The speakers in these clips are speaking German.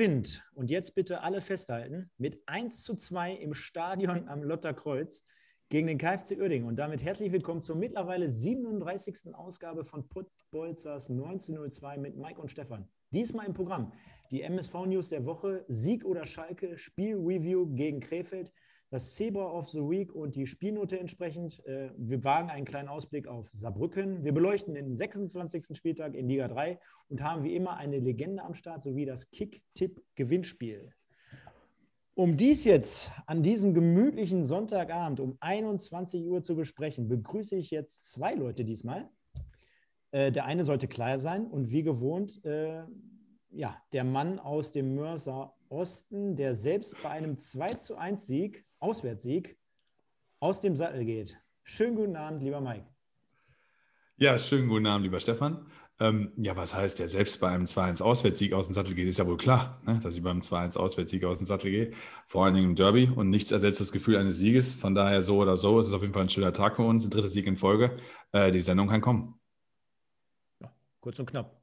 Gewinnt und jetzt bitte alle festhalten mit 1 zu 2 im Stadion am Lotterkreuz gegen den KfC Uerdingen. Und damit herzlich willkommen zur mittlerweile 37. Ausgabe von Puttbolzers 1902 mit Mike und Stefan. Diesmal im Programm die MSV-News der Woche, Sieg oder Schalke, Spielreview gegen Krefeld, das Zebra of the Week und die Spielnote entsprechend. Äh, Wir wagen einen kleinen Ausblick auf Saarbrücken. Wir beleuchten den 26. Spieltag in Liga 3 und haben wie immer eine Legende am Start sowie das Kick-Tipp-Gewinnspiel. Um dies jetzt an diesem gemütlichen Sonntagabend um 21 Uhr zu besprechen, begrüße ich jetzt zwei Leute diesmal. Äh, der eine sollte klar sein und wie gewohnt, äh, ja, der Mann aus dem Mörser Osten, der selbst bei einem 2 zu 1 Sieg, Auswärtssieg, aus dem Sattel geht. Schönen guten Abend, lieber Mike. Ja, schönen guten Abend, lieber Stefan. Ähm, ja, was heißt, der selbst bei einem 2-1 Auswärtssieg aus dem Sattel geht, ist ja wohl klar, ne? dass ich beim 2-1 Auswärtssieg aus dem Sattel gehe. Vor allen Dingen im Derby und nichts ersetzt das Gefühl eines Sieges. Von daher so oder so ist es auf jeden Fall ein schöner Tag für uns. Ein dritter Sieg in Folge. Äh, die Sendung kann kommen. Ja, kurz und knapp.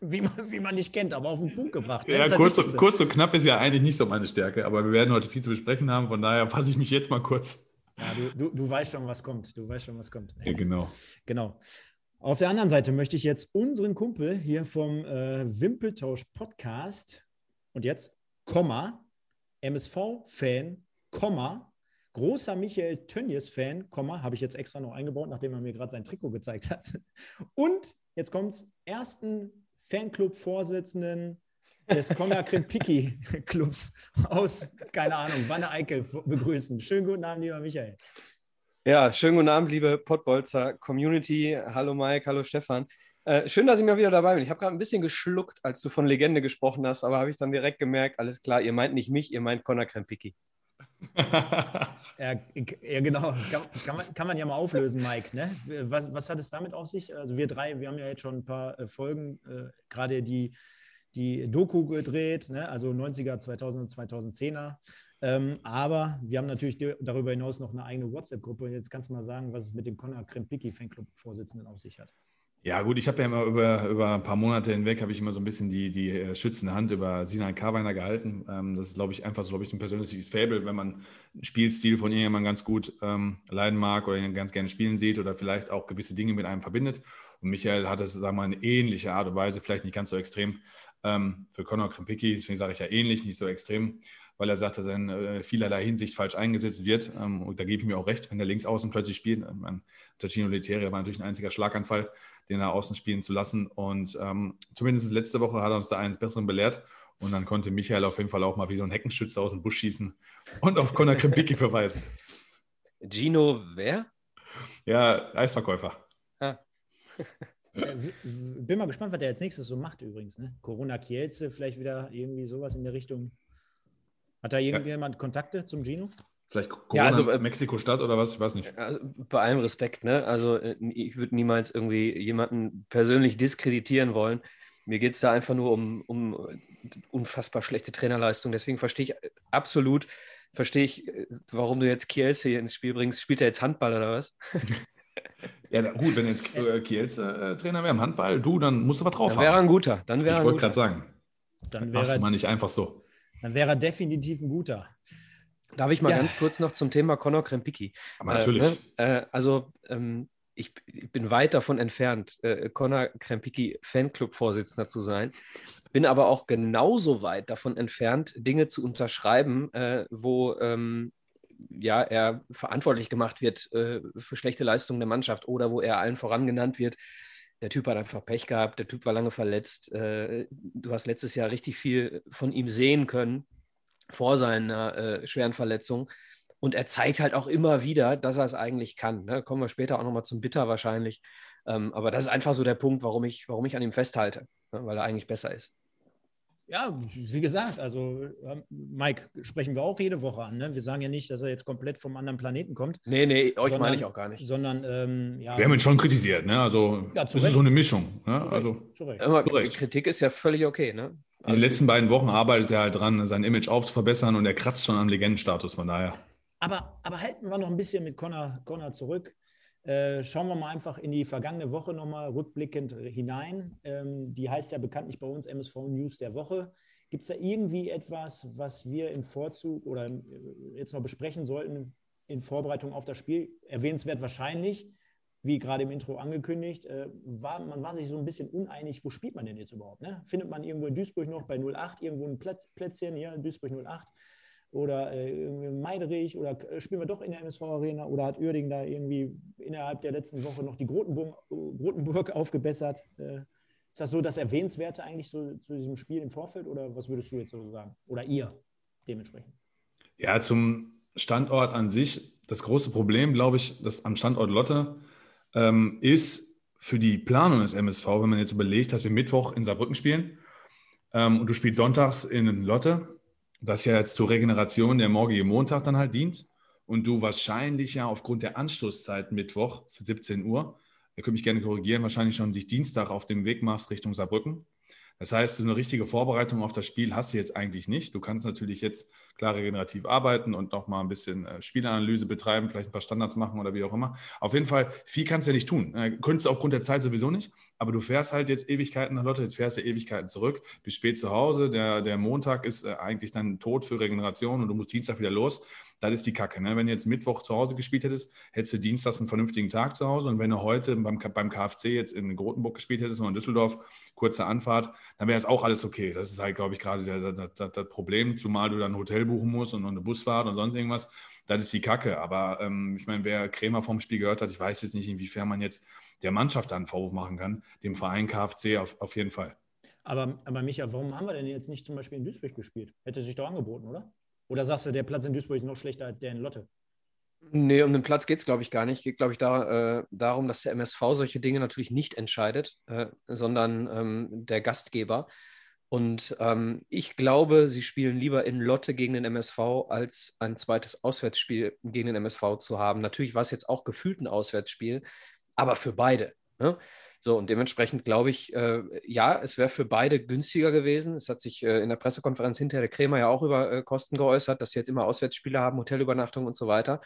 Wie man, wie man nicht kennt, aber auf den Punkt gebracht. ne? Ja, kurz, kurz und knapp ist ja eigentlich nicht so meine Stärke, aber wir werden heute viel zu besprechen haben. Von daher fasse ich mich jetzt mal kurz. Ja, du, du, du weißt schon, was kommt. Du weißt schon, was kommt. Ja, genau. Genau. Auf der anderen Seite möchte ich jetzt unseren Kumpel hier vom äh, Wimpeltausch Podcast und jetzt, Komma, MSV-Fan, Komma, großer Michael Tönnies-Fan, Komma, habe ich jetzt extra noch eingebaut, nachdem er mir gerade sein Trikot gezeigt hat. Und jetzt kommt ersten Fanclub-Vorsitzenden des Konga Krempiki Clubs aus, keine Ahnung, Wanne Eickel begrüßen. Schönen guten Abend, lieber Michael. Ja, schönen guten Abend, liebe Pottbolzer Community. Hallo Mike, hallo Stefan. Äh, schön, dass ich mal wieder dabei bin. Ich habe gerade ein bisschen geschluckt, als du von Legende gesprochen hast, aber habe ich dann direkt gemerkt, alles klar, ihr meint nicht mich, ihr meint Conor Krempicki. Ja, ja genau. Kann, kann, man, kann man ja mal auflösen, Mike. Ne? Was, was hat es damit auf sich? Also wir drei, wir haben ja jetzt schon ein paar äh, Folgen, äh, gerade die, die Doku gedreht, ne? also 90er, 2000er, 2010er. Ähm, aber wir haben natürlich darüber hinaus noch eine eigene WhatsApp-Gruppe. Jetzt kannst du mal sagen, was es mit dem Conor Krempicki Fanclub-Vorsitzenden auf sich hat. Ja, gut, ich habe ja immer über, über ein paar Monate hinweg, habe ich immer so ein bisschen die, die äh, schützende Hand über Sinan Karweiner gehalten. Ähm, das ist, glaube ich, einfach so, glaube ich, ein persönliches Fable, wenn man einen Spielstil von irgendjemandem ganz gut ähm, leiden mag oder ihn ganz gerne spielen sieht oder vielleicht auch gewisse Dinge mit einem verbindet. Und Michael hat es, sagen wir mal, eine ähnliche Art und Weise, vielleicht nicht ganz so extrem ähm, für Conor Krempicki, deswegen sage ich ja ähnlich, nicht so extrem, weil er sagt, dass er in äh, vielerlei Hinsicht falsch eingesetzt wird. Ähm, und da gebe ich mir auch recht, wenn der links außen plötzlich spielt. Tacino Lettieri war natürlich ein einziger Schlaganfall, den er außen spielen zu lassen. Und ähm, zumindest letzte Woche hat er uns da eines Besseren belehrt. Und dann konnte Michael auf jeden Fall auch mal wie so ein Heckenschütze aus dem Busch schießen und auf Conor Krempicki verweisen. Gino, wer? Ja, Eisverkäufer. Ah, Bin mal gespannt, was der als nächstes so macht übrigens. Ne? Corona Kielze, vielleicht wieder irgendwie sowas in der Richtung. Hat da irgendjemand Kontakte zum Gino? Vielleicht Corona, Ja, also, äh, Mexiko-Stadt oder was? Ich weiß nicht. also, bei allem Respekt, ne? Also äh, ich würde niemals irgendwie jemanden persönlich diskreditieren wollen. Mir geht es da einfach nur um, um unfassbar schlechte Trainerleistung. Deswegen verstehe ich äh, absolut, verstehe ich, äh, warum du jetzt Kielce hier ins Spiel bringst. Spielt er jetzt Handball oder was? Ja, na gut, wenn jetzt äh, Kielce äh, Trainer wäre im Handball, du, dann musst du was drauf Dann wäre er haben. ein guter. Dann wäre Ich er ein wollte gerade sagen, Dann wäre, mal nicht einfach so. Dann wäre er definitiv ein guter. Darf ich mal Ja. ganz kurz noch zum Thema Conor Krempicki? Aber natürlich. Äh, ne? äh, also, ähm, ich, ich bin weit davon entfernt, äh, Conor Krempicki Fanclub-Vorsitzender zu sein. Bin aber auch genauso weit davon entfernt, Dinge zu unterschreiben, äh, wo ähm, ja, er verantwortlich gemacht wird äh, für schlechte Leistungen der Mannschaft oder wo er allen voran genannt wird. Der Typ hat einfach Pech gehabt, der Typ war lange verletzt. Äh, du hast letztes Jahr richtig viel von ihm sehen können vor seiner äh, schweren Verletzung. Und er zeigt halt auch immer wieder, dass er es eigentlich kann. Ne? Kommen wir später auch nochmal zum Bitter wahrscheinlich. Ähm, aber das ist einfach so der Punkt, warum ich, warum ich an ihm festhalte, ne? weil er eigentlich besser ist. Ja, wie gesagt, also ähm, Mike, sprechen wir auch jede Woche an. Ne? Wir sagen ja nicht, dass er jetzt komplett vom anderen Planeten kommt. Nee, nee, euch sondern, meine ich auch gar nicht. Sondern, ähm, ja. Wir haben ihn schon kritisiert, ne? Also, ja, das ist so eine Mischung. Ne? Zu also, zu Recht. Immer, Kritik ist ja völlig okay, ne? Also, In den letzten beiden Wochen arbeitet er halt dran, sein Image aufzuverbessern und er kratzt schon am Legendenstatus, von daher. Aber, aber halten wir noch ein bisschen mit Connor, Connor zurück. Äh, schauen wir mal einfach in die vergangene Woche nochmal rückblickend hinein. Ähm, die heißt ja bekanntlich bei uns MSV News der Woche. Gibt es da irgendwie etwas, was wir im Vorzug oder äh, jetzt noch besprechen sollten in Vorbereitung auf das Spiel? Erwähnenswert wahrscheinlich, wie gerade im Intro angekündigt, äh, war, man war sich so ein bisschen uneinig, wo spielt man denn jetzt überhaupt? Ne? Findet man irgendwo in Duisburg noch bei 08 irgendwo ein Platz, Plätzchen, hier in Duisburg 08? Oder äh, Meiderich oder äh, spielen wir doch in der MSV Arena oder hat Uerdingen da irgendwie innerhalb der letzten Woche noch die Grotenburg, Grotenburg aufgebessert? Äh, ist das so das Erwähnenswerte eigentlich so, zu diesem Spiel im Vorfeld oder was würdest du jetzt so sagen? Oder ihr dementsprechend? Ja, zum Standort an sich, das große Problem, glaube ich, das am Standort Lotte ähm, ist für die Planung des MSV, wenn man jetzt überlegt, dass wir Mittwoch in Saarbrücken spielen ähm, und du spielst sonntags in Lotte, das ja jetzt zur Regeneration der morgige Montag dann halt dient und du wahrscheinlich ja aufgrund der Anstoßzeit Mittwoch für 17 Uhr, ihr könnt mich gerne korrigieren, wahrscheinlich schon dich Dienstag auf dem Weg machst Richtung Saarbrücken. Das heißt, so eine richtige Vorbereitung auf das Spiel hast du jetzt eigentlich nicht. Du kannst natürlich jetzt klar regenerativ arbeiten und noch mal ein bisschen äh, Spielanalyse betreiben, vielleicht ein paar Standards machen oder wie auch immer. Auf jeden Fall, viel kannst du ja nicht tun. Äh, könntest du aufgrund der Zeit sowieso nicht, aber du fährst halt jetzt Ewigkeiten nach Lotte, jetzt fährst du Ewigkeiten zurück, bis spät zu Hause. Der, der Montag ist äh, eigentlich dann tot für Regeneration und du musst Dienstag wieder los das ist die Kacke. Ne? Wenn du jetzt Mittwoch zu Hause gespielt hättest, hättest du Dienstags einen vernünftigen Tag zu Hause. Und wenn du heute beim, beim KfC jetzt in Grotenburg gespielt hättest oder in Düsseldorf, kurze Anfahrt, dann wäre es auch alles okay. Das ist halt, glaube ich, gerade das, Problem, zumal du dann ein Hotel buchen musst und noch eine Busfahrt und sonst irgendwas. Das ist die Kacke. Aber ähm, ich meine, wer Krämer vom Spiel gehört hat, ich weiß jetzt nicht, inwiefern man jetzt der Mannschaft dann einen Vorwurf machen kann, dem Verein KfC auf, auf jeden Fall. Aber, aber Micha, warum haben wir denn jetzt nicht zum Beispiel in Duisburg gespielt? Hätte sich doch angeboten, oder? Oder sagst du, der Platz in Duisburg ist noch schlechter als der in Lotte? Nee, um den Platz geht es, glaube ich, gar nicht. Geht, glaube ich, da, äh, darum, dass der MSV solche Dinge natürlich nicht entscheidet, äh, sondern ähm, der Gastgeber. Und ähm, ich glaube, sie spielen lieber in Lotte gegen den MSV, als ein zweites Auswärtsspiel gegen den MSV zu haben. Natürlich war es jetzt auch gefühlt ein Auswärtsspiel, aber für beide. Ne? So, und dementsprechend glaube ich, äh, ja, es wäre für beide günstiger gewesen. Es hat sich äh, in der Pressekonferenz hinterher der Krämer ja auch über äh, Kosten geäußert, dass sie jetzt immer Auswärtsspiele haben, Hotelübernachtung und so weiter.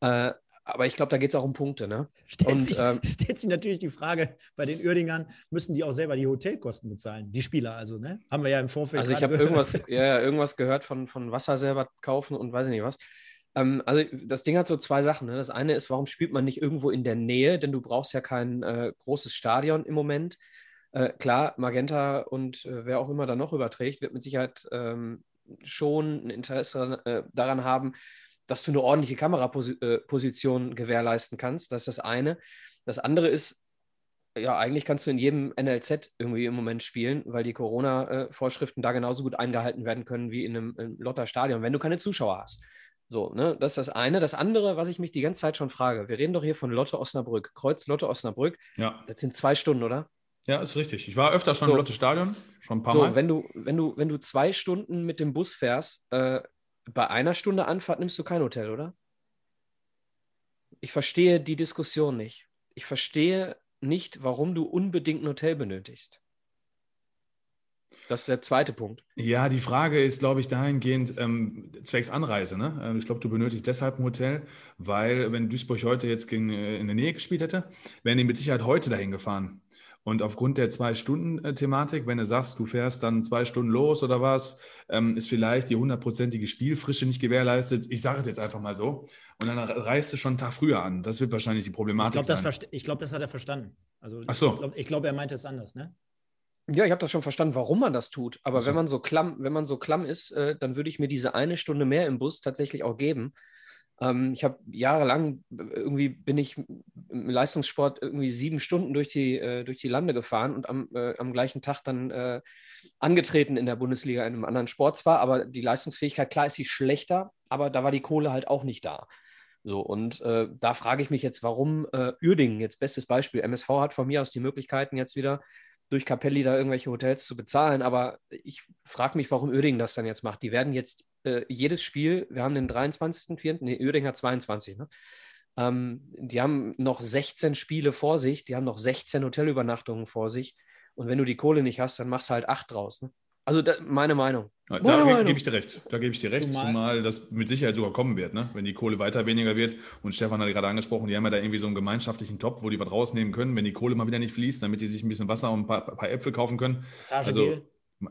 Äh, aber ich glaube, da geht es auch um Punkte. Ne? Stellt, und, sich, ähm, stellt sich natürlich die Frage, bei den Uerdingern müssen die auch selber die Hotelkosten bezahlen, die Spieler also, ne? Haben wir ja im Vorfeld. Also ich habe irgendwas, ja, irgendwas gehört von, von Wasser selber kaufen und weiß ich nicht was. Ähm, also das Ding hat so zwei Sachen. Ne? Das eine ist, warum spielt man nicht irgendwo in der Nähe? Denn du brauchst ja kein äh, großes Stadion im Moment. Äh, klar, Magenta und äh, wer auch immer da noch überträgt, wird mit Sicherheit ähm, schon ein Interesse äh, daran haben, dass du eine ordentliche Kameraposition äh, gewährleisten kannst. Das ist das eine. Das andere ist, ja, eigentlich kannst du in jedem NLZ irgendwie im Moment spielen, weil die Corona-Vorschriften da genauso gut eingehalten werden können wie in einem, einem Lotter-Stadion, wenn du keine Zuschauer hast. So, ne, das ist das eine. Das andere, was ich mich die ganze Zeit schon frage, wir reden doch hier von Lotte Osnabrück, Kreuz Lotte Osnabrück. Ja. Das sind zwei Stunden, oder? Ja, ist richtig. Ich war öfter schon so. im Lotte Stadion, schon ein paar so, Mal. Wenn du, wenn, du, wenn du zwei Stunden mit dem Bus fährst, äh, bei einer Stunde Anfahrt nimmst du kein Hotel, oder? Ich verstehe die Diskussion nicht. Ich verstehe nicht, warum du unbedingt ein Hotel benötigst. Das ist der zweite Punkt. Ja, die Frage ist, glaube ich, dahingehend ähm, zwecks Anreise. Ne? Ähm, ich glaube, du benötigst deshalb ein Hotel, weil wenn Duisburg heute jetzt gegen, äh, in der Nähe gespielt hätte, wären die mit Sicherheit heute dahin gefahren. Und aufgrund der Zwei-Stunden-Thematik, wenn du sagst, du fährst dann zwei Stunden los oder was, ähm, ist vielleicht die hundertprozentige Spielfrische nicht gewährleistet. Ich sage es jetzt einfach mal so. Und dann reist du schon einen Tag früher an. Das wird wahrscheinlich die Problematik ich glaub, sein. ich glaube, das hat er verstanden. Also, Ach so. Ich glaube, glaub, er meinte es anders, ne? Ja, ich habe das schon verstanden, warum man das tut. Aber so. wenn man so klamm, wenn man so klamm ist, äh, dann würde ich mir diese eine Stunde mehr im Bus tatsächlich auch geben. Ähm, ich habe jahrelang irgendwie bin ich im Leistungssport irgendwie sieben Stunden durch die, äh, durch die Lande gefahren und am, äh, am gleichen Tag dann äh, angetreten in der Bundesliga in einem anderen Sport zwar, aber die Leistungsfähigkeit, klar ist sie schlechter, aber da war die Kohle halt auch nicht da. So, und äh, da frage ich mich jetzt, warum äh, Uerdingen, jetzt bestes Beispiel, MSV hat von mir aus die Möglichkeiten jetzt wieder durch Capelli da irgendwelche Hotels zu bezahlen. Aber ich frage mich, warum Oerding das dann jetzt macht. Die werden jetzt äh, jedes Spiel, wir haben den 23.04., nee, Oerding hat 22, ne? Ähm, die haben noch 16 Spiele vor sich, die haben noch 16 Hotelübernachtungen vor sich. Und wenn du die Kohle nicht hast, dann machst du halt acht draus. Ne? Also da, meine Meinung. Ja, da gebe ich dir recht. Da gebe ich dir recht, zumal, zumal das mit Sicherheit sogar kommen wird, ne? wenn die Kohle weiter weniger wird. Und Stefan hat gerade angesprochen, die haben ja da irgendwie so einen gemeinschaftlichen Topf, wo die was rausnehmen können, wenn die Kohle mal wieder nicht fließt, damit die sich ein bisschen Wasser und ein paar, ein paar Äpfel kaufen können. Also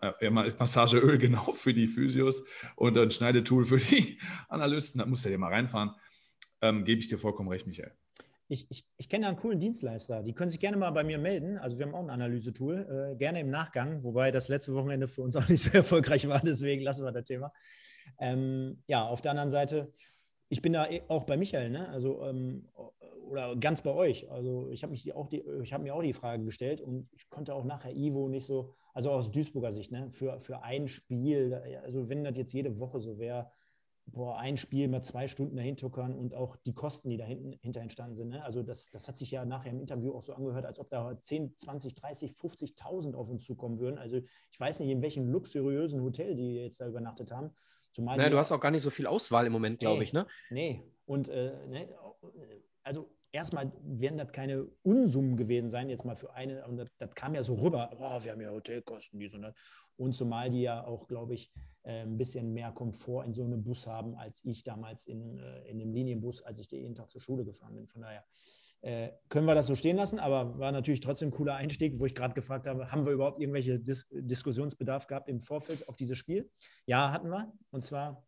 äh, Massageöl genau für die Physios und ein Schneidetool für die Analysten. Da musst du ja mal reinfahren. Ähm, gebe ich dir vollkommen recht, Michael ich, ich, ich kenne einen coolen Dienstleister. Die können sich gerne mal bei mir melden. Also wir haben auch ein Analysetool, äh, gerne im Nachgang, wobei das letzte Wochenende für uns auch nicht so erfolgreich war, deswegen lassen wir das Thema. Ähm, ja, auf der anderen Seite, ich bin da eh auch bei Michael, ne? Also ähm, oder ganz bei euch. Also ich habe mich auch die, ich habe mir auch die Frage gestellt und ich konnte auch nachher Ivo nicht so, also aus Duisburger Sicht, ne? Für, für ein Spiel, also wenn das jetzt jede Woche so wäre, boah, ein Spiel mal zwei Stunden dahin tuckern und auch die Kosten, die dahinter hinter entstanden sind. Ne? Also das, das hat sich ja nachher im Interview auch so angehört, als ob da 10, 20, 30, 50.000 auf uns zukommen würden. Also ich weiß nicht, in welchem luxuriösen Hotel die jetzt da übernachtet haben. Zumal naja, du hast auch gar nicht so viel Auswahl im Moment, glaube nee, ich, ne? Nee, und äh, ne, also erstmal werden das keine Unsummen gewesen sein, jetzt mal für eine, und das, das kam ja so rüber, oh, wir haben ja Hotelkosten, dies und das. Und zumal die ja auch, glaube ich, äh, ein bisschen mehr Komfort in so einem Bus haben, als ich damals in, äh, in dem Linienbus, als ich jeden Tag zur Schule gefahren bin. Von daher äh, können wir das so stehen lassen, aber war natürlich trotzdem ein cooler Einstieg, wo ich gerade gefragt habe, haben wir überhaupt irgendwelche Dis Diskussionsbedarf gehabt im Vorfeld auf dieses Spiel? Ja, hatten wir, und zwar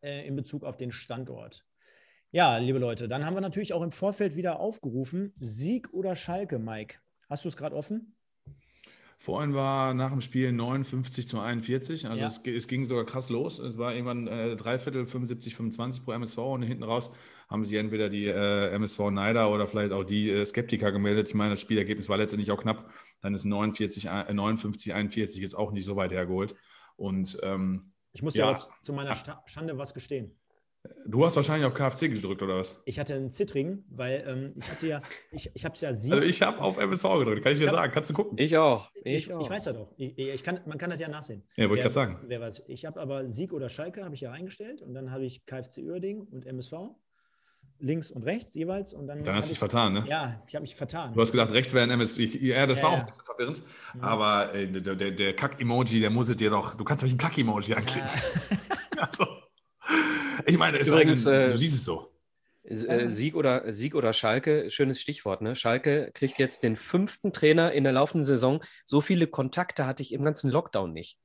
äh, in Bezug auf den Standort. Ja, liebe Leute, dann haben wir natürlich auch im Vorfeld wieder aufgerufen, Sieg oder Schalke, Mike. Hast du es gerade offen? Vorhin war nach dem Spiel 59 zu 41. Also ja. es, es, ging sogar krass los. Es war irgendwann äh, Dreiviertel 75, 25 pro MSV und hinten raus haben sich entweder die äh, MSV Neider oder vielleicht auch die äh, Skeptiker gemeldet. Ich meine, das Spielergebnis war letztendlich auch knapp. Dann ist 49, äh, 59, 41 jetzt auch nicht so weit hergeholt. Und ähm, ich muss ja, ja zu meiner Schande was gestehen. Du hast wahrscheinlich auf KFC gedrückt, oder was? Ich hatte einen Zittring, weil ähm, ich hatte ja, ich, ich habe es ja sie. Also ich habe auf MSV gedrückt, kann ich dir sagen. Kannst du gucken? Ich auch. Ich, ich, auch. ich weiß ja doch. Ich, ich, kann, man kann das ja nachsehen. Ja, wollte ich gerade sagen. Wer weiß. Ich habe aber Sieg oder Schalke habe ich ja eingestellt und dann habe ich KFC Uerding und MSV links und rechts jeweils. Und dann dann hast du dich vertan, ne? Ja, ich habe mich vertan. Du hast gedacht, rechts wäre ein MSV. Ja, das ja, war auch ein bisschen verwirrend. Ja. Aber äh, der, der, der Kack-Emoji, der muss es dir doch. Du kannst doch nicht ein Kack-Emoji anklicken. Ja. also. Ich meine, es Übrigens, ein, du siehst es so. Äh, Sieg oder, Sieg oder Schalke, schönes Stichwort. Ne? Schalke kriegt jetzt den fünften Trainer in der laufenden Saison. So viele Kontakte hatte ich im ganzen Lockdown nicht.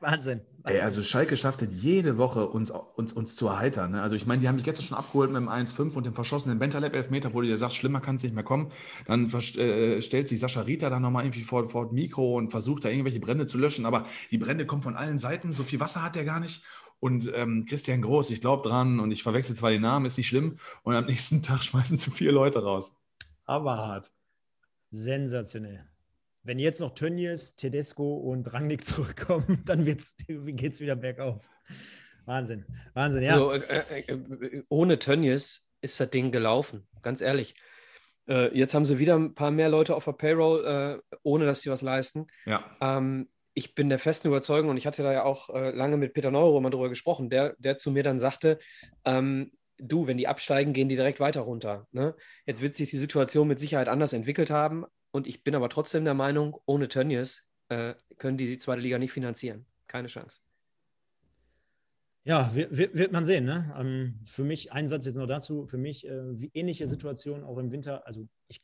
Wahnsinn. Ey, also Schalke schafft es jede Woche, uns, uns, uns zu erheitern. Ne? Also ich meine, die haben mich gestern schon abgeholt mit dem 1-5 und dem verschossenen Bentaleb-Elfmeter, wo du dir sagst, schlimmer kann es nicht mehr kommen. Dann äh, stellt sich Sascha Rita dann nochmal irgendwie vor, vor das Mikro und versucht da irgendwelche Brände zu löschen. Aber die Brände kommen von allen Seiten. So viel Wasser hat der gar nicht. Und ähm, Christian Groß, ich glaube dran und ich verwechsel zwar den Namen, ist nicht schlimm. Und am nächsten Tag schmeißen sie vier Leute raus. Aber hart. Sensationell. Wenn jetzt noch Tönnies, Tedesco und Rangnick zurückkommen, dann geht es wieder bergauf. Wahnsinn. Wahnsinn, ja. Also, äh, äh, ohne Tönnies ist das Ding gelaufen, ganz ehrlich. Äh, jetzt haben sie wieder ein paar mehr Leute auf der Payroll, äh, ohne dass sie was leisten. Ja. Ähm, ich bin der festen Überzeugung, und ich hatte da ja auch äh, lange mit Peter Neuro mal drüber gesprochen, der, der zu mir dann sagte, ähm, du, wenn die absteigen, gehen die direkt weiter runter. Ne? Jetzt wird sich die Situation mit Sicherheit anders entwickelt haben. Und ich bin aber trotzdem der Meinung, ohne Tönnies äh, können die die zweite Liga nicht finanzieren. Keine Chance. Ja, wird, wird man sehen. Ne? Ähm, für mich, ein Satz jetzt noch dazu, für mich äh, wie ähnliche Situation auch im Winter. Also ich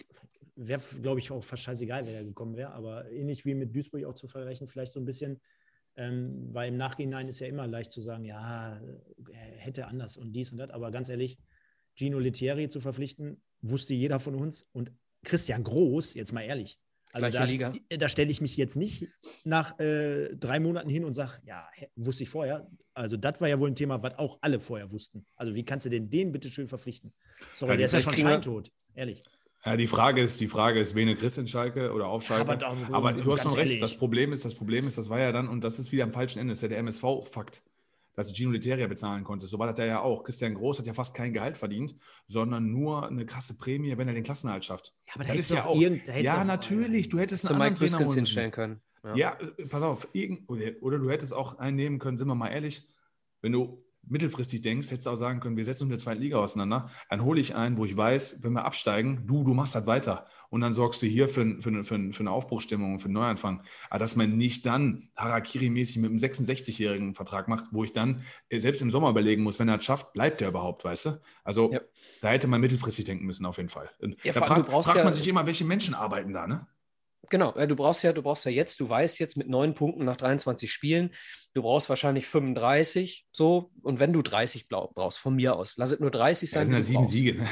wäre, glaube ich, auch fast scheißegal, wer da gekommen wäre, aber ähnlich wie mit Duisburg auch zu vergleichen, vielleicht so ein bisschen, ähm, weil im Nachhinein ist ja immer leicht zu sagen, ja, hätte anders und dies und das, aber ganz ehrlich, Gino Lettieri zu verpflichten, wusste jeder von uns und Christian Groß, jetzt mal ehrlich, also da, da stelle ich mich jetzt nicht nach äh, drei Monaten hin und sage, ja, wusste ich vorher. Also das war ja wohl ein Thema, was auch alle vorher wussten. Also wie kannst du denn den bitte schön verpflichten? Sorry, ja, der ist ja schon scheintot, ehrlich. Ja, die Frage ist, die Frage ist, wen Chris in Schalke oder auf Schalke. Aber, aber du hast noch recht. Das Problem ist, das Problem ist, das war ja dann, und das ist wieder am falschen Ende, ist ja der MSV-Fakt. dass Gino Literia bezahlen konntest. So war das ja auch. Christian Groß hat ja fast kein Gehalt verdient, sondern nur eine krasse Prämie, wenn er den Klassenhalt schafft. Ja, aber da ist ja auch. Ja, natürlich. Du hättest einen anderen Trainer hinstellen können. Ja, ja äh, pass auf. Oder, oder du hättest auch einen nehmen können, sind wir mal ehrlich. Wenn du mittelfristig denkst, hättest du auch sagen können, wir setzen uns in der zweiten Liga auseinander, dann hole ich einen, wo ich weiß, wenn wir absteigen, du, du machst das weiter. Und dann sorgst du hier für, für, für, für eine Aufbruchstimmung, für einen Neuanfang. Aber dass man nicht dann Harakiri-mäßig mit einem 66-jährigen Vertrag macht, wo ich dann äh, selbst im Sommer überlegen muss, wenn er es schafft, bleibt er überhaupt, weißt du? Also ja. da hätte man mittelfragig denken müssen, auf jeden Fall. Ja, da fragt, fragt man ja, sich immer, welche Menschen arbeiten da, ne? Genau, du brauchst ja, du brauchst ja jetzt, du weißt jetzt mit neun Punkten nach 23 Spielen, du brauchst wahrscheinlich 35, so, und wenn du 30 brauchst, von mir aus, lass es nur 30 sein. Das sind ja sieben brauchst. Siege, ne?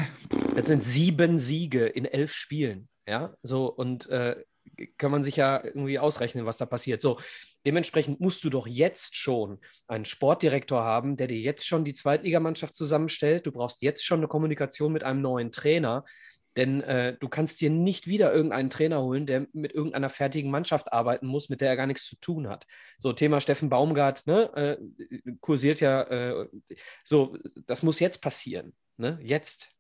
Das sind sieben Siege in elf Spielen, ja, so, und äh, kann man sich ja irgendwie ausrechnen, was da passiert. So, dementsprechend musst du doch jetzt schon einen Sportdirektor haben, der dir jetzt schon die Zweitligamannschaft zusammenstellt. Du brauchst jetzt schon eine Kommunikation mit einem neuen Trainer. Denn äh, du kannst dir nicht wieder irgendeinen Trainer holen, der mit irgendeiner fertigen Mannschaft arbeiten muss, mit der er gar nichts zu tun hat. So, Thema Steffen Baumgart, ne, äh, kursiert ja, äh, so, das muss jetzt passieren, ne, jetzt.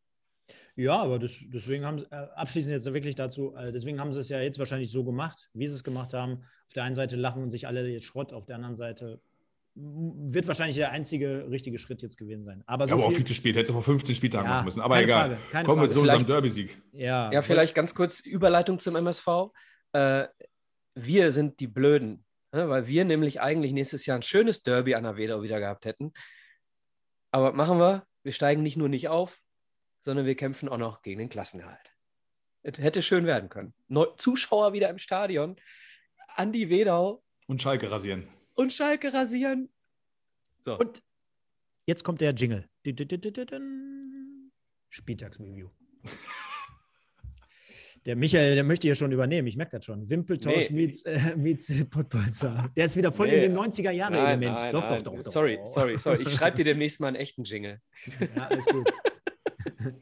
Ja, aber das, deswegen haben sie, äh, abschließend jetzt wirklich dazu, äh, deswegen haben sie es ja jetzt wahrscheinlich so gemacht, wie sie es gemacht haben. Auf der einen Seite lachen sich alle jetzt Schrott, auf der anderen Seite wird wahrscheinlich der einzige richtige Schritt jetzt gewesen sein. Aber, so ja, aber auch viel zu spät, hätte vor 15 Spieltagen ja, machen müssen. Aber egal. Frage, Kommen wir zu unserem Derby-Sieg. Ja, ja, vielleicht ganz kurz Überleitung zum MSV. Äh, wir sind die Blöden, ne? weil wir nämlich eigentlich nächstes Jahr ein schönes Derby an der Wedau wieder gehabt hätten. Aber machen wir, wir steigen nicht nur nicht auf, sondern wir kämpfen auch noch gegen den Klassenerhalt. Es hätte schön werden können. Neu Zuschauer wieder im Stadion, an die Wedau. Und Schalke rasieren und Schalke rasieren. So. Und jetzt kommt der Jingle. Spieltagsreview. Der Michael, der möchte ja schon übernehmen, ich merke das schon. Wimpeltausch nee. meets, äh, meets Potbolzer. Der ist wieder voll nee. in dem 90er-Jahre-Element. Doch, doch, doch, doch, Sorry, sorry, sorry. Ich schreibe dir demnächst mal einen echten Jingle. Ja, alles gut.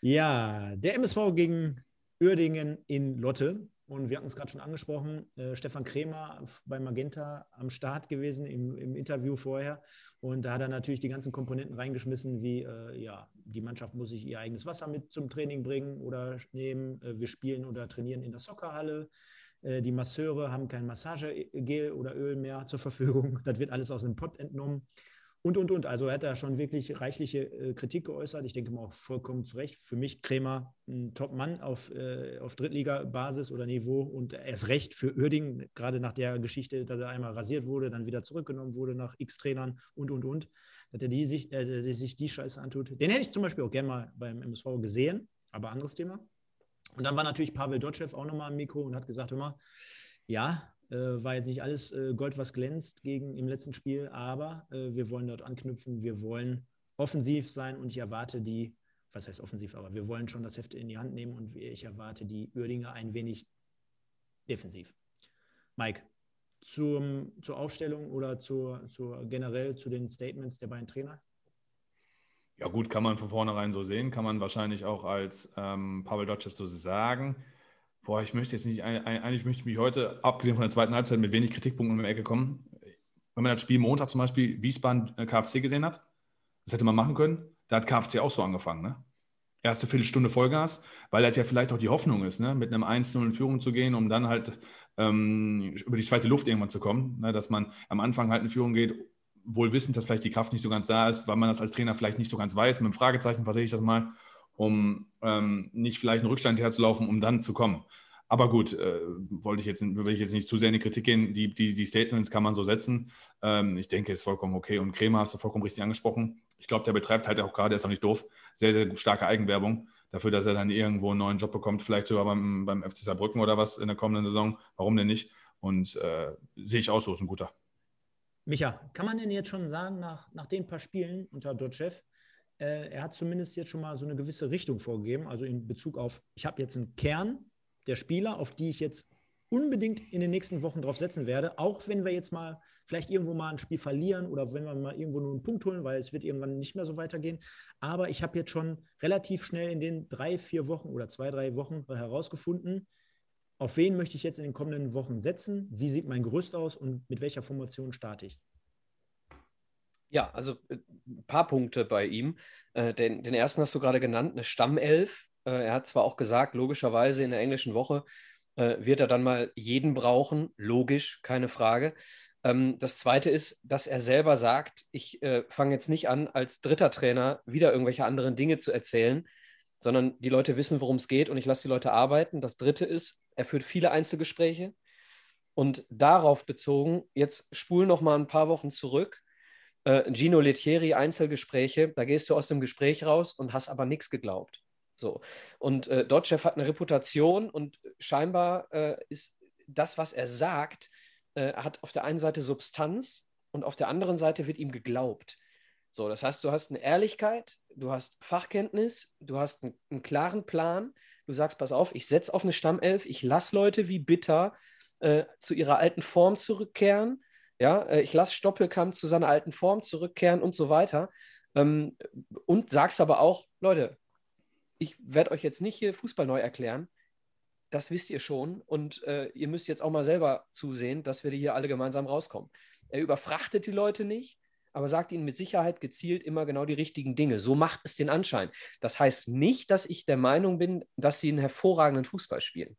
ja, der MSV gegen Uerdingen in Lotte. Und wir hatten es gerade schon angesprochen, äh, Stefan Krämer bei Magenta am Start gewesen im, im, Interview vorher. Und da hat er natürlich die ganzen Komponenten reingeschmissen, wie äh, ja, die Mannschaft muss sich ihr eigenes Wasser mit zum Training bringen oder nehmen. Äh, wir spielen oder trainieren in der Soccerhalle. Äh, die Masseure haben kein Massagegel oder Öl mehr zur Verfügung. Das wird alles aus dem Pott entnommen. Und, und, und. Also er hat da schon wirklich reichliche äh, Kritik geäußert. Ich denke mal auch vollkommen zu Recht. Für mich Krämer ein Top-Mann auf, äh, auf Drittliga-Basis oder Niveau und erst recht für Uerding, gerade nach der Geschichte, dass er einmal rasiert wurde, dann wieder zurückgenommen wurde nach X-Trainern und, und, und. Dass er die sich, äh, die sich die Scheiße antut. Den hätte ich zum Beispiel auch gerne mal beim MSV gesehen, aber anderes Thema. Und dann war natürlich Pavel Dotschew auch nochmal am Mikro und hat gesagt, mal, ja, äh, war jetzt nicht alles äh, Gold, was glänzt gegen im letzten Spiel, aber äh, wir wollen dort anknüpfen, wir wollen offensiv sein und ich erwarte die, was heißt offensiv, aber wir wollen schon das Heft in die Hand nehmen und ich erwarte die Uerdinger ein wenig defensiv. Mike, zum, zur Aufstellung oder zur, zur generell zu den Statements der beiden Trainer? Ja, gut, kann man von vornherein so sehen, kann man wahrscheinlich auch als ähm, Pavel Dotschew so sagen. Boah, ich möchte jetzt nicht, eigentlich möchte ich mich heute, abgesehen von der zweiten Halbzeit, mit wenig Kritikpunkten um die Ecke kommen. Wenn man das Spiel Montag zum Beispiel Wiesbaden äh, KFC gesehen hat, das hätte man machen können, da hat KFC auch so angefangen, ne? Erste Viertelstunde Vollgas, weil das ja vielleicht auch die Hoffnung ist, ne? mit einem 1-0 in Führung zu gehen, um dann halt ähm, über die zweite Luft irgendwann zu kommen, ne? dass man am Anfang halt in Führung geht, wohl wissend, dass vielleicht die Kraft nicht so ganz da ist, weil man das als Trainer vielleicht nicht so ganz weiß. Mit einem Fragezeichen versehe ich das mal um ähm, nicht vielleicht einen Rückstand herzulaufen, um dann zu kommen. Aber gut, äh, wollte ich jetzt, will ich jetzt nicht zu sehr in die Kritik gehen. Die, die, die Statements kann man so setzen. Ähm, ich denke, ist vollkommen okay. Und Kremer hast du vollkommen richtig angesprochen. Ich glaube, der betreibt halt auch gerade, ist auch nicht doof, sehr, sehr starke Eigenwerbung dafür, dass er dann irgendwo einen neuen Job bekommt, vielleicht sogar beim, beim FC Saarbrücken oder was in der kommenden Saison. Warum denn nicht? Und äh, sehe ich auch so, ist ein guter. Micha, kann man denn jetzt schon sagen, nach, nach den paar Spielen unter Dotchev, äh, er hat zumindest jetzt schon mal so eine gewisse Richtung vorgegeben, also in Bezug auf, ich habe jetzt einen Kern der Spieler, auf die ich jetzt unbedingt in den nächsten Wochen drauf setzen werde, auch wenn wir jetzt mal vielleicht irgendwo mal ein Spiel verlieren oder wenn wir mal irgendwo nur einen Punkt holen, weil es wird irgendwann nicht mehr so weitergehen. Aber ich habe jetzt schon relativ schnell in den drei, vier Wochen oder zwei, drei Wochen herausgefunden, auf wen möchte ich jetzt in den kommenden Wochen setzen, wie sieht mein Gerüst aus und mit welcher Formation starte ich. Ja, also ein äh, paar Punkte bei ihm. Äh, den, den ersten hast du gerade genannt, eine Stammelf. Äh, er hat zwar auch gesagt, logischerweise in der englischen Woche wird er dann mal jeden brauchen. Logisch, keine Frage. Ähm, das zweite ist, dass er selber sagt, ich fange jetzt nicht an, als dritter Trainer wieder irgendwelche anderen Dinge zu erzählen, sondern die Leute wissen, worum es geht und ich lasse die Leute arbeiten. Das dritte ist, er führt viele Einzelgespräche. Und darauf bezogen, jetzt spul noch mal ein paar Wochen zurück. Äh, Gino Lettieri, Einzelgespräche, da gehst du aus dem Gespräch raus und hast aber nichts geglaubt. So. Und äh, Dotchev hat eine Reputation und scheinbar äh, ist das, was er sagt, äh, hat auf der einen Seite Substanz und auf der anderen Seite wird ihm geglaubt. So, das heißt, du hast eine Ehrlichkeit, du hast Fachkenntnis, du hast einen, einen klaren Plan. Du sagst, pass auf, ich setze auf eine Stammelf, ich lasse Leute wie Bitter äh, zu ihrer alten Form zurückkehren. Ja, äh, ich lasse Stoppelkamp zu seiner alten Form zurückkehren und so weiter. Ähm, und sagst aber auch, Leute, ich werde euch jetzt nicht hier Fußball neu erklären. Das wisst ihr schon. Und äh, ihr müsst jetzt auch mal selber zusehen, dass wir hier alle gemeinsam rauskommen. Er überfrachtet die Leute nicht, aber sagt ihnen mit Sicherheit gezielt immer genau die richtigen Dinge. So macht es den Anschein. Das heißt nicht, dass ich der Meinung bin, dass sie einen hervorragenden Fußball spielen.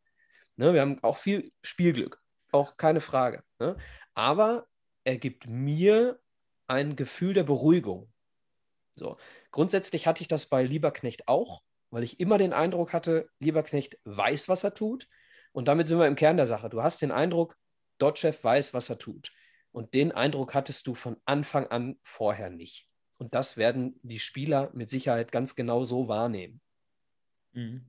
Ne, wir haben auch viel Spielglück, auch keine Frage. Ne? Aber er gibt mir ein Gefühl der Beruhigung. So. Grundsätzlich hatte ich das bei Lieberknecht auch weil ich immer den Eindruck hatte, Lieberknecht weiß, was er tut. Und damit sind wir im Kern der Sache. Du hast den Eindruck, Dotchev weiß, was er tut. Und den Eindruck hattest du von Anfang an vorher nicht. Und das werden die Spieler mit Sicherheit ganz genau so wahrnehmen. Mhm.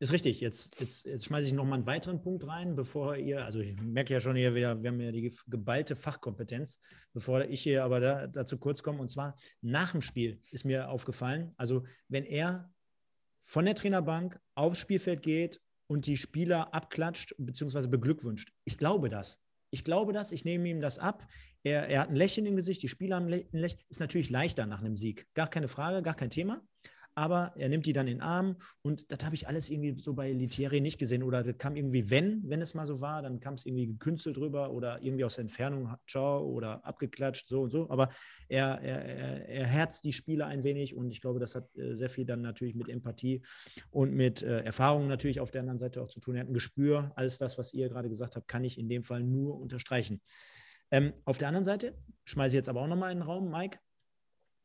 Ist richtig. Jetzt, jetzt, jetzt schmeiße ich noch mal einen weiteren Punkt rein, bevor ihr, also ich merke ja schon hier wieder, wir haben ja die geballte Fachkompetenz, bevor ich hier aber da, dazu kurz komme. Und zwar nach dem Spiel ist mir aufgefallen, also wenn er von der Trainerbank aufs Spielfeld geht und die Spieler abklatscht bzw. beglückwünscht. Ich glaube das. Ich glaube das, ich nehme ihm das ab. Er, er hat ein Lächeln im Gesicht, die Spieler haben ein Lächeln. Ist natürlich leichter nach einem Sieg. Gar keine Frage, gar kein Thema aber er nimmt die dann in den Arm und das habe ich alles irgendwie so bei Litieri nicht gesehen. Oder das kam irgendwie, wenn, wenn es mal so war, dann kam es irgendwie gekünstelt drüber oder irgendwie aus der Entfernung, ciao oder abgeklatscht, so und so. Aber er, er, er, er herzt die Spieler ein wenig und ich glaube, das hat äh, sehr viel dann natürlich mit Empathie und mit äh, Erfahrung natürlich auf der anderen Seite auch zu tun. Er hat ein Gespür, alles das, was ihr gerade gesagt habt, kann ich in dem Fall nur unterstreichen. Ähm, auf der anderen Seite schmeiße ich jetzt aber auch nochmal in den Raum, Mike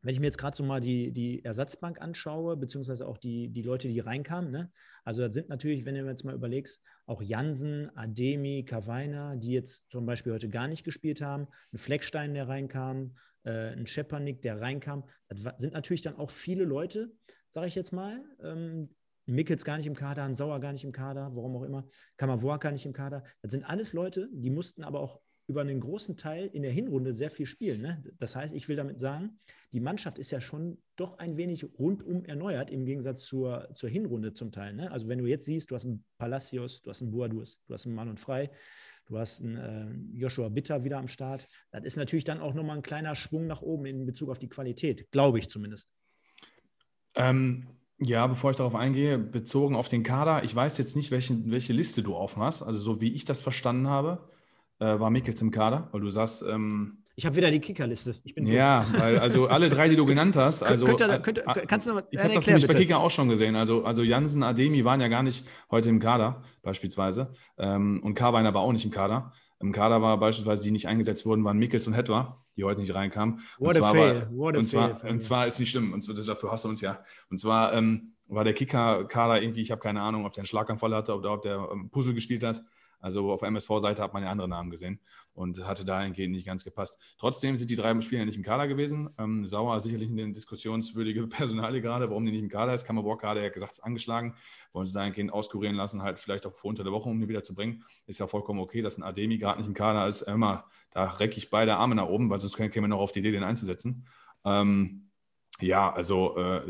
wenn ich mir jetzt gerade so mal die, die Ersatzbank anschaue, beziehungsweise auch die, die Leute, die reinkamen, ne? also das sind natürlich, wenn du jetzt mal überlegst, auch Jansen, Ademi, Kavaina, die jetzt zum Beispiel heute gar nicht gespielt haben, ein Fleckstein, der reinkam, äh, ein Schepernick, der reinkam, das sind natürlich dann auch viele Leute, sage ich jetzt mal, ähm, Mickels gar nicht im Kader, ein Sauer gar nicht im Kader, warum auch immer, Kamavoa gar nicht im Kader. Das sind alles Leute, die mussten aber auch über einen großen Teil in der Hinrunde sehr viel spielen. Ne? Das heißt, ich will damit sagen, die Mannschaft ist ja schon doch ein wenig rundum erneuert im Gegensatz zur, zur Hinrunde zum Teil. Ne? Also wenn du jetzt siehst, du hast einen Palacios, du hast einen Boadus, du hast einen Mann und Frei, du hast einen äh, Joshua Bitter wieder am Start. Das ist natürlich dann auch nochmal ein kleiner Schwung nach oben in Bezug auf die Qualität, glaube ich zumindest. Ähm, ja, bevor ich darauf eingehe, bezogen auf den Kader, ich weiß jetzt nicht, welche, welche Liste du aufmachst. Also so wie ich das verstanden habe, äh, war Mikkels im Kader, weil du sagst. Ähm, ich habe wieder die Kickerliste. ja, weil also alle drei, die du genannt hast, also könnt, könnt, könnt, äh, kannst du noch, ich habe das nämlich bei Kicker auch schon gesehen. Also, also Jansen, Ademi waren ja gar nicht heute im Kader beispielsweise ähm, und Karweiner war auch nicht im Kader. Im Kader war beispielsweise, die nicht eingesetzt wurden, waren Mikkels und Hetwa, die heute nicht reinkamen. What und a fail. What a und, fail zwar, und zwar ist nicht schlimm, und dafür hast du uns ja. Und zwar ähm, war der Kicker-Kader irgendwie, ich habe keine Ahnung, ob der einen Schlaganfall hatte oder ob der ähm, Puzzle gespielt hat. Also auf MSV-Seite hat man ja andere Namen gesehen und hatte dahingehend nicht ganz gepasst. Trotzdem sind die drei Spieler nicht im Kader gewesen. Ähm, Sauer sicherlich eine diskussionswürdige Personalie gerade, warum die nicht im Kader ist. Kammerbock gerade, er hat gesagt, ist angeschlagen. Wollen sie dahingehend auskurieren lassen, halt vielleicht auch vor unter der Woche, um ihn wieder zu bringen. Ist ja vollkommen okay, dass ein Ademi gerade nicht im Kader ist. Immer, da recke ich beide Arme nach oben, weil sonst käme man noch auf die Idee, den einzusetzen. Ähm, ja, also äh,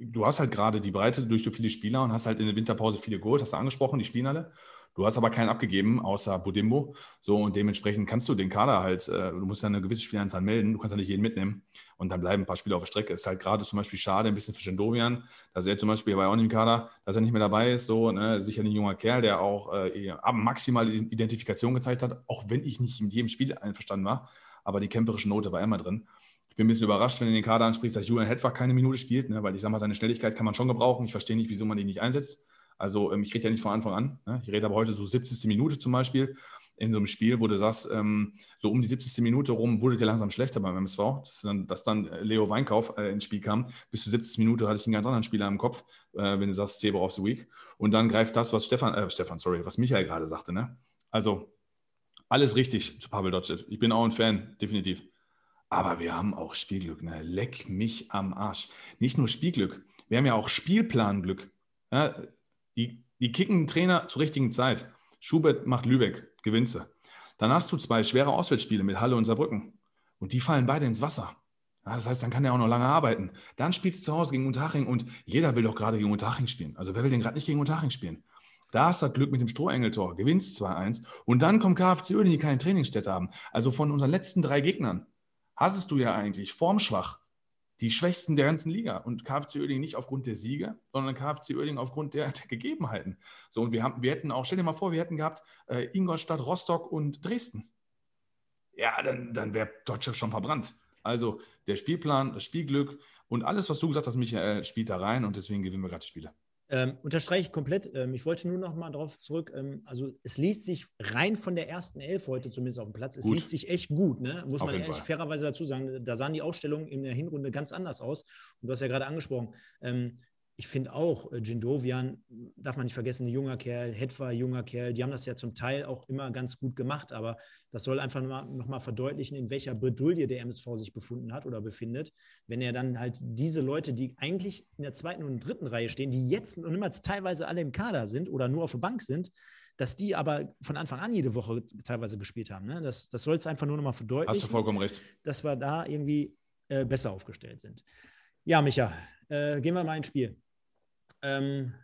du hast halt gerade die Breite durch so viele Spieler und hast halt in der Winterpause viele geholt, hast du angesprochen, die spielen alle. Du hast aber keinen abgegeben, außer Budimbo. So, und dementsprechend kannst du den Kader halt, äh, du musst ja eine gewisse Spielanzahl melden, du kannst ja nicht jeden mitnehmen. Und dann bleiben ein paar Spieler auf der Strecke. Ist halt gerade zum Beispiel schade, ein bisschen für Schendovian, dass er zum Beispiel bei auch nicht im Kader, dass er nicht mehr dabei ist. So, ne? sicher ein junger Kerl, der auch äh, maximal Identifikation gezeigt hat, auch wenn ich nicht in jedem Spiel einverstanden war. Aber die kämpferische Note war immer drin bin ein bisschen überrascht, wenn du den Kader ansprichst, dass Julian Hetwag keine Minute spielt, ne? weil ich sage mal, seine Schnelligkeit kann man schon gebrauchen. Ich verstehe nicht, wieso man ihn nicht einsetzt. Also ähm, ich rede ja nicht von Anfang an. Ne? Ich rede aber heute so 70. Minute zum Beispiel in so einem Spiel, wo du sagst, ähm, so um die 70. Minute rum wurde der langsam schlechter beim MSV, dass dann, dass dann Leo Weinkauf äh, ins Spiel kam. Bis zur 70. Minute hatte ich einen ganz anderen Spieler im Kopf, äh, wenn du sagst, Zebra of the Week. Und dann greift das, was Stefan, äh, Stefan, sorry, was Michael gerade sagte. Ne? Also alles richtig zu Pavel Dotschew. Ich bin auch ein Fan, definitiv. Aber wir haben auch Spielglück. Ne? Leck mich am Arsch. Nicht nur Spielglück, wir haben ja auch Spielplanglück. Ja, die, die kicken Trainer zur richtigen Zeit. Schubert macht Lübeck, gewinnst du. Dann hast du zwei schwere Auswärtsspiele mit Halle und Saarbrücken. Und die fallen beide ins Wasser. Ja, das heißt, dann kann er auch noch lange arbeiten. Dann spielst du zu Hause gegen Unterhaching und jeder will doch gerade gegen Unterhaching spielen. Also wer will denn gerade nicht gegen Unterhaching spielen? Da hast du Glück mit dem Strohengeltor, gewinnst 2-1 und dann kommt KFC Uerdingen, die keine Trainingsstätte haben. Also von unseren letzten drei Gegnern hattest du ja eigentlich formschwach die Schwächsten der ganzen Liga. Und KFC Oerding nicht aufgrund der Siege, sondern KFC Oerding aufgrund der, der, Gegebenheiten. So, und wir, haben, wir hätten auch, stell dir mal vor, wir hätten gehabt äh, Ingolstadt, Rostock und Dresden. Ja, dann, dann wäre Deutschland schon verbrannt. Also der Spielplan, das Spielglück und alles, was du gesagt hast, Michael, spielt da rein und deswegen gewinnen wir gerade die Spiele. Ähm, unterstreiche ich komplett. Ähm, ich wollte nur noch mal darauf zurück. Ähm, also es liest sich rein von der ersten Elf heute zumindest auf dem Platz. Es gut. liest sich echt gut, ne? muss auf man ehrlich fairerweise dazu sagen. Da sahen die Ausstellungen in der Hinrunde ganz anders aus. Und du hast ja gerade angesprochen. Ähm, ich finde auch, äh, Jindovian, darf man nicht vergessen, ein junger Kerl, Hetwa, junger Kerl, die haben das ja zum Teil auch immer ganz gut gemacht, aber das soll einfach nochmal verdeutlichen, in welcher Bredouille der MSV sich befunden hat oder befindet, wenn er dann halt diese Leute, die eigentlich in der zweiten und dritten Reihe stehen, die jetzt und immer teilweise alle im Kader sind oder nur auf der Bank sind, dass die aber von Anfang an jede Woche teilweise gespielt haben. Ne? Das, das soll es einfach nur nochmal verdeutlichen. Hast du vollkommen recht. Dass wir da irgendwie äh, besser aufgestellt sind. Ja, Micha, äh, gehen wir mal ins Spiel. Ähm,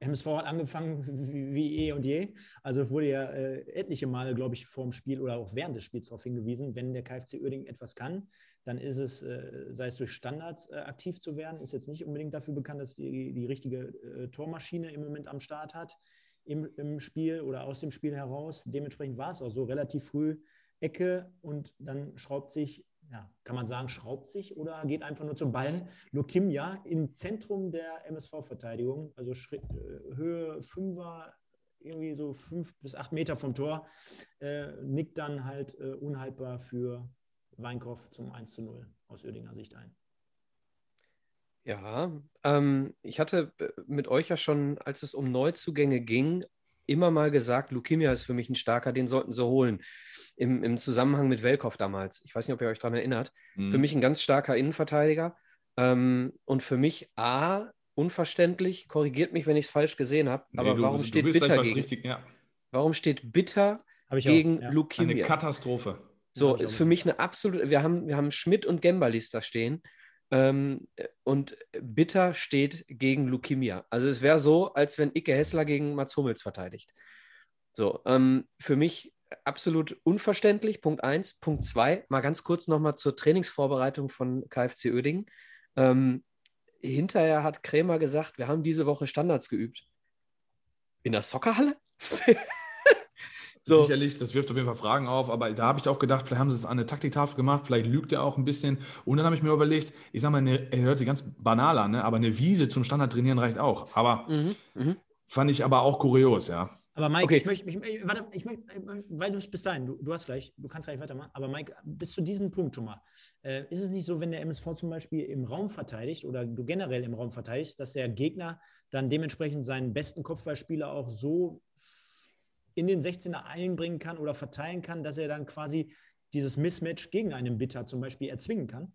MSV hat angefangen wie, wie, eh und je. Also wurde ja äh, etliche Male, glaube ich, vor dem Spiel oder auch während des Spiels darauf hingewiesen, wenn der KfC Uerdingen etwas kann, dann ist es, äh, sei es durch Standards äh, aktiv zu werden, ist jetzt nicht unbedingt dafür bekannt, dass die, die richtige äh, Tormaschine im Moment am Start hat im, im Spiel oder aus dem Spiel heraus. Dementsprechend war es auch so relativ früh Ecke und dann schraubt sich ja, kann man sagen, schraubt sich oder geht einfach nur zum Ball. Lokimia im Zentrum der MSV-Verteidigung, also Schritt, äh, Höhe 5er, irgendwie so 5 bis 8 Meter vom Tor, äh, nickt dann halt äh, unhaltbar für Weinkoff zum 1 zu 0 aus Oerdinger Sicht ein. Ja, ähm, ich hatte äh, mit euch ja schon, als es um Neuzugänge ging, immer mal gesagt, Lukimia ist für mich ein starker, den sollten sie holen. Im, im Zusammenhang mit Welkow damals. Ich weiß nicht, ob ihr euch daran erinnert. Mhm. Für mich ein ganz starker Innenverteidiger. Ähm, und für mich A, unverständlich, korrigiert mich, wenn ich es falsch gesehen habe, aber du, warum steht Bitter gegen? Richtig, ja. Warum steht Bitter gegen auch, ja. Lukimia? Eine Katastrophe. So, ist für mich eine absolute, wir haben, wir haben Schmidt und Gembalis da stehen. Ähm, und Bitter steht gegen Lukimia. Also es wäre so, als wenn Icke Hessler gegen Mats Hummels verteidigt. So, ähm, für mich absolut unverständlich, Punkt 1. Punkt 2, mal ganz kurz nochmal zur Trainingsvorbereitung von KfC Oeding. Ähm, hinterher hat Krämer gesagt, wir haben diese Woche Standards geübt. In der Soccerhalle? So. Sicherlich, das wirft auf jeden Fall Fragen auf, aber da habe ich auch gedacht, vielleicht haben sie es an eine Taktiktafel gemacht, vielleicht lügt er auch ein bisschen. Und dann habe ich mir überlegt, ich sage mal, eine, er hört sich ganz banal an, ne? aber eine Wiese zum Standard trainieren reicht auch. Aber mhm, mh. fand ich aber auch kurios, ja. Aber Mike, okay. ich möchte, ich, warte, ich möchte, weil du es bis dahin, du, du hast gleich, du kannst gleich weitermachen, aber Mike, bis zu diesem Punkt schon mal, äh, ist es nicht so, wenn der MSV zum Beispiel im Raum verteidigt oder du generell im Raum verteidigst, dass der Gegner dann dementsprechend seinen besten Kopfballspieler auch so in den 16er einbringen kann oder verteilen kann, dass er dann quasi dieses Mismatch gegen einen Bitter zum Beispiel erzwingen kann?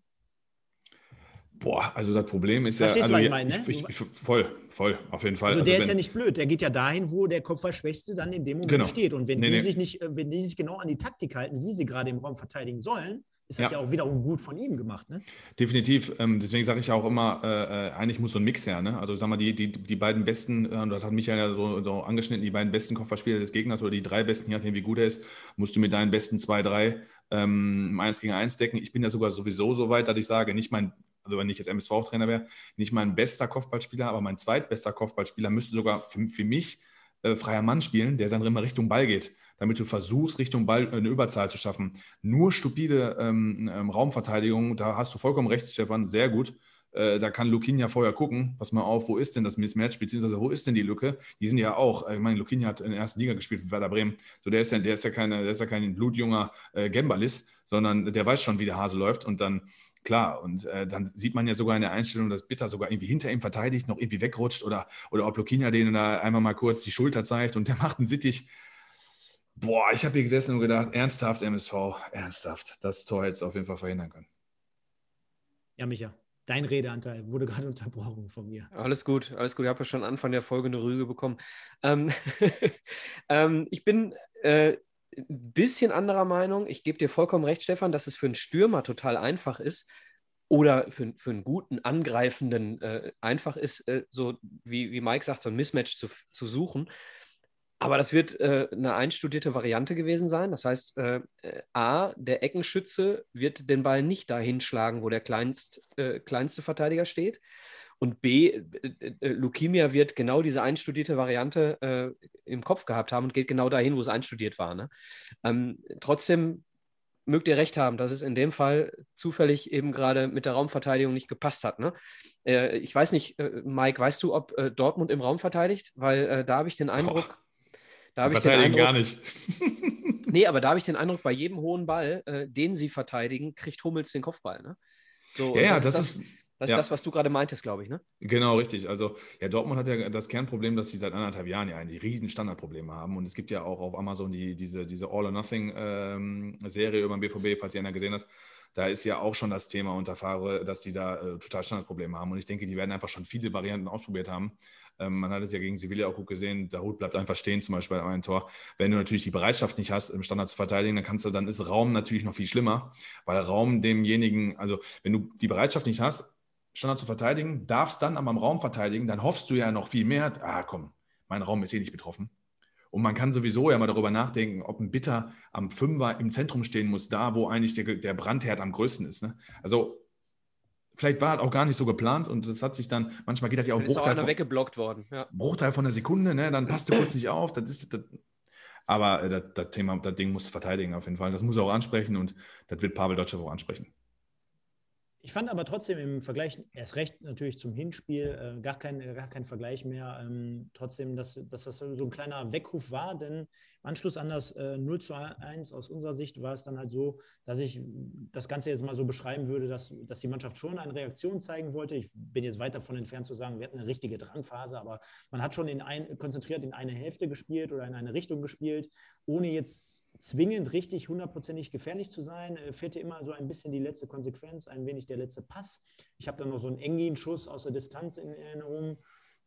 Boah, also das Problem ist Verstehst ja. Also, du, was ich meine, ne? ich, ich, voll, voll, auf jeden Fall. Also, also der wenn, ist ja nicht blöd, der geht ja dahin, wo der Kopfballschwächste dann in dem Moment genau. steht. Und wenn nee, die nee. sich nicht, äh, wenn die sich genau an die Taktik halten, wie sie gerade im Raum verteidigen sollen, ist das ja, ja auch wiederum gut von ihm gemacht. Ne? Definitiv. Ähm, deswegen sage ich auch immer, äh, äh, eigentlich muss so ein Mix her. Ne? Also sag mal, die, die, die beiden besten, äh, das hat Michael ja so, so angeschnitten, die beiden besten Kopfballspieler des Gegners oder die drei besten, je nachdem wie gut er ist, musst du mit deinen besten zwei, drei ähm, eins gegen eins decken. Ich bin ja sogar sowieso so weit, dass ich sage, nicht mein, also wenn ich jetzt MSV-Trainer wäre, nicht mein bester Kopfballspieler, aber mein zweitbester Kopfballspieler müsste sogar für, für mich äh, freier Mann spielen, der dann immer Richtung Ball geht, damit du versuchst, Richtung Ball eine Überzahl zu schaffen. Nur stupide ähm, ähm, Raumverteidigung, da hast du vollkommen recht, Stefan, sehr gut. Äh, da kann Lukin vorher gucken, pass mal auf, wo ist denn das Mismatch, beziehungsweise wo ist denn die Lücke? Die sind ja auch, äh, ich meine, Lukin hat in der ersten Liga gespielt für Werder Bremen. So, der ist ja, der ist ja, keine, der ist ja kein blutjunger äh, Gembalis, sondern der weiß schon, wie der Hase läuft und dann klar. Und äh, dann sieht man ja sogar in der Einstellung, dass Bitter sogar irgendwie hinter ihm verteidigt, noch irgendwie wegrutscht oder, oder ob Lukinia den da einmal mal kurz die Schulter zeigt und der macht einen Sittich. Boah, ich habe hier gesessen und gedacht, ernsthaft, MSV, ernsthaft. Das Tor hätte es auf jeden Fall verhindern können. Ja, Micha, dein Redeanteil wurde gerade unterbrochen von mir. Alles gut, alles gut. Ich habe ja schon Anfang der Folge eine Rüge bekommen. Ähm, ähm, ich bin äh, ein bisschen anderer Meinung. Ich gebe dir vollkommen recht, Stefan, dass es für einen Stürmer total einfach ist oder für, für einen guten Angreifenden äh, einfach ist, äh, so wie, wie Mike sagt, so ein Mismatch zu, zu suchen. Aber das wird äh, eine einstudierte Variante gewesen sein. Das heißt, äh, äh, A, der Eckenschütze wird den Ball nicht dahin schlagen, wo der kleinst, äh, kleinste Verteidiger steht. Und B, äh, äh, Leukemia wird genau diese einstudierte Variante äh, im Kopf gehabt haben und geht genau dahin, wo es einstudiert war. Ne? Ähm, trotzdem mögt ihr recht haben, dass es in dem Fall zufällig eben gerade mit der Raumverteidigung nicht gepasst hat. Ne? Äh, ich weiß nicht, äh, Mike, weißt du, ob äh, Dortmund im Raum verteidigt? Weil da habe ich den Eindruck. Boah. Da habe ich den Eindruck, gar nicht. nee, aber da habe ich den Eindruck, bei jedem hohen Ball, den sie verteidigen, kriegt Hummels den Kopfball. Ne? So, ja, das, das, ist das ja. ist das, was du gerade meintest, glaube ich, ne? Genau, richtig. Also, ja, Dortmund hat ja das Kernproblem, dass sie seit anderthalb Jahren ja eigentlich riesen Standardprobleme haben. Und es gibt ja auch auf Amazon die, diese, diese All-or-Nothing-Serie ähm, über den BVB, falls ihr einer gesehen hat. Da ist ja auch schon das Thema unter Fahre, dass die da äh, total Standardprobleme haben. Und ich denke, die werden einfach schon viele Varianten ausprobiert haben. Ähm, man hat es ja gegen Sevilla auch gut gesehen, der Hut bleibt einfach stehen, zum Beispiel bei einem Tor. Wenn du natürlich die Bereitschaft nicht hast, im Standard zu verteidigen, dann kannst du, dann ist Raum natürlich noch viel schlimmer, weil Raum demjenigen, also wenn du die Bereitschaft nicht hast, Standard zu verteidigen, darfst dann aber im Raum verteidigen, dann hoffst du ja noch viel mehr, ah komm, mein Raum ist eh nicht betroffen. Und man kann sowieso ja mal darüber nachdenken, ob ein Bitter am Fünfer im Zentrum stehen muss, da wo eigentlich der, der Brandherd am größten ist. Ne? Also vielleicht war das auch gar nicht so geplant und das hat sich dann, manchmal geht das ja auch Bruchteil. Auch von, weggeblockt worden. Ja. Bruchteil von der Sekunde, ne? dann passt du kurz nicht auf. Das ist, das, aber äh, das, das, Thema, das Ding muss verteidigen auf jeden Fall. Das muss er auch ansprechen und das wird Pavel Dotschew auch ansprechen. Ich fand aber trotzdem im Vergleich, erst recht natürlich zum Hinspiel, äh, gar, kein, gar kein Vergleich mehr. Ähm, trotzdem, dass, dass das so ein kleiner Weckruf war, denn im Anschluss an das äh, 0 zu 1 aus unserer Sicht war es dann halt so, dass ich das Ganze jetzt mal so beschreiben würde, dass, dass die Mannschaft schon eine Reaktion zeigen wollte. Ich bin jetzt weit davon entfernt zu sagen, wir hatten eine richtige Drangphase, aber man hat schon in ein, konzentriert in eine Hälfte gespielt oder in eine Richtung gespielt, ohne jetzt zwingend richtig hundertprozentig gefährlich zu sein. Äh, fehlte immer so ein bisschen die letzte Konsequenz, ein wenig der letzte Pass. Ich habe dann noch so einen Engin-Schuss aus der Distanz in Erinnerung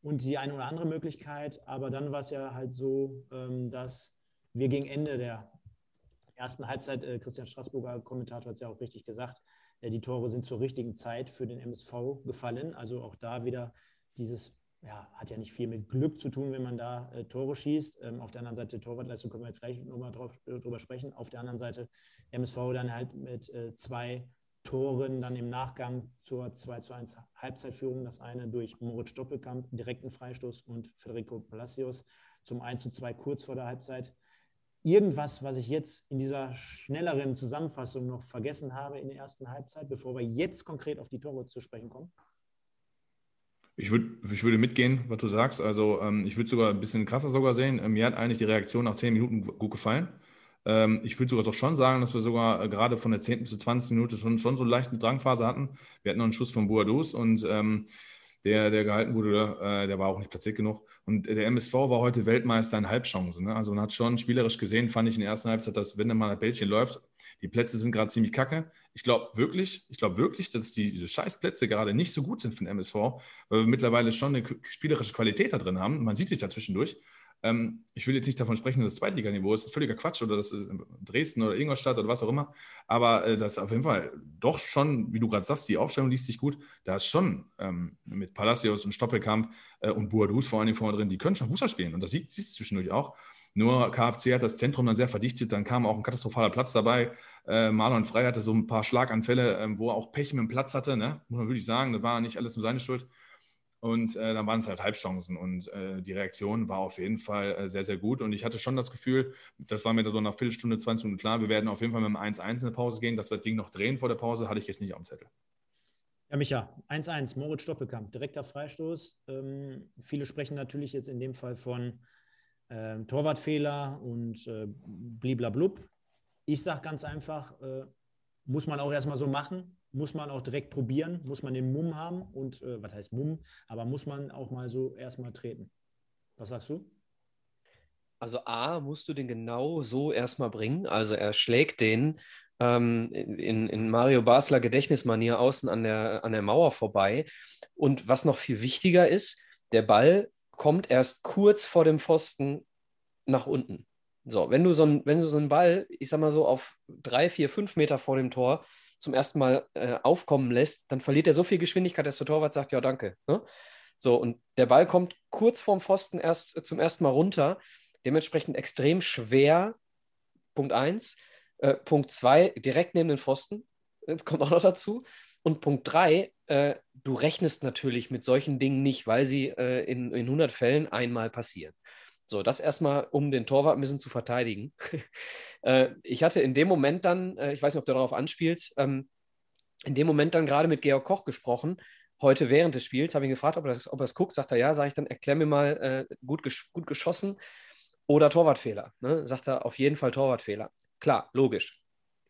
und die eine oder andere Möglichkeit. Aber dann war es ja halt so, ähm, dass wir gegen Ende der ersten Halbzeit, äh, Christian Straßburger, Kommentator, hat es ja auch richtig gesagt, äh, die Tore sind zur richtigen Zeit für den MSV gefallen. Also auch da wieder dieses ja, hat ja nicht viel mit Glück zu tun, wenn man da äh, Tore schießt. Ähm, auf der anderen Seite Torwartleistung können wir jetzt gleich nochmal äh, drüber sprechen. Auf der anderen Seite MSV dann halt mit äh, zwei Toren dann im Nachgang zur 2 zu 1 Halbzeitführung. Das eine durch Moritz Doppelkamp, direkten Freistoß und Federico Palacios zum 1 zu 2 kurz vor der Halbzeit. Irgendwas, was ich jetzt in dieser schnelleren Zusammenfassung noch vergessen habe in der ersten Halbzeit, bevor wir jetzt konkret auf die Tore zu sprechen kommen? Ich, würd, ich würde mitgehen, was du sagst. Also ähm, ich würde sogar ein bisschen krasser sogar sehen. Ähm, mir hat eigentlich die Reaktion nach 10 Minuten gut gefallen. Ähm, ich würde sogar schon sagen, dass wir sogar äh, gerade von der 10. bis zur 20. Minute schon, schon so eine leichte Drangphase hatten. Wir hatten noch einen Schuss von Boadus und ähm, der, der gehalten wurde, äh, der war auch nicht platziert genug. Und der MSV war heute Weltmeister in Halbchancen. Ne? Also man hat schon spielerisch gesehen, fand ich in der ersten Halbzeit, dass wenn mal ein Bällchen läuft, die Plätze sind gerade ziemlich kacke. Ich glaube wirklich, ich glaube wirklich, dass die, diese Scheißplätze gerade nicht so gut sind für den MSV, weil wir mittlerweile schon eine spielerische Qualität da drin haben. Man sieht sich da zwischendurch. Ähm, ich will jetzt nicht davon sprechen, dass das Zweitliganiveau ist, ist völliger Quatsch oder das ist Dresden oder Ingolstadt oder was auch immer. Aber äh, das ist auf jeden Fall doch schon, wie du gerade sagst, die Aufstellung liest sich gut. Da ist schon ähm, mit Palacios und Stoppelkamp äh, und Boadus vor allen Dingen vorne drin, die können schon Fußball spielen und das siehst du zwischendurch auch. Nur KFC hat das Zentrum dann sehr verdichtet, dann kam auch ein katastrophaler Platz dabei. Äh, Marlon Frey hatte so ein paar Schlaganfälle, äh, wo er auch Pech mit dem Platz hatte, ne? muss man wirklich sagen. Das war nicht alles nur seine Schuld. Und äh, dann waren es halt Halbchancen. Und äh, die Reaktion war auf jeden Fall äh, sehr, sehr gut. Und ich hatte schon das Gefühl, das war mir da so nach Viertelstunde, 20 Minuten klar, wir werden auf jeden Fall mit einem 1-1 in der Pause gehen. Dass wir das Ding noch drehen vor der Pause, hatte ich jetzt nicht auf dem Zettel. Ja, Micha, 1-1, Moritz Stoppelkamp, direkter Freistoß. Ähm, viele sprechen natürlich jetzt in dem Fall von äh, Torwartfehler und äh, bliblablub. Ich sage ganz einfach, äh, muss man auch erstmal so machen muss man auch direkt probieren, muss man den Mumm haben und äh, was heißt Mumm, aber muss man auch mal so erstmal treten. Was sagst du? Also A, musst du den genau so erstmal bringen. Also er schlägt den ähm, in, in Mario Basler Gedächtnismanier außen an der, an der Mauer vorbei. Und was noch viel wichtiger ist, der Ball kommt erst kurz vor dem Pfosten nach unten. So, wenn du so, ein, wenn du so einen Ball, ich sag mal so, auf drei, vier, fünf Meter vor dem Tor zum ersten Mal äh, aufkommen lässt, dann verliert er so viel Geschwindigkeit, dass der Torwart sagt, ja, danke. Ne? So, und der Ball kommt kurz vorm Pfosten erst äh, zum ersten Mal runter, dementsprechend extrem schwer. Punkt 1. Äh, Punkt 2, direkt neben den Pfosten. Das kommt auch noch dazu. Und Punkt 3, äh, du rechnest natürlich mit solchen Dingen nicht, weil sie äh, in, in 100 Fällen einmal passieren. So, das erstmal, um den Torwart ein bisschen zu verteidigen. äh, ich hatte in dem Moment dann, äh, ich weiß nicht, ob du darauf anspielst, ähm, in dem Moment dann gerade mit Georg Koch gesprochen. Heute während des Spiels habe ihn gefragt, ob er das, ob er guckt. Sagt er ja, sage ich dann, erklär mir mal, äh, gut, gesch gut geschossen oder Torwartfehler. Ne? Sagt er, auf jeden Fall Torwartfehler. Klar, logisch.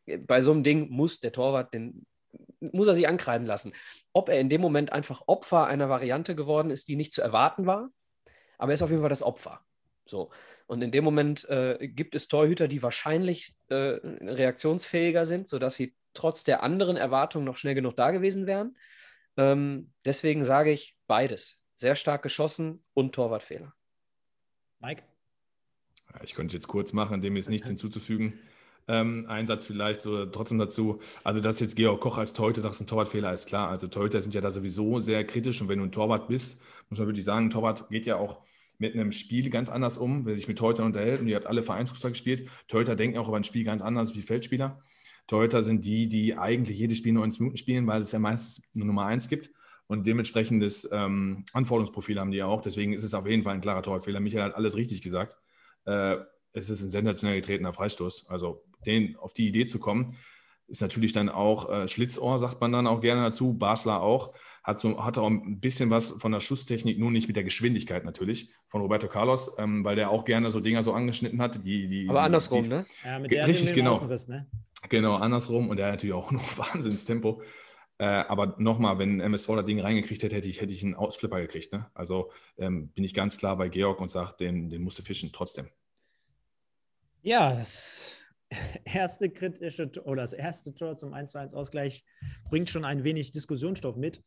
Bei so einem Ding muss der Torwart den, muss er sich ankreiden lassen. Ob er in dem Moment einfach Opfer einer Variante geworden ist, die nicht zu erwarten war, aber er ist auf jeden Fall das Opfer. So. Und in dem Moment äh, gibt es Torhüter, die wahrscheinlich äh, reaktionsfähiger sind, sodass sie trotz der anderen Erwartungen noch schnell genug da gewesen wären. Ähm, deswegen sage ich beides. Sehr stark geschossen und Torwartfehler. Mike? Ja, ich könnte es jetzt kurz machen, dem ist nichts hinzuzufügen. Ähm, ein Satz vielleicht so trotzdem dazu. Also, dass jetzt Georg Koch als Torhüter sagt, ein Torwartfehler ist klar. Also, Torhüter sind ja da sowieso sehr kritisch und wenn du ein Torwart bist, muss man wirklich sagen, ein Torwart geht ja auch mit einem Spiel ganz anders um, wer sich mit Torhütern unterhält und ihr habt alle Vereinsfußball gespielt. Torhüter denken auch über ein Spiel ganz anders wie Feldspieler. Torhüter sind die, die eigentlich jedes Spiel 90 Minuten spielen, weil es ja meistens eine Nummer 1 gibt und dementsprechendes ähm, Anforderungsprofil haben die auch. Deswegen ist es auf jeden Fall ein klarer Torwartfehler. Michael hat alles richtig gesagt. Äh, es ist ein sensationell getretener Freistoß. Also den auf die Idee zu kommen, ist natürlich dann auch äh, Schlitzohr, sagt man dann auch gerne dazu, Basler auch hat, so, hat auch ein bisschen was von der Schusstechnik, nur nicht mit der Geschwindigkeit natürlich, von Roberto Carlos, ähm, weil der auch gerne so Dinger so angeschnitten hat. Die, die, Aber andersrum, die, ne? Ja, mit der richtig, genau. ne? Genau, andersrum und der hat natürlich auch noch Wahnsinnstempo. Äh, aber nochmal, wenn MSV das Ding reingekriegt hätte, hätte ich, hätte ich einen Ausflipper gekriegt. Ne? Also ähm, bin ich ganz klar bei Georg und sage, den, den musste fischen trotzdem. Ja, das erste kritische oder das erste Tor zum 1-1 Ausgleich bringt schon ein wenig Diskussionsstoff mit.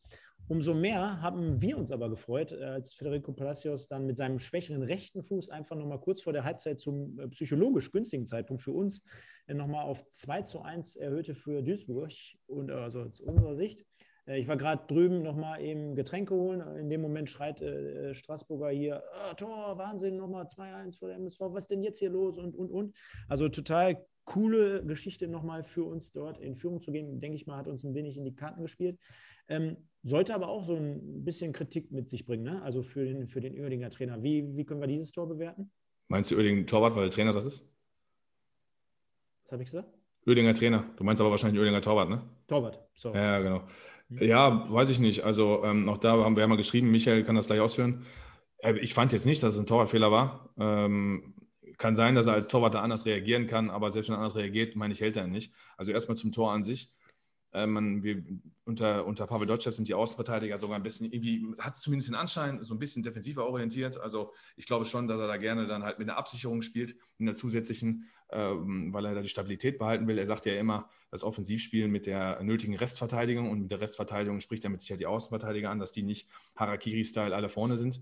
Umso mehr haben wir uns aber gefreut, äh, als Federico Palacios dann mit seinem schwächeren rechten Fuß einfach nochmal kurz vor der Halbzeit zum äh, psychologisch günstigen Zeitpunkt für uns äh, nochmal auf 2 zu 1 erhöhte für Duisburg und also aus unserer Sicht. Ich war gerade drüben nochmal eben Getränke holen. In dem Moment schreit äh, Straßburger hier: oh, Tor, Wahnsinn, nochmal 2-1 vor der MSV. Was ist denn jetzt hier los? Und, und, und. Also total coole Geschichte nochmal für uns dort in Führung zu gehen. Denke ich mal, hat uns ein wenig in die Karten gespielt. Ähm, sollte aber auch so ein bisschen Kritik mit sich bringen, ne? also für den, für den Oerdinger Trainer. Wie, wie können wir dieses Tor bewerten? Meinst du Oerding Torwart, weil der Trainer sagt es? Was habe ich gesagt? Oerdinger Trainer. Du meinst aber wahrscheinlich Oerdinger Torwart, ne? Torwart, sorry. Ja, genau. Mhm. Ja, weiß ich nicht. Also ähm, auch da haben wir ja mal geschrieben, Michael kann das gleich ausführen. Äh, ich fand jetzt nicht, dass es ein Torwartfehler war. Ähm, kann sein, dass er als Torwart da anders reagieren kann, aber selbst wenn er anders reagiert, meine ich, hält er nicht. Also erstmal zum Tor an sich. Äh, man, wir, unter, unter Pavel Dotschew sind die Außenverteidiger sogar ein bisschen, irgendwie, hat zumindest den Anschein, so ein bisschen defensiver orientiert. Also ich glaube schon, dass er da gerne dann halt mit einer Absicherung spielt, in der zusätzlichen, ähm, weil er da die Stabilität behalten will. Er sagt ja immer, das Offensivspielen mit der nötigen Restverteidigung und mit der Restverteidigung spricht er mit Sicherheit die Außenverteidiger an, dass die nicht Harakiri-Style alle vorne sind.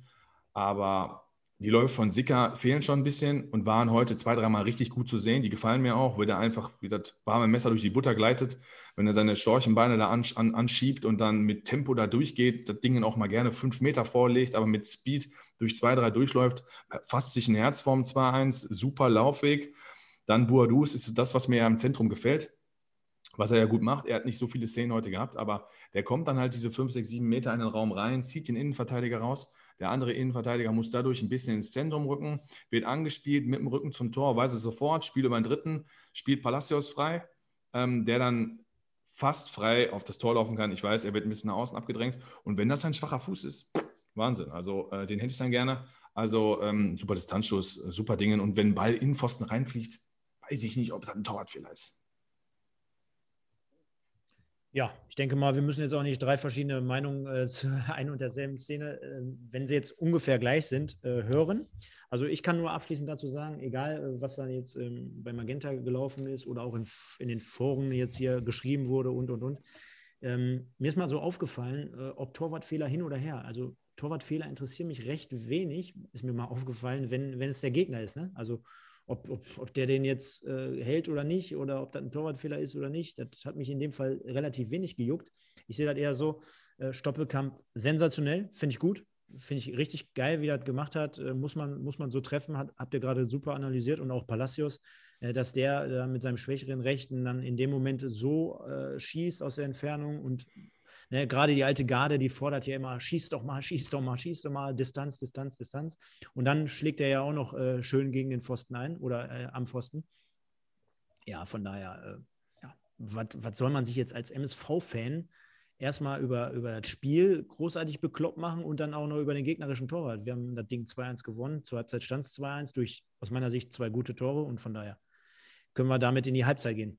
Aber die Läufe von Sicker fehlen schon ein bisschen und waren heute zwei, dreimal richtig gut zu sehen. Die gefallen mir auch, wo der einfach wie das warme Messer durch die Butter gleitet, wenn er seine Storchenbeine da an, an, anschiebt und dann mit Tempo da durchgeht, das Ding auch mal gerne fünf Meter vorlegt, aber mit Speed durch zwei, drei durchläuft, fasst sich ein Herz vorm 2-1, super Laufweg. Dann Boadus ist das, was mir ja im Zentrum gefällt. was er ja gut macht. Er hat nicht so viele Szenen heute gehabt, aber der kommt dann halt diese 5, 6, 7 Meter in den Raum rein, zieht den Innenverteidiger raus. Der andere Innenverteidiger muss dadurch ein bisschen ins Zentrum rücken, wird angespielt mit dem Rücken zum Tor, weiß es sofort, spielt über den dritten, spielt Palacios frei, ähm, der dann fast frei auf das Tor laufen kann. Ich weiß, er wird ein bisschen nach außen abgedrängt. Und wenn das ein schwacher Fuß ist, Wahnsinn. Also äh, den hätte ich dann gerne. Also ähm, super Distanzschuss, super Dingen. Und wenn Ball in Pfosten reinfliegt, weiß ich nicht, ob das ein Torwartfehler ist. Ja, ich denke mal, wir müssen jetzt auch nicht drei verschiedene Meinungen äh, zu einer und derselben Szene, äh, wenn sie jetzt ungefähr gleich sind, äh, hören. Also ich kann nur abschließend dazu sagen, egal äh, was dann jetzt ähm, bei Magenta gelaufen ist oder auch in, in, den Foren jetzt hier geschrieben wurde und und und. Ähm, mir ist mal so aufgefallen, äh, ob Torwartfehler hin oder her. Also Torwartfehler interessieren mich recht wenig, ist mir mal aufgefallen, wenn, wenn es der Gegner ist. Ne? Also ob, ob, ob der den jetzt äh, hält oder nicht oder ob das ein Torwartfehler ist oder nicht, das hat mich in dem Fall relativ wenig gejuckt. Ich sehe das eher so, äh, Stoppelkamp sensationell, finde ich gut, finde ich richtig geil, wie das gemacht hat, äh, muss, man, muss man so treffen, hat, habt ihr gerade super analysiert und auch Palacios, äh, dass der mit seinem schwächeren Rechten dann in dem Moment so äh, schießt aus der Entfernung und Ne, gerade die alte Garde, die fordert ja immer, schieß doch mal, schieß doch mal, schieß doch mal, Distanz, Distanz, Distanz. Und dann schlägt er ja auch noch äh, schön gegen den Pfosten ein oder äh, am Pfosten. Ja, von daher, äh, ja, was soll man sich jetzt als MSV-Fan erstmal über, über das Spiel großartig bekloppt machen und dann auch noch über den gegnerischen Torwart. Wir haben das Ding 2-1 gewonnen, zur Halbzeit stand es 2-1 durch aus meiner Sicht zwei gute Tore und von daher können wir damit in die Halbzeit gehen.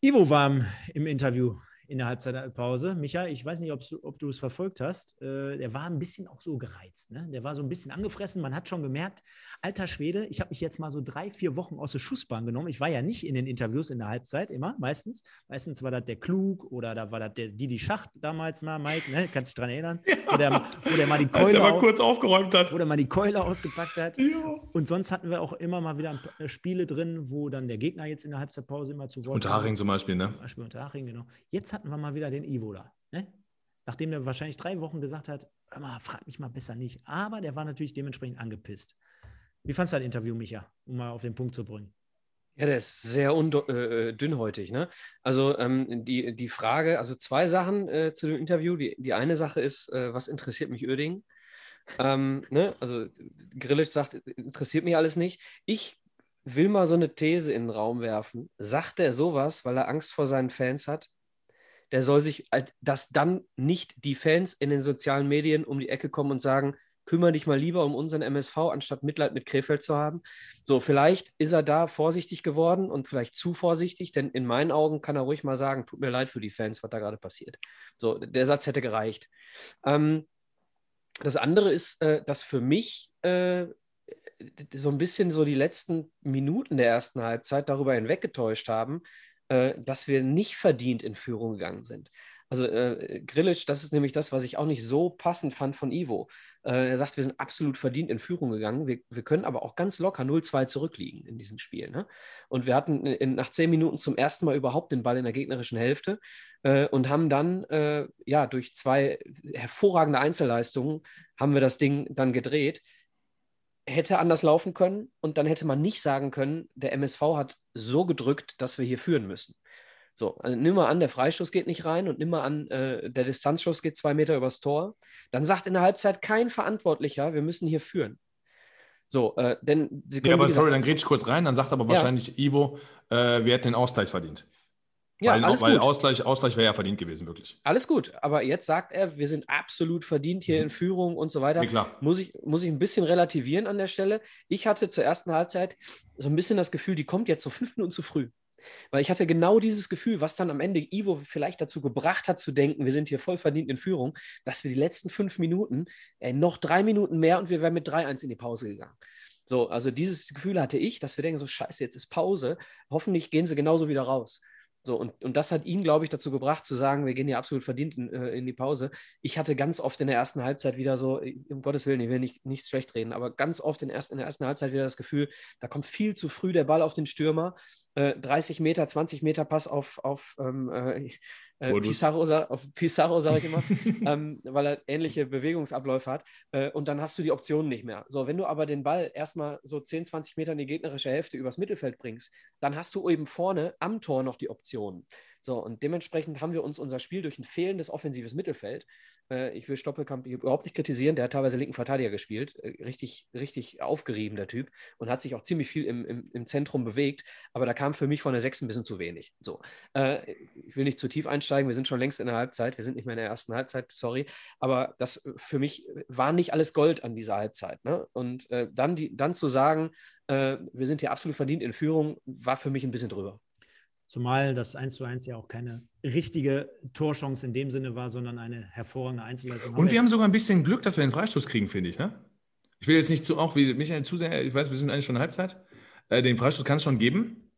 Ivo war im Interview in der Halbzeitpause. Micha, ich weiß nicht, ob du es verfolgt hast. Äh, der war ein bisschen auch so gereizt. Ne? Der war so ein bisschen angefressen. Man hat schon gemerkt, alter Schwede, ich habe mich jetzt mal so drei, vier Wochen aus der Schussbahn genommen. Ich war ja nicht in den Interviews in der Halbzeit, immer, meistens. Meistens war das der Klug oder da war das der Didi Schacht damals mal, Mike, ne? kannst dich dran erinnern? Ja. Wo, der, wo der mal die Keule, mal kurz aufgeräumt hat. Wo der mal die Keule ausgepackt hat. Ja. Und sonst hatten wir auch immer mal wieder äh, Spiele drin, wo dann der Gegner jetzt in der Halbzeitpause immer zu Wort kam. Unterhaching zum Beispiel, ne? Zum Beispiel Unterhaching, genau. Jetzt hatten wir mal wieder den Ivo da. Ne? Nachdem er wahrscheinlich drei Wochen gesagt hat, mal, frag mich mal besser nicht. Aber der war natürlich dementsprechend angepisst. Wie fandest du das Interview, Micha, um mal auf den Punkt zu bringen? Ja, der ist sehr äh, dünnhäutig. Ne? Also ähm, die, die Frage, also zwei Sachen äh, zu dem Interview. Die, die eine Sache ist, äh, was interessiert mich Öding? Ähm, ne? Also Grillic sagt, interessiert mich alles nicht. Ich will mal so eine These in den Raum werfen. Sagt er sowas, weil er Angst vor seinen Fans hat? Der soll sich, dass dann nicht die Fans in den sozialen Medien um die Ecke kommen und sagen, kümmere dich mal lieber um unseren MSV, anstatt Mitleid mit Krefeld zu haben. So, vielleicht ist er da vorsichtig geworden und vielleicht zu vorsichtig, denn in meinen Augen kann er ruhig mal sagen, tut mir leid für die Fans, was da gerade passiert. So, der Satz hätte gereicht. Ähm, das andere ist, äh, dass für mich äh, so ein bisschen so die letzten Minuten der ersten Halbzeit darüber hinweggetäuscht haben, dass wir nicht verdient in Führung gegangen sind. Also äh, Grillic, das ist nämlich das, was ich auch nicht so passend fand von Ivo. Äh, er sagt, wir sind absolut verdient in Führung gegangen. Wir, wir können aber auch ganz locker 0-2 zurückliegen in diesem Spiel. Ne? Und wir hatten in, nach zehn Minuten zum ersten Mal überhaupt den Ball in der gegnerischen Hälfte äh, und haben dann äh, ja durch zwei hervorragende Einzelleistungen haben wir das Ding dann gedreht hätte anders laufen können und dann hätte man nicht sagen können, der MSV hat so gedrückt, dass wir hier führen müssen. So, also nimm mal an, der Freistoß geht nicht rein und nimm mal an, äh, der Distanzschuss geht zwei Meter übers Tor. Dann sagt in der Halbzeit kein Verantwortlicher, wir müssen hier führen. So, äh, denn sie können, Ja, aber sorry, dann grätsch kurz rein, dann sagt aber wahrscheinlich ja. Ivo, äh, wir hätten den Ausgleich verdient. Ja, weil, alles weil gut. Ausgleich, Ausgleich wäre ja verdient gewesen, wirklich. Alles gut, aber jetzt sagt er, wir sind absolut verdient hier mhm. in Führung und so weiter. Ja, klar. Muss ich, muss ich ein bisschen relativieren an der Stelle. Ich hatte zur ersten Halbzeit so ein bisschen das Gefühl, die kommt jetzt so fünf Minuten zu früh. Weil ich hatte genau dieses Gefühl, was dann am Ende Ivo vielleicht dazu gebracht hat zu denken, wir sind hier voll verdient in Führung, dass wir die letzten fünf Minuten, äh, noch drei Minuten mehr und wir wären mit 3-1 in die Pause gegangen. So, also dieses Gefühl hatte ich, dass wir denken, so scheiße, jetzt ist Pause. Hoffentlich gehen sie genauso wieder raus. So, und, und das hat ihn, glaube ich, dazu gebracht, zu sagen, wir gehen ja absolut verdient in, äh, in, die Pause. Ich hatte ganz oft in der ersten Halbzeit wieder so, äh, um Gottes Willen, ich will nicht, nicht schlecht reden, aber ganz oft in, erst, in der ersten Halbzeit wieder das Gefühl, da kommt viel zu früh der Ball auf den Stürmer. Äh, 30 Meter, 20 Meter Pass auf, auf ähm, äh, Pizarro, Pizarro sage ich immer, ähm, weil er ähnliche Bewegungsabläufe hat. Äh, und dann hast du die Optionen nicht mehr. So, wenn du aber den Ball erstmal so 10, 20 Meter in die gegnerische Hälfte übers Mittelfeld bringst, dann hast du eben vorne am Tor noch die Optionen. So, und dementsprechend haben wir uns unser Spiel durch ein fehlendes offensives Mittelfeld ich will Stoppelkamp überhaupt nicht kritisieren. Der hat teilweise linken Verteidiger gespielt. Äh, richtig, richtig aufgerieben, der Typ. Und hat sich auch ziemlich viel im, im, im Zentrum bewegt. Aber da kam für mich von der 6 ein bisschen zu wenig. So. Äh, ich will nicht zu tief einsteigen. Wir sind schon längst in der Halbzeit. Wir sind nicht mehr in der ersten Halbzeit, sorry. Aber das für mich war nicht alles Gold an dieser Halbzeit. Ne? Und äh, dann, die, dann zu sagen, äh, wir sind hier absolut verdient in Führung, war für mich ein bisschen drüber. Zumal das 1 zu 1 ja auch keine richtige Torchance in dem Sinne war, sondern eine hervorragende Einzelleistung. Und wir haben sogar ein bisschen Glück, dass wir einen Freistoß kriegen, finde ich. Ne? Ich will jetzt nicht zu, auch wie Michael zu sehr, ich weiß, wir sind eigentlich schon Halbzeit. Äh, den Freistoß kann es schon geben,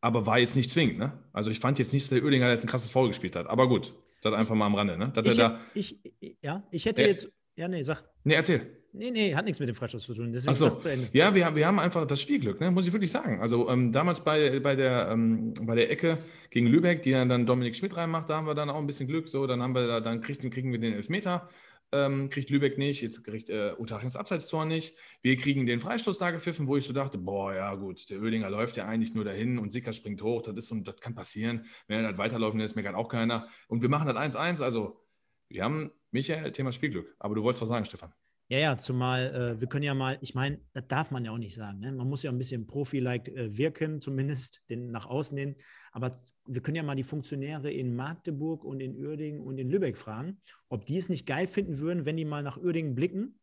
aber war jetzt nicht zwingend. Ne? Also ich fand jetzt nicht, dass der Oerdinger jetzt ein krasses Foul gespielt hat. Aber gut, das einfach mal am Rande. Ne? Ich, da, ich, ja, ich hätte äh, jetzt, ja, nee, sag. Nee, erzähl. Nee, nee, hat nichts mit dem Freistoß zu tun. Deswegen Ach so. zu Ende. Ja, wir, wir haben einfach das Spielglück, ne? muss ich wirklich sagen. Also ähm, damals bei, bei, der, ähm, bei der Ecke gegen Lübeck, die dann Dominik Schmidt reinmacht, da haben wir dann auch ein bisschen Glück. So, dann haben wir da, dann kriegen, kriegen wir den Elfmeter, ähm, kriegt Lübeck nicht, jetzt kriegt äh, Utaching das Abseitstor nicht. Wir kriegen den Freistoß da gepfiffen, wo ich so dachte, boah, ja gut, der Oedinger läuft ja eigentlich nur dahin und Sicker springt hoch, das ist und das kann passieren. Wenn er halt weiterlaufen lässt, meckert auch keiner. Und wir machen das 1-1, also wir haben, Michael, Thema Spielglück. Aber du wolltest was sagen, Stefan. Ja, ja, zumal äh, wir können ja mal, ich meine, das darf man ja auch nicht sagen. Ne? Man muss ja ein bisschen Profi-like äh, wirken, zumindest den nach außen hin. Aber wir können ja mal die Funktionäre in Magdeburg und in Uerdingen und in Lübeck fragen, ob die es nicht geil finden würden, wenn die mal nach Uerdingen blicken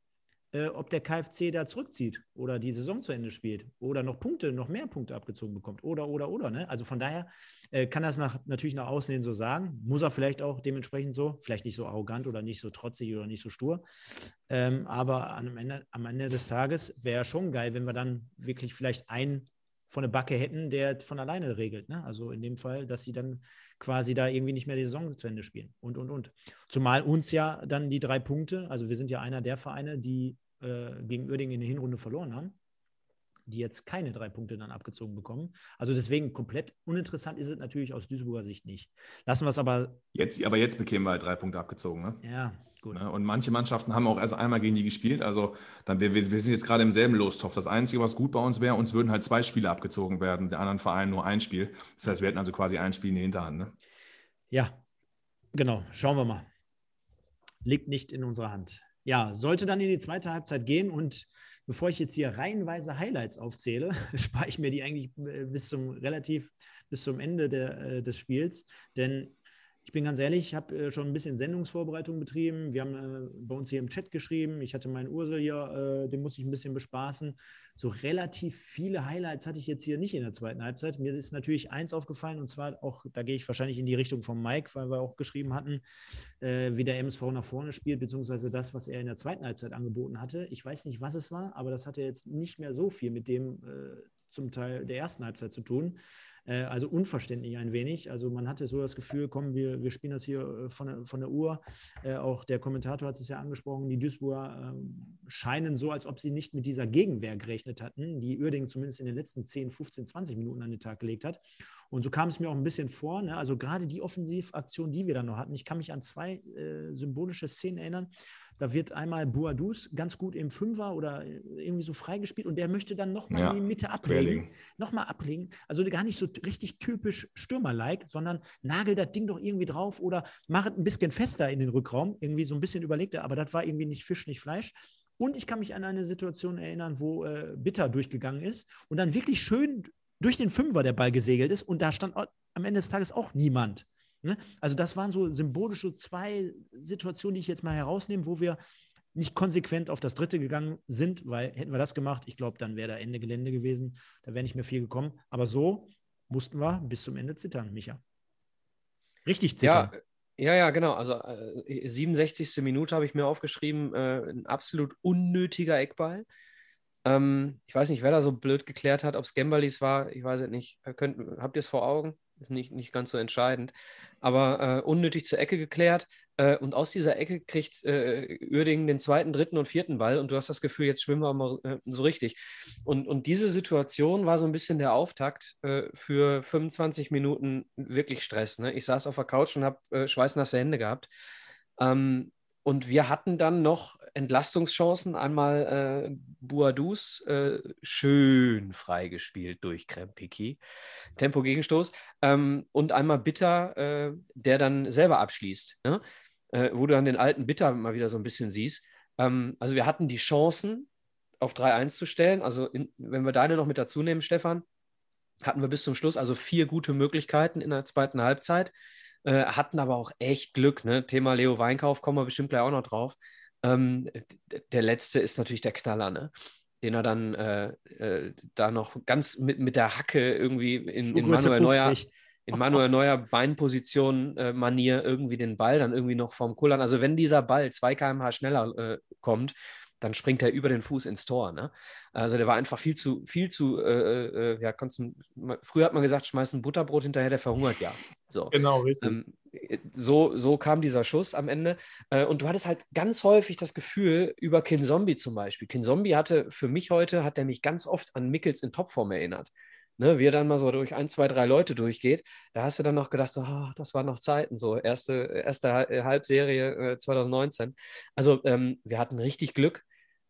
äh, ob der KfC da zurückzieht oder die Saison zu Ende spielt oder noch Punkte, noch mehr Punkte abgezogen bekommt oder, oder, oder. Ne? Also von daher äh, kann das nach, natürlich nach außen hin so sagen, muss er vielleicht auch dementsprechend so, vielleicht nicht so arrogant oder nicht so trotzig oder nicht so stur. Ähm, aber am Ende, am Ende des Tages wäre schon geil, wenn wir dann wirklich vielleicht einen von der Backe hätten, der von alleine regelt. Ne? Also in dem Fall, dass sie dann quasi da irgendwie nicht mehr die Saison zu Ende spielen und, und, und. Zumal uns ja dann die drei Punkte, also wir sind ja einer der Vereine, die äh, gegen Uerdingen in der Hinrunde verloren haben, die jetzt keine drei Punkte dann abgezogen bekommen. Also deswegen komplett uninteressant ist es natürlich aus Duisburger Sicht nicht. Lassen wir es aber. Jetzt, aber jetzt bekämen wir halt drei Punkte abgezogen, ne? Ja, Gut. Ne? Und manche Mannschaften haben auch erst einmal gegen die gespielt. Also dann, wir, wir sind jetzt gerade im selben Lostopf. Das Einzige, was gut bei uns wäre, uns würden halt zwei Spiele abgezogen werden, der anderen Verein nur ein Spiel. Das heißt, wir hätten also quasi ein Spiel in die Hinterhand. Ne? Ja, genau. Schauen wir mal. Liegt nicht in unserer Hand. Ja, sollte dann in die zweite Halbzeit gehen und bevor ich jetzt hier reihenweise Highlights aufzähle, spare ich mir die eigentlich äh, bis zum relativ bis zum Ende der, äh, des Spiels, denn ich bin ganz ehrlich, ich habe äh, schon ein bisschen Sendungsvorbereitung betrieben. Wir haben äh, bei uns hier im Chat geschrieben. Ich hatte meinen Ursel hier, äh, den muss ich ein bisschen bespaßen. So relativ viele Highlights hatte ich jetzt hier nicht in der zweiten Halbzeit. Mir ist natürlich eins aufgefallen und zwar auch, da gehe ich wahrscheinlich in die Richtung von Mike, weil wir auch geschrieben hatten, wie der MSV nach vorne spielt, beziehungsweise das, was er in der zweiten Halbzeit angeboten hatte. Ich weiß nicht, was es war, aber das hatte jetzt nicht mehr so viel mit dem zum Teil der ersten Halbzeit zu tun. Äh, also unverständlich ein wenig. Also man hatte so das Gefühl, komm, wir, wir spielen das hier äh, von der, von der Uhr. Äh, auch der Kommentator hat es ja angesprochen, die Duisburger äh, scheinen so, als ob sie nicht mit dieser Gegenwehr gerechnet hatten, die Uerdingen zumindest in den letzten 10, 15, 20 Minuten an den Tag gelegt hat. Und so kam es mir auch ein bisschen vor. Ne? Also gerade die Offensivaktion, die wir dann noch hatten, ich kann mich an zwei äh, symbolische Szenen erinnern. Da wird einmal Boadus ganz gut im Fünfer oder irgendwie so freigespielt und der möchte dann nochmal ja, in die Mitte ablegen. Nochmal ablegen. Also gar nicht so richtig typisch Stürmer-like, sondern nagel das Ding doch irgendwie drauf oder mach es ein bisschen fester in den Rückraum. Irgendwie so ein bisschen überlegter, aber das war irgendwie nicht Fisch, nicht Fleisch. Und ich kann mich an eine Situation erinnern, wo äh, Bitter durchgegangen ist und dann wirklich schön durch den Fünfer der Ball gesegelt ist und da stand am Ende des Tages auch niemand. Ne? Also das waren so symbolische zwei Situationen, die ich jetzt mal herausnehme, wo wir nicht konsequent auf das dritte gegangen sind, weil hätten wir das gemacht, ich glaube, dann wäre da Ende Gelände gewesen, da wäre nicht mehr viel gekommen. Aber so mussten wir bis zum Ende zittern, Micha. Richtig zittern. Ja, ja, ja, genau. Also äh, 67. Minute habe ich mir aufgeschrieben, äh, ein absolut unnötiger Eckball. Ähm, ich weiß nicht, wer da so blöd geklärt hat, ob es Gembalis war, ich weiß es nicht. Könnt, habt ihr es vor Augen? Ist nicht, nicht ganz so entscheidend. Aber äh, unnötig zur Ecke geklärt. Äh, und aus dieser Ecke kriegt äh, Uerdingen den zweiten, dritten und vierten Ball. Und du hast das Gefühl, jetzt schwimmen wir mal äh, so richtig. Und, und diese Situation war so ein bisschen der Auftakt äh, für 25 Minuten wirklich Stress. Ne? Ich saß auf der Couch und habe äh, schweißnasse Hände gehabt. Ähm, und wir hatten dann noch Entlastungschancen. Einmal äh, Buadus äh, schön freigespielt durch Krempiki. Tempo-Gegenstoß. Ähm, und einmal Bitter, äh, der dann selber abschließt. Ne? Äh, wo du dann den alten Bitter mal wieder so ein bisschen siehst. Ähm, also wir hatten die Chancen, auf 3-1 zu stellen. Also in, wenn wir deine noch mit dazu nehmen, Stefan, hatten wir bis zum Schluss also vier gute Möglichkeiten in der zweiten Halbzeit. Äh, hatten aber auch echt Glück. Ne? Thema Leo Weinkauf kommen wir bestimmt gleich auch noch drauf. Ähm, der letzte ist natürlich der Knaller, ne? den er dann äh, äh, da noch ganz mit, mit der Hacke irgendwie in, in Manuel Neuer in Manuel Neuer Beinposition äh, Manier irgendwie den Ball dann irgendwie noch vom Kullern. Also wenn dieser Ball 2 km/h schneller äh, kommt, dann springt er über den Fuß ins Tor. Ne? Also der war einfach viel zu, viel zu, äh, äh, ja, du, früher hat man gesagt, schmeiß ein Butterbrot hinterher, der verhungert ja. So. Genau, richtig. Ähm, so, so kam dieser Schuss am Ende. Äh, und du hattest halt ganz häufig das Gefühl, über Kin Zombie zum Beispiel. Kin Zombie hatte für mich heute, hat er mich ganz oft an Mickels in Topform erinnert. Ne, wie er dann mal so durch ein, zwei, drei Leute durchgeht, da hast du dann noch gedacht, so, oh, das waren noch Zeiten, so erste, erste Halbserie äh, 2019. Also ähm, wir hatten richtig Glück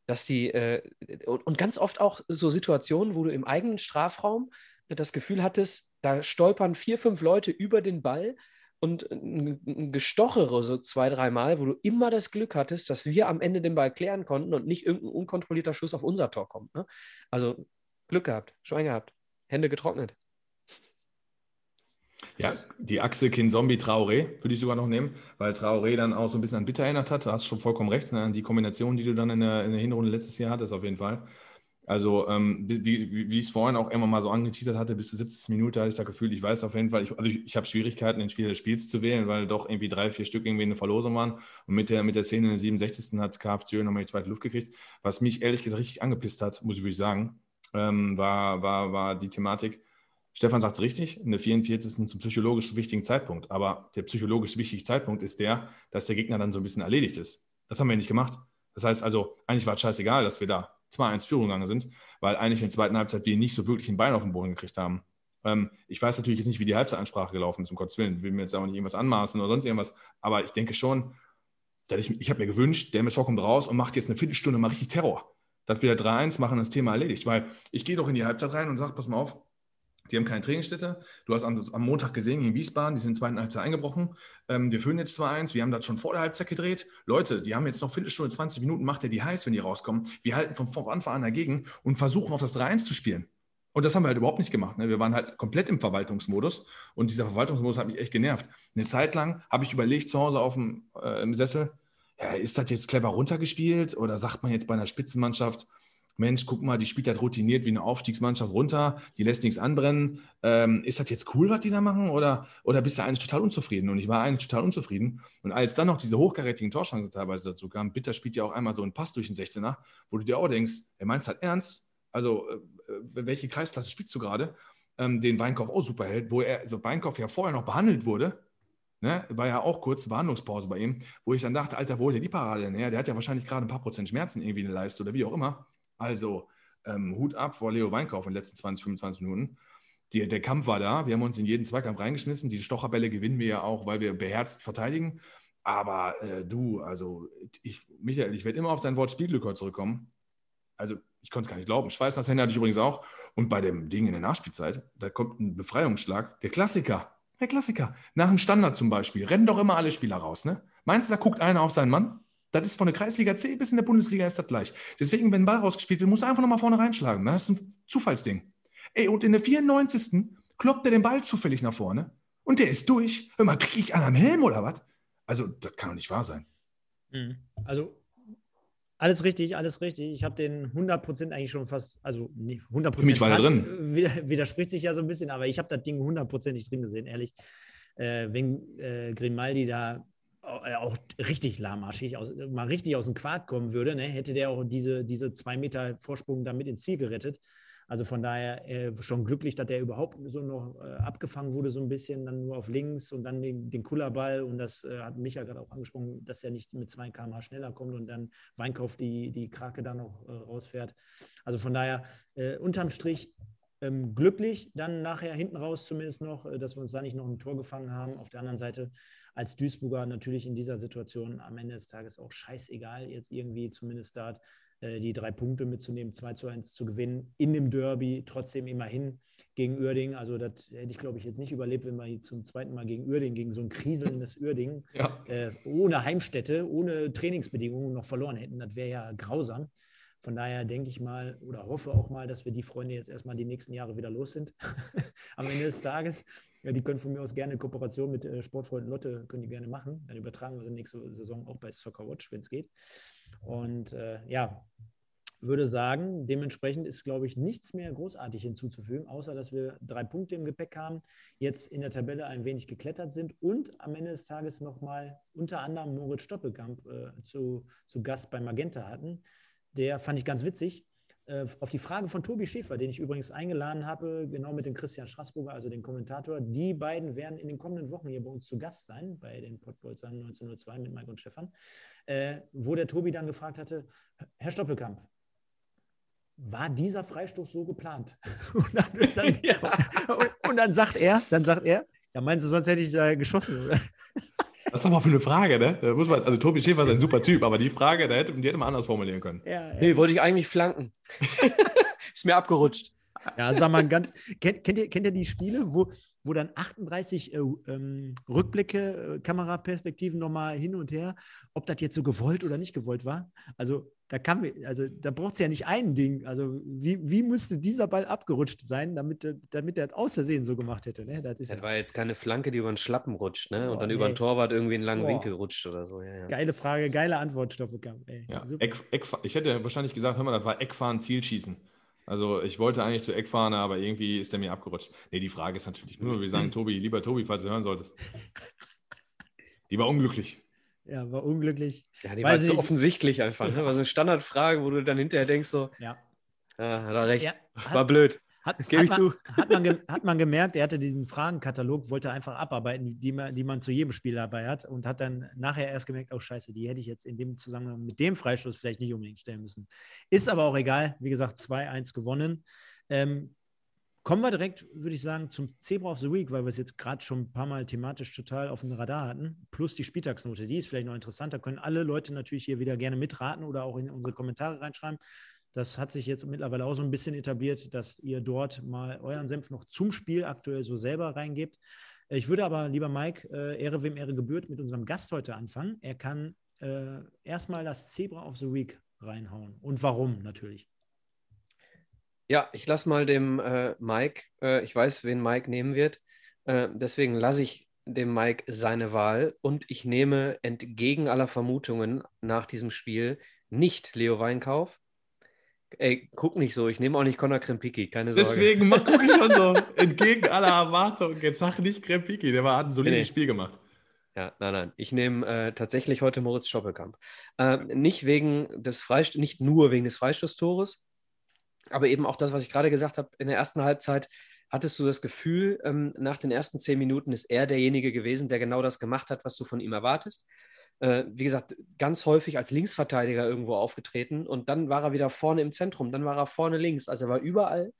dass die, äh, und, und, ganz oft auch so Situationen, wo du im eigenen Strafraum das Gefühl hattest, da stolpern vier, fünf Leute über den Ball und ein, Gestochere so zwei, dreimal, wo du immer das Glück hattest, dass wir am Ende den Ball klären konnten und nicht irgendein unkontrollierter Schuss auf unser Tor kommt. Ne? Also Glück gehabt, Schwein gehabt, Hände getrocknet. Ja, die Achse Kin-Zombie Traoré würde ich sogar noch nehmen, weil Traoré dann auch so ein bisschen an Bitter erinnert hat. Du hast schon vollkommen recht, ne? die Kombination, die du dann in der, in der Hinrunde letztes Jahr hattest, auf jeden Fall. Also, ähm, wie, wie, wie ich es vorhin auch immer mal so angeteasert hatte, bis zur 70. Minute hatte ich das Gefühl, ich weiß auf jeden Fall, ich, also ich, ich habe Schwierigkeiten, den Spieler des Spiels zu wählen, weil doch irgendwie drei, vier Stück irgendwie eine Verlosung waren. Und mit der, mit der Szene in der 67. hat KFC nochmal die zweite Luft gekriegt. Was mich ehrlich gesagt richtig angepisst hat, muss ich wirklich sagen, ähm, war, war, war die Thematik, Stefan sagt es richtig, in der 44. zum psychologisch wichtigen Zeitpunkt. Aber der psychologisch wichtige Zeitpunkt ist der, dass der Gegner dann so ein bisschen erledigt ist. Das haben wir nicht gemacht. Das heißt also, eigentlich war es scheißegal, dass wir da 2-1 Führung gegangen sind, weil eigentlich in der zweiten Halbzeit wir nicht so wirklich ein Bein auf den Boden gekriegt haben. Ähm, ich weiß natürlich jetzt nicht, wie die Halbzeitansprache gelaufen ist, um Gottes Willen. Will mir jetzt auch nicht irgendwas anmaßen oder sonst irgendwas. Aber ich denke schon, dass ich, ich habe mir gewünscht, der MSV kommt raus und macht jetzt eine Viertelstunde mal richtig Terror. Dass wir da 3-1 machen, das Thema erledigt. Weil ich gehe doch in die Halbzeit rein und sage, pass mal auf, die haben keine Trainingsstätte. Du hast am, am Montag gesehen in Wiesbaden, die sind in der zweiten Halbzeit eingebrochen. Ähm, wir führen jetzt 2-1, wir haben das schon vor der Halbzeit gedreht. Leute, die haben jetzt noch Viertelstunde, 20 Minuten, macht der die heiß, wenn die rauskommen. Wir halten von, von Anfang an dagegen und versuchen auf das 3-1 zu spielen. Und das haben wir halt überhaupt nicht gemacht. Ne? Wir waren halt komplett im Verwaltungsmodus und dieser Verwaltungsmodus hat mich echt genervt. Eine Zeit lang habe ich überlegt, zu Hause auf dem, äh, Sessel, ja, ist das jetzt clever runtergespielt oder sagt man jetzt bei einer Spitzenmannschaft, Mensch, guck mal, die spielt halt routiniert wie eine Aufstiegsmannschaft runter, die lässt nichts anbrennen. Ähm, ist das jetzt cool, was die da machen? Oder, oder bist du eigentlich total unzufrieden? Und ich war eigentlich total unzufrieden. Und als dann noch diese hochkarätigen Torchancen teilweise dazu kamen, Bitter spielt ja auch einmal so einen Pass durch den 16er, wo du dir auch denkst, er meint es halt ernst? Also, äh, welche Kreisklasse spielst du gerade? Ähm, den Weinkauf auch super hält, wo er, also Weinkauf ja vorher noch behandelt wurde. Ne, war ja auch kurz Behandlungspause bei ihm, wo ich dann dachte, Alter, wo holt der die Parade denn her? Der hat ja wahrscheinlich gerade ein paar Prozent Schmerzen irgendwie in der Leiste oder wie auch immer. Also ähm, Hut ab vor Leo Weinkauf in den letzten 20, 25 Minuten. Die, der Kampf war da. Wir haben uns in jeden Zweikampf reingeschmissen. Diese Stocherbälle gewinnen wir ja auch, weil wir beherzt verteidigen. Aber äh, du, also ich, Michael, ich werde immer auf dein Wort Spielglück zurückkommen. Also ich konnte es gar nicht glauben. Schweißnasshände hatte ich übrigens auch. Und bei dem Ding in der Nachspielzeit, da kommt ein Befreiungsschlag. Der Klassiker. Der Klassiker. Nach dem Standard zum Beispiel. Rennen doch immer alle Spieler raus. Ne? Meinst du, da guckt einer auf seinen Mann? Das ist von der Kreisliga C bis in der Bundesliga ist das gleich. Deswegen, wenn ein Ball rausgespielt wird, musst du einfach nochmal vorne reinschlagen. Dann hast du ein Zufallsding. Ey, und in der 94. kloppt er den Ball zufällig nach vorne und der ist durch. Hör mal, kriege ich einen am Helm oder was? Also, das kann doch nicht wahr sein. Mhm. Also, alles richtig, alles richtig. Ich habe den 100% eigentlich schon fast, also nicht 100% Für mich war fast, drin. Widerspricht sich ja so ein bisschen, aber ich habe das Ding 100%ig drin gesehen, ehrlich. Äh, wenn äh, Grimaldi da äh, auch richtig lahmarschig, aus, mal richtig aus dem Quark kommen würde, ne, hätte der auch diese, diese zwei Meter Vorsprung damit ins Ziel gerettet. Also von daher äh, schon glücklich, dass der überhaupt so noch äh, abgefangen wurde, so ein bisschen, dann nur auf links und dann den, den Kullerball. Und das äh, hat Micha gerade auch angesprochen, dass er nicht mit 2 km schneller kommt und dann Weinkauf die, die Krake da noch äh, rausfährt. Also von daher, äh, unterm Strich ähm, glücklich, dann nachher hinten raus zumindest noch, äh, dass wir uns da nicht noch ein Tor gefangen haben. Auf der anderen Seite als Duisburger natürlich in dieser Situation am Ende des Tages auch scheißegal, jetzt irgendwie zumindest da äh, die drei Punkte mitzunehmen, 2 zu 1 zu gewinnen, in dem Derby, trotzdem immerhin gegen Uerding. Also das hätte ich, glaube ich, jetzt nicht überlebt, wenn wir zum zweiten Mal gegen Uerding, gegen so ein kriselndes Uerding, ja. äh, ohne Heimstätte, ohne Trainingsbedingungen noch verloren hätten. Das wäre ja grausam. Von daher denke ich mal oder hoffe auch mal, dass wir die Freunde jetzt erstmal die nächsten Jahre wieder los sind. Am Ende des Tages, ja, die können von mir aus gerne Kooperation mit äh, Sportfreunden Lotte, können die gerne machen. Dann übertragen wir sie nächste Saison auch bei Soccer Watch, wenn es geht. Und äh, ja, würde sagen, dementsprechend ist, glaube ich, nichts mehr großartig hinzuzufügen, außer dass wir drei Punkte im Gepäck haben, jetzt in der Tabelle ein wenig geklettert sind und am Ende des Tages nochmal unter anderem Moritz Stoppelkamp äh, zu, zu Gast bei Magenta hatten der fand ich ganz witzig. Äh, auf die Frage von Tobi Schäfer, den ich übrigens eingeladen habe, genau mit dem Christian Straßburger, also dem Kommentator. Die beiden werden in den kommenden Wochen hier bei uns zu Gast sein, bei den Pottbolzern 1902 mit Mike und Stefan, äh, wo der Tobi dann gefragt hatte, Herr Stoppelkamp, war dieser Freistoß so geplant? und, dann, dann, ja. und, und, dann sagt er, dann sagt er, ja, meinst du, sonst hätte ich da geschossen, oder? Was ist doch mal für eine Frage, ne? Da muss man, also Tobi Schäfer ist ein super Typ, aber die Frage, da hätte, die hätte man anders formulieren können. Ja, ja. Nee, wollte ich eigentlich flanken. ist mir abgerutscht. Ja, sag mal ganz, kennt, kennt, ihr, kennt ihr die Spiele, wo, wo dann 38 äh, ähm, Rückblicke, äh, Kameraperspektiven nochmal hin und her, ob das jetzt so gewollt oder nicht gewollt war? Also da kann also da braucht es ja nicht ein Ding. Also wie, wie müsste dieser Ball abgerutscht sein, damit, damit er aus Versehen so gemacht hätte? Ne? Das, das ja war jetzt keine Flanke, die über den Schlappen rutscht, ne? Und oh, dann nee. über den Torwart irgendwie einen langen Boah. Winkel rutscht oder so. Ja, ja. Geile Frage, geile Antwort, Stoppelkamp. Ja, Eck, Eck, ich hätte wahrscheinlich gesagt, hör mal, das war Eckfahren, Zielschießen. Also ich wollte eigentlich zu Eckfahren, aber irgendwie ist der mir abgerutscht. Nee, die Frage ist natürlich nur, wir sagen Tobi, lieber Tobi, falls du hören solltest. Die war unglücklich. Ja, war unglücklich. Ja, die Weiß war so offensichtlich einfach. Ne? War so eine Standardfrage, wo du dann hinterher denkst so, ja, ja hat er recht, ja, war blöd. Hat, Gebe ich man, zu. Hat man, hat man gemerkt, er hatte diesen Fragenkatalog, wollte einfach abarbeiten, die man, die man zu jedem Spiel dabei hat und hat dann nachher erst gemerkt, oh scheiße, die hätte ich jetzt in dem Zusammenhang mit dem Freistoß vielleicht nicht unbedingt stellen müssen. Ist aber auch egal. Wie gesagt, 2-1 gewonnen. Ähm, kommen wir direkt, würde ich sagen, zum Zebra of the Week, weil wir es jetzt gerade schon ein paar Mal thematisch total auf dem Radar hatten. Plus die Spieltagsnote, die ist vielleicht noch interessanter. Können alle Leute natürlich hier wieder gerne mitraten oder auch in unsere Kommentare reinschreiben. Das hat sich jetzt mittlerweile auch so ein bisschen etabliert, dass ihr dort mal euren Senf noch zum Spiel aktuell so selber reingebt. Ich würde aber, lieber Mike, äh, Ehre wem Ehre gebührt, mit unserem Gast heute anfangen. Er kann äh, erstmal das Zebra of the Week reinhauen. Und warum natürlich. Ja, ich lasse mal dem äh, Mike, äh, ich weiß, wen Mike nehmen wird. Äh, deswegen lasse ich dem Mike seine Wahl und ich nehme entgegen aller Vermutungen nach diesem Spiel nicht Leo Weinkauf, Ey, guck nicht so, ich nehme auch nicht Conor Krempiki, keine Sorge. Deswegen gucke ich schon so, entgegen aller Erwartungen. Jetzt sag nicht Krempiki, der war, hat ein solides nee. Spiel gemacht. Ja, nein, nein. Ich nehme äh, tatsächlich heute Moritz Stoppelkamp. Äh, nicht wegen des Freistoß, nicht nur wegen des Freistoßtores, aber eben auch das, was ich gerade gesagt habe, in der ersten Halbzeit hattest du das Gefühl, ähm, nach den ersten zehn Minuten ist er derjenige gewesen, der genau das gemacht hat, was du von ihm erwartest äh, wie gesagt, ganz häufig als Linksverteidiger irgendwo aufgetreten und dann war er wieder vorne im Zentrum, dann war er vorne links. Also er war überall,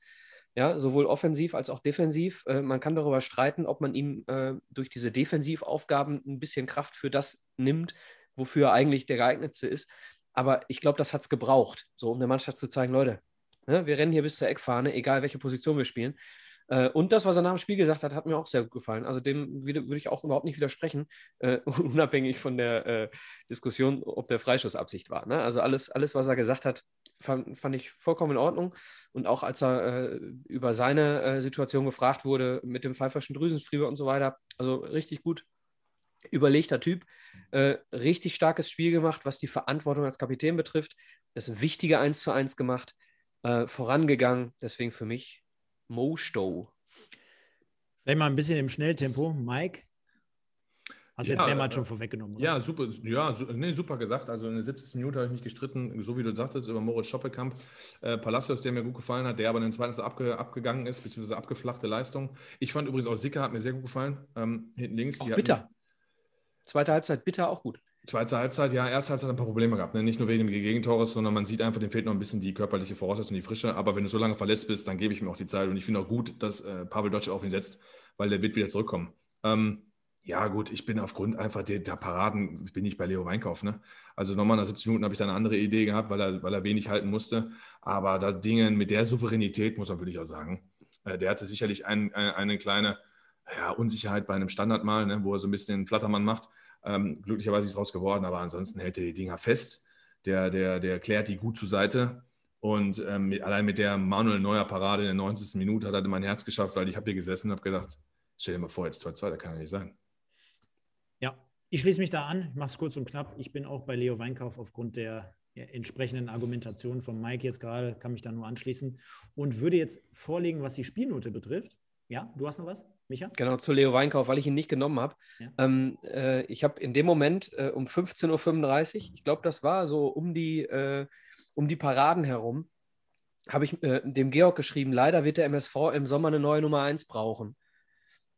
ja, sowohl offensiv als auch defensiv. Äh, man kann darüber streiten, ob man ihm äh, durch diese Defensivaufgaben ein bisschen Kraft für das nimmt, wofür er eigentlich der geeignetste ist. Aber ich glaube, das hat es gebraucht, so um der Mannschaft zu zeigen, Leute, ne, wir rennen hier bis zur Eckfahne, egal welche Position wir spielen. Äh, und das, was er nach dem Spiel gesagt hat, hat mir auch sehr gut gefallen. Also dem würde ich auch überhaupt nicht widersprechen, äh, unabhängig von der äh, Diskussion, ob der Freischussabsicht war. Ne? Also alles, alles, was er gesagt hat, fand, fand ich vollkommen in Ordnung. Und auch als er äh, über seine äh, Situation gefragt wurde mit dem pfeiferschen Drüsenfieber und so weiter, also richtig gut überlegter Typ, äh, richtig starkes Spiel gemacht, was die Verantwortung als Kapitän betrifft, das wichtige 1 zu 1 gemacht, vorangegangen. Deswegen für mich Mo Stow. Vielleicht mal ein bisschen im Schnelltempo. Mike, Hast du ja, jetzt mehrmals schon vorweggenommen, oder? Ja, super, ja, nee, super gesagt. Also in der 70. Minute habe ich mich gestritten, so wie du sagtest, über Moritz Schoppelkamp. Äh, Palacios, der mir gut gefallen hat, der aber in den zweiten abge, abgegangen ist, beziehungsweise abgeflachte Leistung. Ich fand übrigens auch Sicker, hat mir sehr gut gefallen. Ähm, hinten links. Auch bitter. Zweite Halbzeit bitter auch gut. Zweite Halbzeit, ja, erste Halbzeit ein paar Probleme gehabt. Ne? Nicht nur wegen dem Gegentores, sondern man sieht einfach, dem fehlt noch ein bisschen die körperliche Voraussetzung, die Frische. Aber wenn du so lange verletzt bist, dann gebe ich mir auch die Zeit. Und ich finde auch gut, dass äh, Pavel Dotsch auf ihn setzt, weil der wird wieder zurückkommen. Ähm, ja, gut, ich bin aufgrund einfach der, der Paraden, bin ich bei Leo Weinkauf. Ne? Also nochmal nach 70 Minuten habe ich da eine andere Idee gehabt, weil er, weil er wenig halten musste. Aber da Dinge mit der Souveränität, muss man wirklich auch sagen, äh, der hatte sicherlich ein, ein, eine kleine ja, Unsicherheit bei einem Standardmal, ne, wo er so ein bisschen den Flattermann macht. Ähm, glücklicherweise ist es raus geworden, aber ansonsten hält er die Dinger fest. Der, der, der klärt die gut zur Seite. Und ähm, allein mit der Manuel Neuer Parade in der 90. Minute hat er mein Herz geschafft, weil ich habe hier gesessen und habe gedacht, stell dir mal vor, jetzt 2-2, das kann ja nicht sein. Ja, ich schließe mich da an, ich mache es kurz und knapp. Ich bin auch bei Leo Weinkauf aufgrund der entsprechenden Argumentation von Mike jetzt gerade, kann mich da nur anschließen und würde jetzt vorlegen, was die Spielnote betrifft. Ja, du hast noch was, Micha? Genau, zu Leo Weinkauf, weil ich ihn nicht genommen habe. Ja. Ähm, äh, ich habe in dem Moment äh, um 15.35 Uhr, ich glaube, das war so um die, äh, um die Paraden herum, habe ich äh, dem Georg geschrieben, leider wird der MSV im Sommer eine neue Nummer 1 brauchen.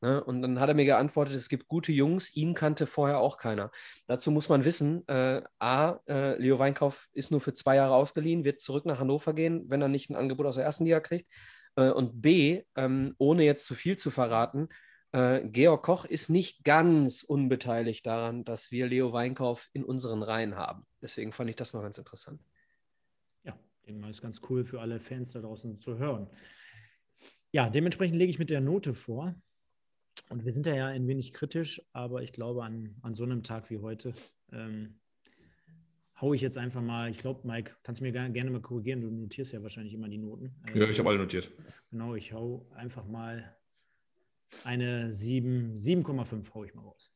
Ne? Und dann hat er mir geantwortet, es gibt gute Jungs, ihn kannte vorher auch keiner. Dazu muss man wissen, äh, A, äh, Leo Weinkauf ist nur für zwei Jahre ausgeliehen, wird zurück nach Hannover gehen, wenn er nicht ein Angebot aus der ersten Liga kriegt. Äh, und B, ähm, ohne jetzt zu viel zu verraten, äh, Georg Koch ist nicht ganz unbeteiligt daran, dass wir Leo Weinkauf in unseren Reihen haben. Deswegen fand ich das noch ganz interessant. Ja, den ist ganz cool für alle Fans da draußen zu hören. Ja, dementsprechend lege ich mit der Note vor. Und wir sind ja ein wenig kritisch, aber ich glaube, an, an so einem Tag wie heute ähm, haue ich jetzt einfach mal, ich glaube, Mike, kannst du mir gerne mal korrigieren, du notierst ja wahrscheinlich immer die Noten. Ja, ich habe alle notiert. Genau, ich hau einfach mal eine 7,5 haue ich mal raus.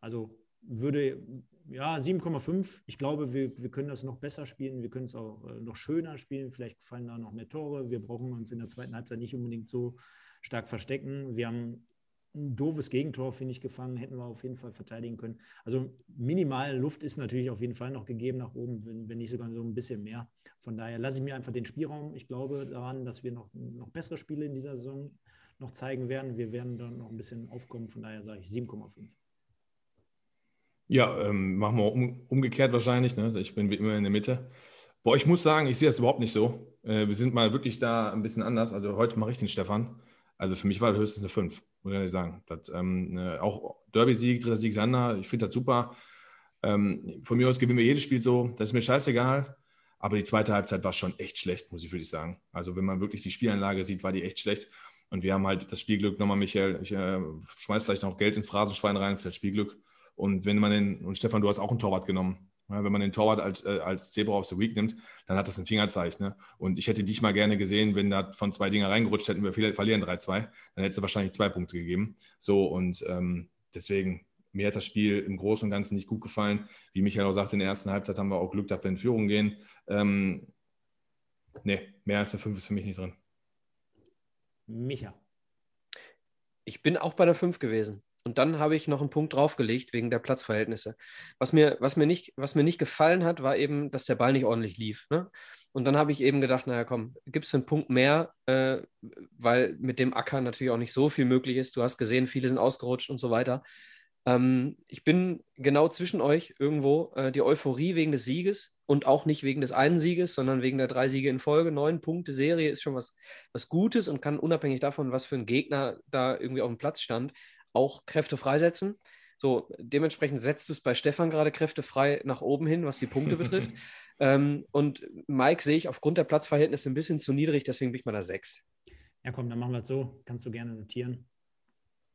Also würde, ja, 7,5. Ich glaube, wir, wir können das noch besser spielen, wir können es auch äh, noch schöner spielen, vielleicht fallen da noch mehr Tore. Wir brauchen uns in der zweiten Halbzeit nicht unbedingt so stark verstecken. Wir haben ein doofes Gegentor, finde ich, gefangen, hätten wir auf jeden Fall verteidigen können. Also minimal Luft ist natürlich auf jeden Fall noch gegeben nach oben, wenn, wenn nicht sogar so ein bisschen mehr. Von daher lasse ich mir einfach den Spielraum. Ich glaube daran, dass wir noch, noch bessere Spiele in dieser Saison noch zeigen werden. Wir werden dann noch ein bisschen aufkommen. Von daher sage ich 7,5. Ja, ähm, machen wir um, umgekehrt wahrscheinlich. Ne? Ich bin wie immer in der Mitte. Boah, ich muss sagen, ich sehe das überhaupt nicht so. Äh, wir sind mal wirklich da ein bisschen anders. Also heute mache ich den Stefan. Also für mich war das höchstens eine 5 muss ich ehrlich sagen. Das, ähm, äh, auch Derby-Sieg, dritter Sieg Sander, ich finde das super. Ähm, von mir aus gewinnen wir jedes Spiel so, das ist mir scheißegal. Aber die zweite Halbzeit war schon echt schlecht, muss ich wirklich sagen. Also wenn man wirklich die Spielanlage sieht, war die echt schlecht. Und wir haben halt das Spielglück, nochmal Michael, ich äh, schmeiß gleich noch Geld ins Phrasenschwein rein für das Spielglück. Und wenn man den, und Stefan, du hast auch einen Torwart genommen. Ja, wenn man den Torwart als, äh, als Zebra of the Week nimmt, dann hat das ein Fingerzeichen. Ne? Und ich hätte dich mal gerne gesehen, wenn da von zwei Dinger reingerutscht hätten, wir verlieren 3-2, dann hättest du wahrscheinlich zwei Punkte gegeben. So und ähm, deswegen, mir hat das Spiel im Großen und Ganzen nicht gut gefallen. Wie Michael auch sagte, in der ersten Halbzeit haben wir auch Glück, dass wir in Führung gehen. Ähm, nee, mehr als eine 5 ist für mich nicht drin. Micha. Ich bin auch bei der 5 gewesen. Und dann habe ich noch einen Punkt draufgelegt wegen der Platzverhältnisse. Was mir, was mir, nicht, was mir nicht gefallen hat, war eben, dass der Ball nicht ordentlich lief. Ne? Und dann habe ich eben gedacht, naja, komm, gibt es einen Punkt mehr, äh, weil mit dem Acker natürlich auch nicht so viel möglich ist. Du hast gesehen, viele sind ausgerutscht und so weiter. Ähm, ich bin genau zwischen euch irgendwo. Äh, die Euphorie wegen des Sieges und auch nicht wegen des einen Sieges, sondern wegen der drei Siege in Folge. Neun Punkte Serie ist schon was, was Gutes und kann unabhängig davon, was für ein Gegner da irgendwie auf dem Platz stand, auch Kräfte freisetzen. So, dementsprechend setzt es bei Stefan gerade Kräfte frei nach oben hin, was die Punkte betrifft. ähm, und Mike sehe ich aufgrund der Platzverhältnisse ein bisschen zu niedrig, deswegen bin ich mal da sechs. Ja, komm, dann machen wir es so. Kannst du gerne notieren.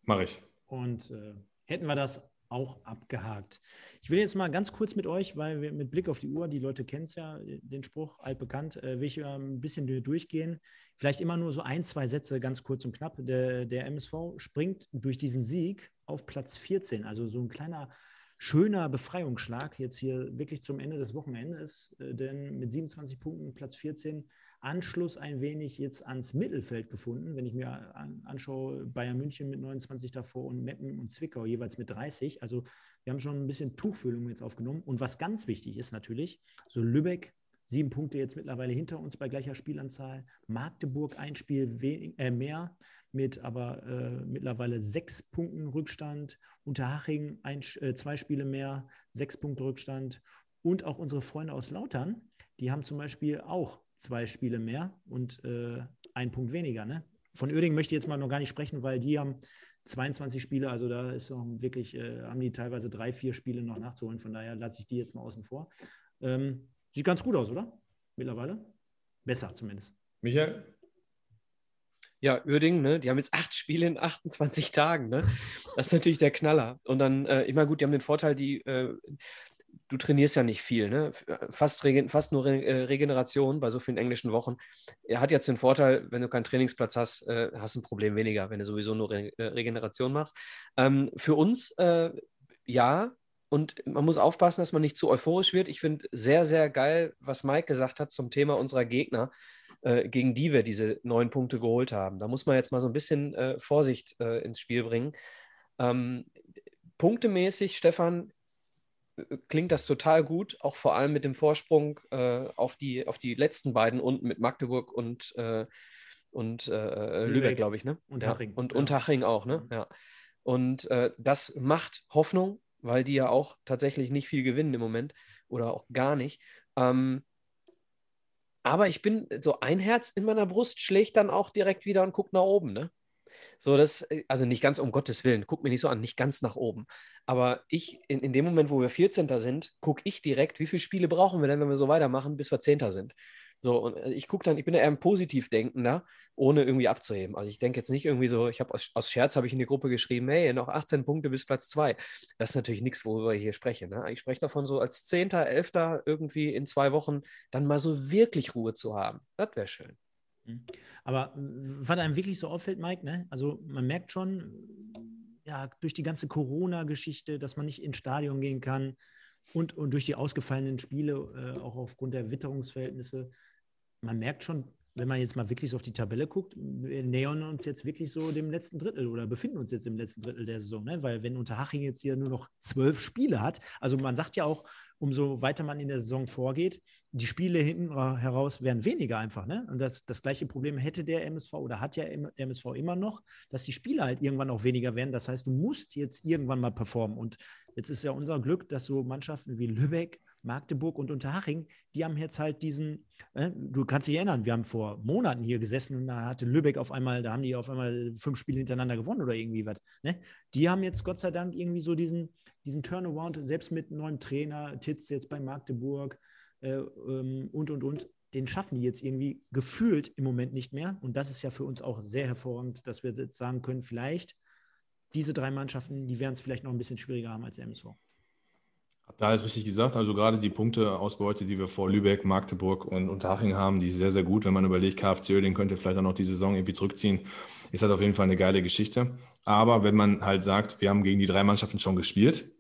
Mache ich. Und äh, hätten wir das auch abgehakt. Ich will jetzt mal ganz kurz mit euch, weil wir mit Blick auf die Uhr, die Leute kennen es ja, den Spruch altbekannt, äh, will ich äh, ein bisschen durchgehen. Vielleicht immer nur so ein, zwei Sätze, ganz kurz und knapp. Der, der MSV springt durch diesen Sieg auf Platz 14, also so ein kleiner schöner Befreiungsschlag jetzt hier wirklich zum Ende des Wochenendes, äh, denn mit 27 Punkten Platz 14 Anschluss ein wenig jetzt ans Mittelfeld gefunden. Wenn ich mir anschaue, Bayern München mit 29 davor und Meppen und Zwickau jeweils mit 30. Also wir haben schon ein bisschen Tuchfüllung jetzt aufgenommen. Und was ganz wichtig ist natürlich, so Lübeck, sieben Punkte jetzt mittlerweile hinter uns bei gleicher Spielanzahl. Magdeburg ein Spiel äh, mehr mit aber äh, mittlerweile sechs Punkten Rückstand. Unterhaching ein, äh, zwei Spiele mehr, sechs Punkte Rückstand. Und auch unsere Freunde aus Lautern, die haben zum Beispiel auch zwei Spiele mehr und äh, ein Punkt weniger. Ne? Von Oerding möchte ich jetzt mal noch gar nicht sprechen, weil die haben 22 Spiele, also da ist noch wirklich, äh, haben die teilweise drei, vier Spiele noch nachzuholen. Von daher lasse ich die jetzt mal außen vor. Ähm, sieht ganz gut aus, oder? Mittlerweile? Besser zumindest. Michael? Ja, Uerding, ne? die haben jetzt acht Spiele in 28 Tagen. Ne? Das ist natürlich der Knaller. Und dann, äh, immer gut, die haben den Vorteil, die, äh, du trainierst ja nicht viel, ne? Äh, fast, fast nur äh, Regeneration bei so vielen englischen Wochen. Er hat jetzt den Vorteil, wenn du keinen Trainingsplatz hast, äh, hast du ein Problem weniger, wenn du sowieso nur Re Regeneration machst. Ähm, für uns, ja, und man muss aufpassen, dass man nicht zu euphorisch wird. Ich finde sehr, sehr geil, was Mike gesagt hat zum Thema unserer Gegner, gegen die wir diese neun Punkte geholt haben. Da muss man jetzt mal so ein bisschen Vorsicht ins Spiel bringen. Ähm, punktemäßig, Stefan, klingt das total gut, auch vor allem mit dem Vorsprung äh, auf, die, auf die letzten beiden unten mit Magdeburg und, äh, und äh, Lübeck, Lübeck glaube ich, ne? Und ja. Haching. Und, ja. und Haching auch, ne? Ja. Und äh, das macht Hoffnung, weil die ja auch tatsächlich nicht viel gewinnen im Moment oder auch gar nicht. Ähm, aber ich bin, so ein Herz in meiner Brust schlägt dann auch direkt wieder und guckt nach oben, ne? So, das, äh, also nicht ganz um Gottes Willen, guck mir nicht so an, nicht ganz nach oben. Aber ich, in, in dem Moment, wo wir 14. sind, gucke ich direkt, wie viele Spiele brauchen wir denn, wenn wir so weitermachen, bis wir 10. sind. So, und äh, ich gucke dann, ich bin ja eher ein Positivdenkender, ohne irgendwie abzuheben. Also ich denke jetzt nicht irgendwie so, ich habe aus, aus, Scherz habe ich in die Gruppe geschrieben, hey, noch 18 Punkte bis Platz 2. Das ist natürlich nichts, worüber ich hier spreche. Ne? Ich spreche davon so als 10., 11. irgendwie in zwei Wochen dann mal so wirklich Ruhe zu haben. Das wäre schön. Mhm. Aber was einem wirklich so auffällt, Mike, ne? also man merkt schon, ja, durch die ganze Corona-Geschichte, dass man nicht ins Stadion gehen kann und, und durch die ausgefallenen Spiele, äh, auch aufgrund der Witterungsverhältnisse, man merkt schon, wenn man jetzt mal wirklich so auf die Tabelle guckt, wir nähern uns jetzt wirklich so dem letzten Drittel oder befinden uns jetzt im letzten Drittel der Saison, ne? weil wenn Unterhaching jetzt hier nur noch zwölf Spiele hat, also man sagt ja auch, umso weiter man in der Saison vorgeht, die Spiele hinten heraus werden weniger einfach. Ne? Und das, das gleiche Problem hätte der MSV oder hat ja der MSV immer noch, dass die Spiele halt irgendwann auch weniger werden. Das heißt, du musst jetzt irgendwann mal performen. Und jetzt ist ja unser Glück, dass so Mannschaften wie Lübeck, Magdeburg und Unterhaching, die haben jetzt halt diesen, äh, du kannst dich erinnern, wir haben vor Monaten hier gesessen und da hatte Lübeck auf einmal, da haben die auf einmal fünf Spiele hintereinander gewonnen oder irgendwie was. Ne? Die haben jetzt Gott sei Dank irgendwie so diesen, diesen Turnaround, selbst mit neuem Trainer, Titz jetzt bei Magdeburg äh, ähm, und, und, und, den schaffen die jetzt irgendwie gefühlt im Moment nicht mehr. Und das ist ja für uns auch sehr hervorragend, dass wir jetzt sagen können, vielleicht diese drei Mannschaften, die werden es vielleicht noch ein bisschen schwieriger haben als der MSV. Ihr alles richtig gesagt. Also gerade die Punkteausbeute, die wir vor Lübeck, Magdeburg und Unterhaching haben, die ist sehr, sehr gut. Wenn man überlegt, KFC Oerding könnte vielleicht auch noch die Saison irgendwie zurückziehen, ist das auf jeden Fall eine geile Geschichte. Aber wenn man halt sagt, wir haben gegen die drei Mannschaften schon gespielt,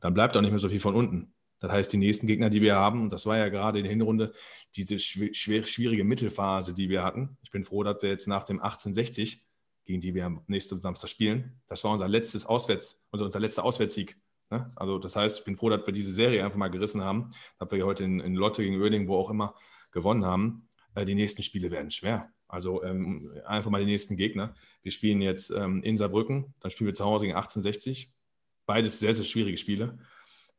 dann bleibt auch nicht mehr so viel von unten. Das heißt, die nächsten Gegner, die wir haben, und das war ja gerade in der Hinrunde diese schwierige Mittelphase, die wir hatten. Ich bin froh, dass wir jetzt nach dem 1860, gegen die wir am nächsten Samstag spielen, das war unser letztes Auswärts, also unser letzter Auswärtssieg Ne? Also das heißt, ich bin froh, dass wir diese Serie einfach mal gerissen haben, dass wir heute in, in Lotte gegen Oerding, wo auch immer, gewonnen haben. Äh, die nächsten Spiele werden schwer. Also ähm, einfach mal die nächsten Gegner. Wir spielen jetzt ähm, in Saarbrücken, dann spielen wir zu Hause gegen 1860. Beides sehr, sehr schwierige Spiele.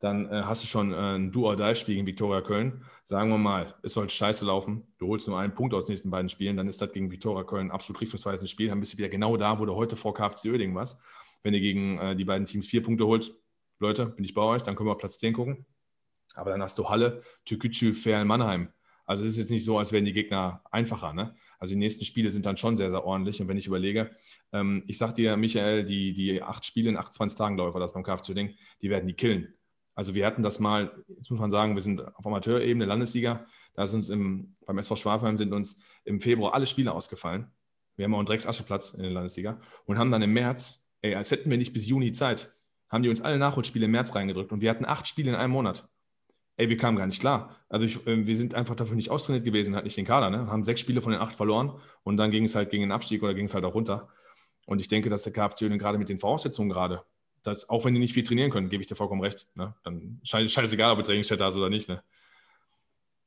Dann äh, hast du schon äh, ein Do-or-Die-Spiel gegen Viktoria Köln. Sagen wir mal, es soll scheiße laufen. Du holst nur einen Punkt aus den nächsten beiden Spielen, dann ist das gegen Viktoria Köln absolut richtungsweisendes Spiel. Dann bist du wieder genau da, wo du heute vor KFC Oerding warst. Wenn du gegen äh, die beiden Teams vier Punkte holst, Leute, bin ich bei euch, dann können wir auf Platz 10 gucken. Aber dann hast du Halle, Türkgücü, Ferl, Mannheim. Also es ist jetzt nicht so, als wären die Gegner einfacher. Ne? Also die nächsten Spiele sind dann schon sehr, sehr ordentlich. Und wenn ich überlege, ähm, ich sag dir, Michael, die, die acht Spiele in 28 Tagen, glaube ich, war das beim KFC Ding, die werden die killen. Also wir hatten das mal, jetzt muss man sagen, wir sind auf Amateurebene Landesliga. Da sind uns im, beim SV Schwafheim sind uns im Februar alle Spiele ausgefallen. Wir haben auch einen Drecks Ascheplatz in der Landesliga und haben dann im März, ey, als hätten wir nicht bis Juni Zeit, haben die uns alle Nachholspiele im März reingedrückt und wir hatten acht Spiele in einem Monat. Ey, wir kamen gar nicht klar. Also ich, äh, wir sind einfach dafür nicht austrainiert gewesen, hat nicht den Kader, ne? Haben sechs Spiele von den acht verloren und dann ging es halt gegen den Abstieg oder ging es halt auch runter. Und ich denke, dass der KFC gerade mit den Voraussetzungen gerade, dass, auch wenn die nicht viel trainieren können, gebe ich dir vollkommen recht. Ne? Dann scheißegal, ob du Trainingsstätte hast oder nicht. Ne?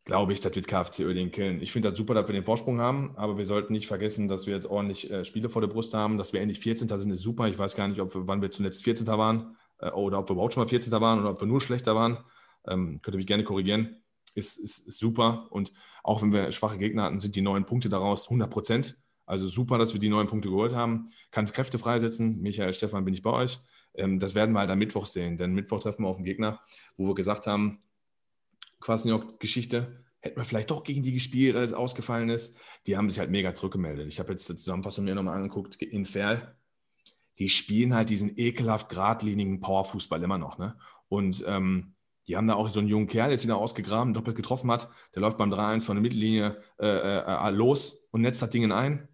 Glaube ich, das wird KFC Oerding killen. Ich finde das super, dass wir den Vorsprung haben, aber wir sollten nicht vergessen, dass wir jetzt ordentlich äh, Spiele vor der Brust haben, dass wir endlich 14. sind, ist super. Ich weiß gar nicht, ob wir, wann wir zuletzt 14. waren äh, oder ob wir überhaupt schon mal 14. waren oder ob wir nur schlechter waren. Ähm, könnt ihr mich gerne korrigieren. Ist, ist, ist, super. Und auch wenn wir schwache Gegner hatten, sind die neun Punkte daraus 100 Prozent. Also super, dass wir die neun Punkte geholt haben. Kann Kräfte freisetzen. Michael, Stefan, bin ich bei euch. Ähm, das werden wir halt am Mittwoch sehen. Denn Mittwoch treffen wir auf den Gegner, wo wir gesagt haben, Quasniok-Geschichte, hätten wir vielleicht doch gegen die gespielt, als es ausgefallen ist. Die haben sich halt mega zurückgemeldet. Ich habe jetzt die Zusammenfassung mir nochmal angeguckt in Ferl. Die spielen halt diesen ekelhaft geradlinigen Powerfußball immer noch. Ne? Und ähm, die haben da auch so einen jungen Kerl jetzt wieder ausgegraben, doppelt getroffen hat. Der läuft beim 3-1 von der Mittellinie äh, äh, äh, los und netzt das Ding ein.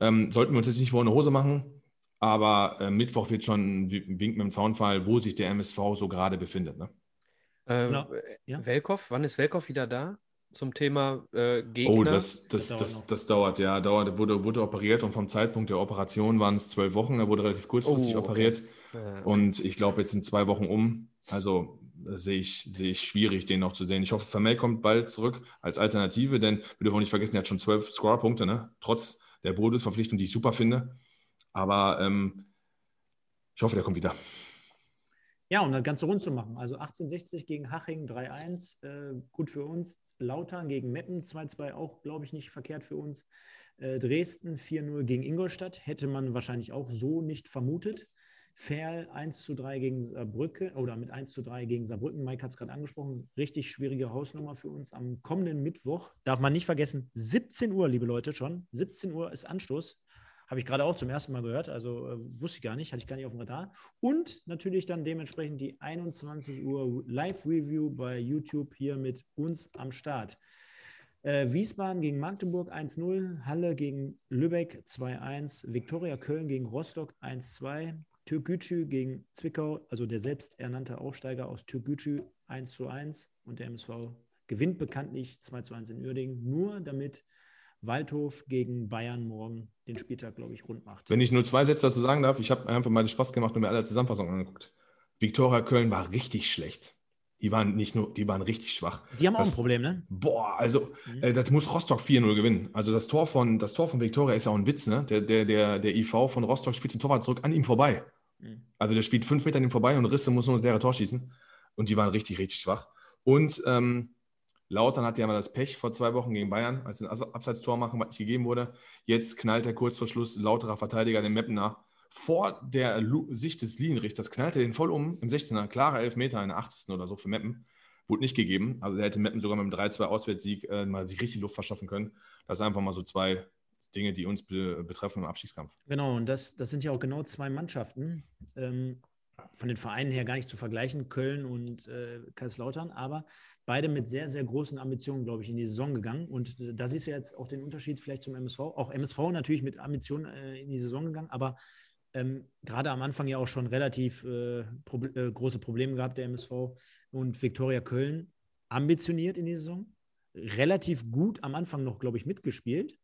Ähm, sollten wir uns jetzt nicht vor eine Hose machen, aber äh, Mittwoch wird schon ein Wink mit dem Zaunfall, wo sich der MSV so gerade befindet. Ne? Äh, genau. ja. Welkow, wann ist Welkow wieder da? Zum Thema äh, Gegner? Oh, das, das, das, das, das dauert, ja. Dauert, wurde, wurde operiert und vom Zeitpunkt der Operation waren es zwölf Wochen. Er wurde relativ kurzfristig oh, okay. operiert. Ja. Und ich glaube, jetzt sind zwei Wochen um. Also sehe ich, sehe ich schwierig, den noch zu sehen. Ich hoffe, Vermel kommt bald zurück als Alternative, denn wir dürfen auch nicht vergessen, er hat schon zwölf Scorer-Punkte, ne? trotz der Bodesverpflichtung, die ich super finde. Aber ähm, ich hoffe, der kommt wieder. Ja, um das Ganze rund zu machen. Also 1860 gegen Haching 3-1, äh, gut für uns. Lautern gegen Meppen 2-2, auch, glaube ich, nicht verkehrt für uns. Äh, Dresden 4-0 gegen Ingolstadt, hätte man wahrscheinlich auch so nicht vermutet. Ferl 1 3 gegen Saarbrücken oder mit 1 3 gegen Saarbrücken. Mike hat es gerade angesprochen. Richtig schwierige Hausnummer für uns am kommenden Mittwoch. Darf man nicht vergessen, 17 Uhr, liebe Leute, schon. 17 Uhr ist Anstoß. Habe ich gerade auch zum ersten Mal gehört, also äh, wusste ich gar nicht, hatte ich gar nicht auf dem Radar. Und natürlich dann dementsprechend die 21 Uhr Live-Review bei YouTube hier mit uns am Start. Äh, Wiesbaden gegen Magdeburg 1-0, Halle gegen Lübeck 2-1, Viktoria Köln gegen Rostock 1-2, Türkgücü gegen Zwickau, also der selbsternannte Aufsteiger aus Türkgücü 1-1 und der MSV gewinnt bekanntlich 2-1 in Uerdingen, nur damit Waldhof gegen Bayern morgen den Spieltag, glaube ich, rund macht. Wenn ich nur zwei Sätze dazu sagen darf, ich habe einfach mal Spaß gemacht und mir alle Zusammenfassungen angeguckt. Viktoria Köln war richtig schlecht. Die waren nicht nur, die waren richtig schwach. Die haben das, auch ein Problem, ne? Boah, also mhm. äh, das muss Rostock 4-0 gewinnen. Also das Tor von, das Tor von Viktoria ist ja auch ein Witz, ne? Der, der, der, der IV von Rostock spielt den Torwart zurück an ihm vorbei. Mhm. Also der spielt fünf Meter an ihm vorbei und Risse muss nur das leere Tor schießen. Und die waren richtig, richtig schwach. Und ähm, Lautern hatte ja mal das Pech vor zwei Wochen gegen Bayern, als sie ein Abseitstor machen, was nicht gegeben wurde. Jetzt knallt er kurz vor Schluss lauterer Verteidiger den Mapner vor der Sicht des Linienrichters, knallt er den voll um im 16er, klarer Elfmeter in der 80. oder so für Meppen. Wurde nicht gegeben. Also er hätte Meppen sogar mit einem 3-2 Auswärtssieg äh, mal sich richtig Luft verschaffen können. Das sind einfach mal so zwei Dinge, die uns be betreffen im Abstiegskampf. Genau, und das, das sind ja auch genau zwei Mannschaften. Ähm, von den Vereinen her gar nicht zu vergleichen, Köln und äh, Kaiserslautern, aber beide mit sehr, sehr großen Ambitionen, glaube ich, in die Saison gegangen. Und da siehst du jetzt auch den Unterschied vielleicht zum MSV. Auch MSV natürlich mit Ambitionen äh, in die Saison gegangen, aber ähm, gerade am Anfang ja auch schon relativ äh, Proble äh, große Probleme gehabt, der MSV. Und Viktoria Köln ambitioniert in die Saison, relativ gut am Anfang noch, glaube ich, mitgespielt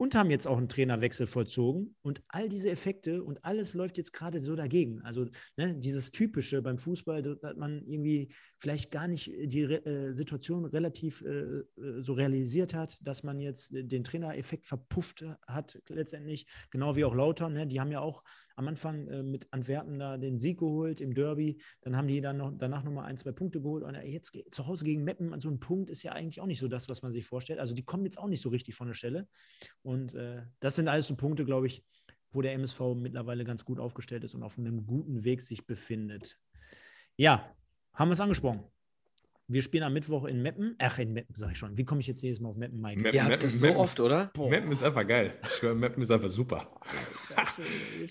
und haben jetzt auch einen Trainerwechsel vollzogen. Und all diese Effekte und alles läuft jetzt gerade so dagegen. Also ne, dieses Typische beim Fußball, dass man irgendwie vielleicht gar nicht die äh, Situation relativ äh, äh, so realisiert hat, dass man jetzt den Trainereffekt verpufft hat letztendlich. Genau wie auch Lautern. Ne, die haben ja auch am Anfang äh, mit Antwerpen da den Sieg geholt im Derby. Dann haben die dann noch, danach nochmal ein, zwei Punkte geholt. Und jetzt zu Hause gegen Meppen, so ein Punkt ist ja eigentlich auch nicht so das, was man sich vorstellt. Also die kommen jetzt auch nicht so richtig von der Stelle. Und äh, das sind alles so Punkte, glaube ich, wo der MSV mittlerweile ganz gut aufgestellt ist und auf einem guten Weg sich befindet. Ja, haben wir es angesprochen. Wir spielen am Mittwoch in Meppen. Ach, in Meppen, sag ich schon. Wie komme ich jetzt jedes Mal auf Meppen, Mike? Meppen, Ihr habt Meppen, das so Meppen oft, oder? Boah. Meppen ist einfach geil. Ich schwöre, Meppen ist einfach super.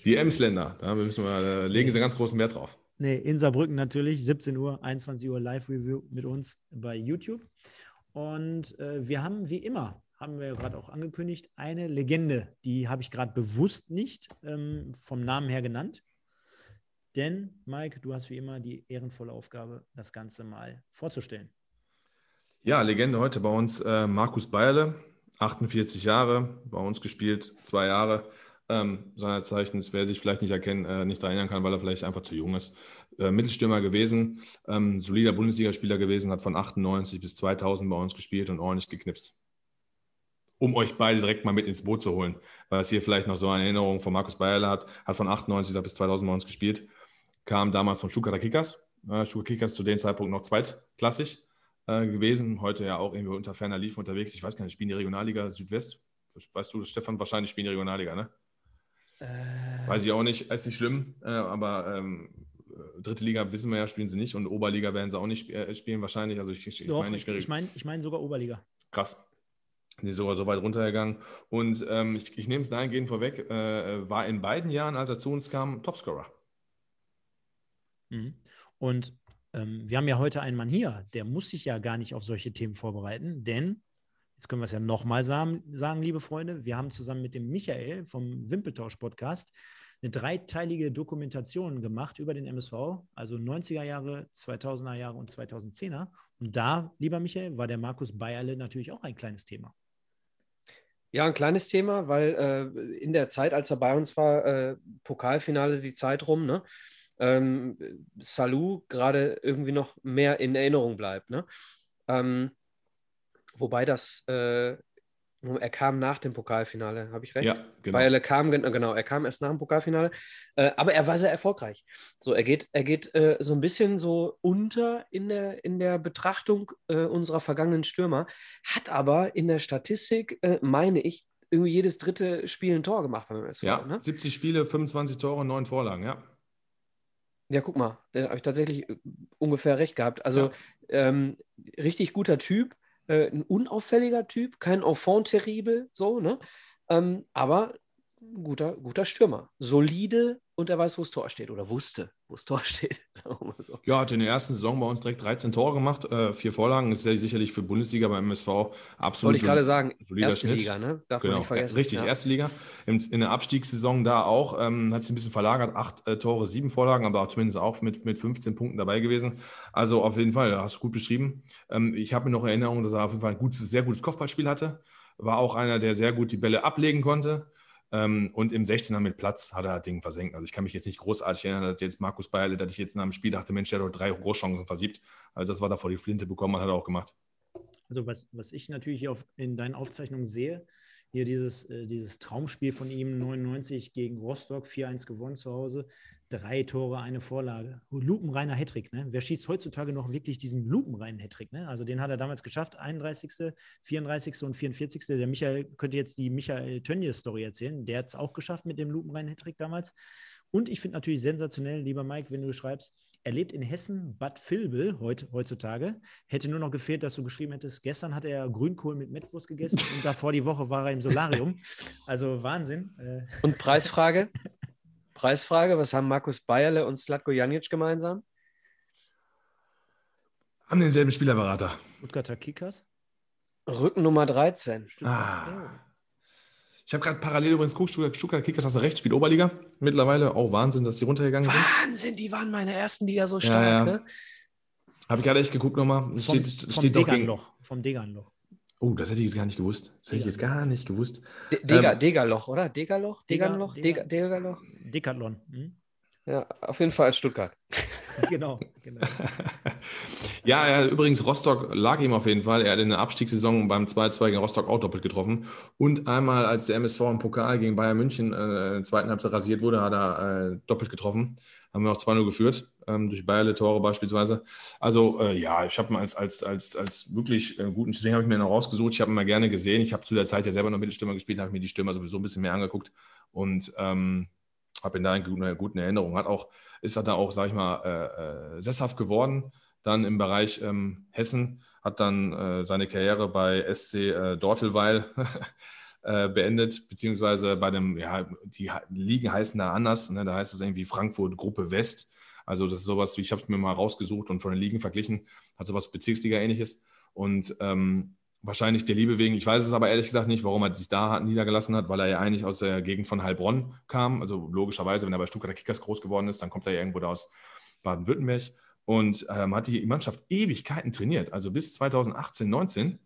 Die Emsländer, da müssen wir, da legen sie ganz großen Wert drauf. Nee, in Saarbrücken natürlich, 17 Uhr, 21 Uhr Live-Review mit uns bei YouTube. Und äh, wir haben wie immer, haben wir gerade auch angekündigt, eine Legende. Die habe ich gerade bewusst nicht ähm, vom Namen her genannt. Denn Mike, du hast wie immer die ehrenvolle Aufgabe, das Ganze mal vorzustellen. Ja, Legende heute bei uns äh, Markus Bayerle, 48 Jahre, bei uns gespielt, zwei Jahre. Ähm, seiner Zeichens, wer sich vielleicht nicht erkennen, äh, nicht erinnern kann, weil er vielleicht einfach zu jung ist. Äh, Mittelstürmer gewesen, ähm, solider Bundesligaspieler gewesen, hat von 98 bis 2000 bei uns gespielt und ordentlich geknipst. Um euch beide direkt mal mit ins Boot zu holen, weil es hier vielleicht noch so eine Erinnerung von Markus Bayerle hat, hat von 98 bis 2000 bei uns gespielt, kam damals von Stuttgarter Kickers. Äh, Stuttgarter Kickers zu dem Zeitpunkt noch zweitklassig äh, gewesen, heute ja auch irgendwie unter ferner Lief unterwegs. Ich weiß gar nicht, spielen die Regionalliga Südwest? Weißt du, Stefan, wahrscheinlich spielen die Regionalliga, ne? Äh, Weiß ich auch nicht, ist nicht schlimm, äh, aber ähm, dritte Liga wissen wir ja, spielen sie nicht und Oberliga werden sie auch nicht äh, spielen wahrscheinlich. Also ich, ich, meine, ich, ich meine ich mein sogar Oberliga. Krass. Die ist sogar so weit runtergegangen. Und ähm, ich, ich nehme es dahingehend vorweg, äh, war in beiden Jahren, als er zu uns kam, Topscorer. Mhm. Und ähm, wir haben ja heute einen Mann hier, der muss sich ja gar nicht auf solche Themen vorbereiten, denn Jetzt können wir es ja nochmal sagen, sagen, liebe Freunde. Wir haben zusammen mit dem Michael vom Wimpeltausch-Podcast eine dreiteilige Dokumentation gemacht über den MSV, also 90er Jahre, 2000er Jahre und 2010er. Und da, lieber Michael, war der Markus Bayerle natürlich auch ein kleines Thema. Ja, ein kleines Thema, weil äh, in der Zeit, als er bei uns war, äh, Pokalfinale die Zeit rum, ne? Ähm, Salou gerade irgendwie noch mehr in Erinnerung bleibt. Ne? Ähm, Wobei das, äh, er kam nach dem Pokalfinale, habe ich recht? Ja, genau. Weil er kam, genau, er kam erst nach dem Pokalfinale, äh, aber er war sehr erfolgreich. So, er geht, er geht äh, so ein bisschen so unter in der, in der Betrachtung äh, unserer vergangenen Stürmer, hat aber in der Statistik, äh, meine ich, irgendwie jedes dritte Spiel ein Tor gemacht beim SV. Ja, ne? 70 Spiele, 25 Tore, 9 Vorlagen, ja. Ja, guck mal, da habe ich tatsächlich äh, ungefähr recht gehabt. Also ja. ähm, richtig guter Typ, äh, ein unauffälliger Typ, kein Enfant terrible, so, ne? Ähm, aber guter, guter Stürmer. Solide und er weiß, wo das Tor steht oder wusste, wo das Tor steht. so. Ja, hat in der ersten Saison bei uns direkt 13 Tore gemacht, äh, vier Vorlagen. Ist ja sicherlich für Bundesliga beim MSV absolut. Wollte ich gerade sagen, erste Schnitt. Liga, ne? Darf genau. man nicht vergessen. Richtig, ja. erste Liga. In, in, der Abstiegssaison da auch, ähm, hat sich ein bisschen verlagert, acht äh, Tore, sieben Vorlagen, aber auch zumindest auch mit, mit 15 Punkten dabei gewesen. Also auf jeden Fall, hast du gut beschrieben. Ähm, ich habe mir noch Erinnerung, dass er auf jeden Fall ein gutes, sehr gutes Kopfballspiel hatte. War auch einer, der sehr gut die Bälle ablegen konnte. Ähm, und im 16er mit Platz hat er das Ding versenkt. Also ich kann mich jetzt nicht großartig erinnern, dass jetzt Markus Bayerle, dass ich jetzt in einem Spiel dachte, Mensch, der hat doch drei Großchancen versiebt. Also das war da vor die Flinte bekommen, hat er auch gemacht. Also was, was ich natürlich auf, in deinen Aufzeichnungen sehe, hier dieses, äh, dieses Traumspiel von ihm 99 gegen Rostock, 4-1 gewonnen zu Hause, drei Tore, eine Vorlage. Lupenreiner Hattrick, ne? Wer schießt heutzutage noch wirklich diesen lupenreinen Hattrick, ne? Also den hat er damals geschafft, 31., 34. und 44. Der Michael könnte jetzt die Michael Tönnies-Story erzählen. Der hat es auch geschafft mit dem lupenreinen Hattrick damals. Und ich finde natürlich sensationell, lieber Mike, wenn du schreibst, er lebt in Hessen, Bad Vilbel heut, heutzutage. Hätte nur noch gefehlt, dass du geschrieben hättest, gestern hat er Grünkohl mit Mettwurst gegessen und davor die Woche war er im Solarium. Also Wahnsinn. Äh. Und Preisfrage? Preisfrage, was haben Markus Bayerle und Slatko Janic gemeinsam? Haben denselben Spielerberater. Stuttgarter Kickers? Rücken Nummer 13. Ah. Ich habe gerade parallel übrigens geguckt, Stuttgart Kickers hast du recht, spielt Oberliga mittlerweile. Auch Wahnsinn, dass die runtergegangen sind. Wahnsinn, die waren meine ersten Liga so stark. Ja, ja. Ne? Habe ich gerade echt geguckt nochmal. Vom, steht, vom steht Deganloch. Vom Deganloch. Oh, das hätte ich jetzt gar nicht gewusst. Das hätte ich jetzt gar nicht gewusst. Dega, ähm, Degaloch, oder? Degaloch? Deganloch? Dega, Degaloch? Decathlon. Hm? Ja, auf jeden Fall als Stuttgart. genau, genau. ja, ja, übrigens, Rostock lag ihm auf jeden Fall. Er hat in der Abstiegssaison beim 2-2 gegen Rostock auch doppelt getroffen. Und einmal, als der MSV im Pokal gegen Bayern München äh, in zweiten Halbzeit rasiert wurde, hat er äh, doppelt getroffen haben wir auch 2-0 geführt, ähm, durch Bayerle Tore beispielsweise. Also äh, ja, ich habe ihn als, als, als, als wirklich äh, guten Stürmer habe ich mir noch rausgesucht. Ich habe ihn mal gerne gesehen. Ich habe zu der Zeit ja selber noch Mittelstürmer gespielt, habe mir die Stürmer sowieso ein bisschen mehr angeguckt und ähm, habe ihn da in guten, guten Erinnerung. Hat auch, ist er da auch, sage ich mal, äh, äh, sesshaft geworden, dann im Bereich ähm, Hessen, hat dann äh, seine Karriere bei SC äh, Dortelweil äh, beendet, beziehungsweise bei dem, ja, die Ligen heißen da anders, ne? da heißt es irgendwie Frankfurt Gruppe West. Also das ist sowas, wie ich habe es mir mal rausgesucht und von den Ligen verglichen, hat sowas Bezirksliga ähnliches. Und ähm, Wahrscheinlich der Liebe wegen. Ich weiß es aber ehrlich gesagt nicht, warum er sich da niedergelassen hat, weil er ja eigentlich aus der Gegend von Heilbronn kam. Also logischerweise, wenn er bei Stuttgarter Kickers groß geworden ist, dann kommt er ja irgendwo da aus Baden-Württemberg und ähm, hat die Mannschaft Ewigkeiten trainiert. Also bis 2018, 19.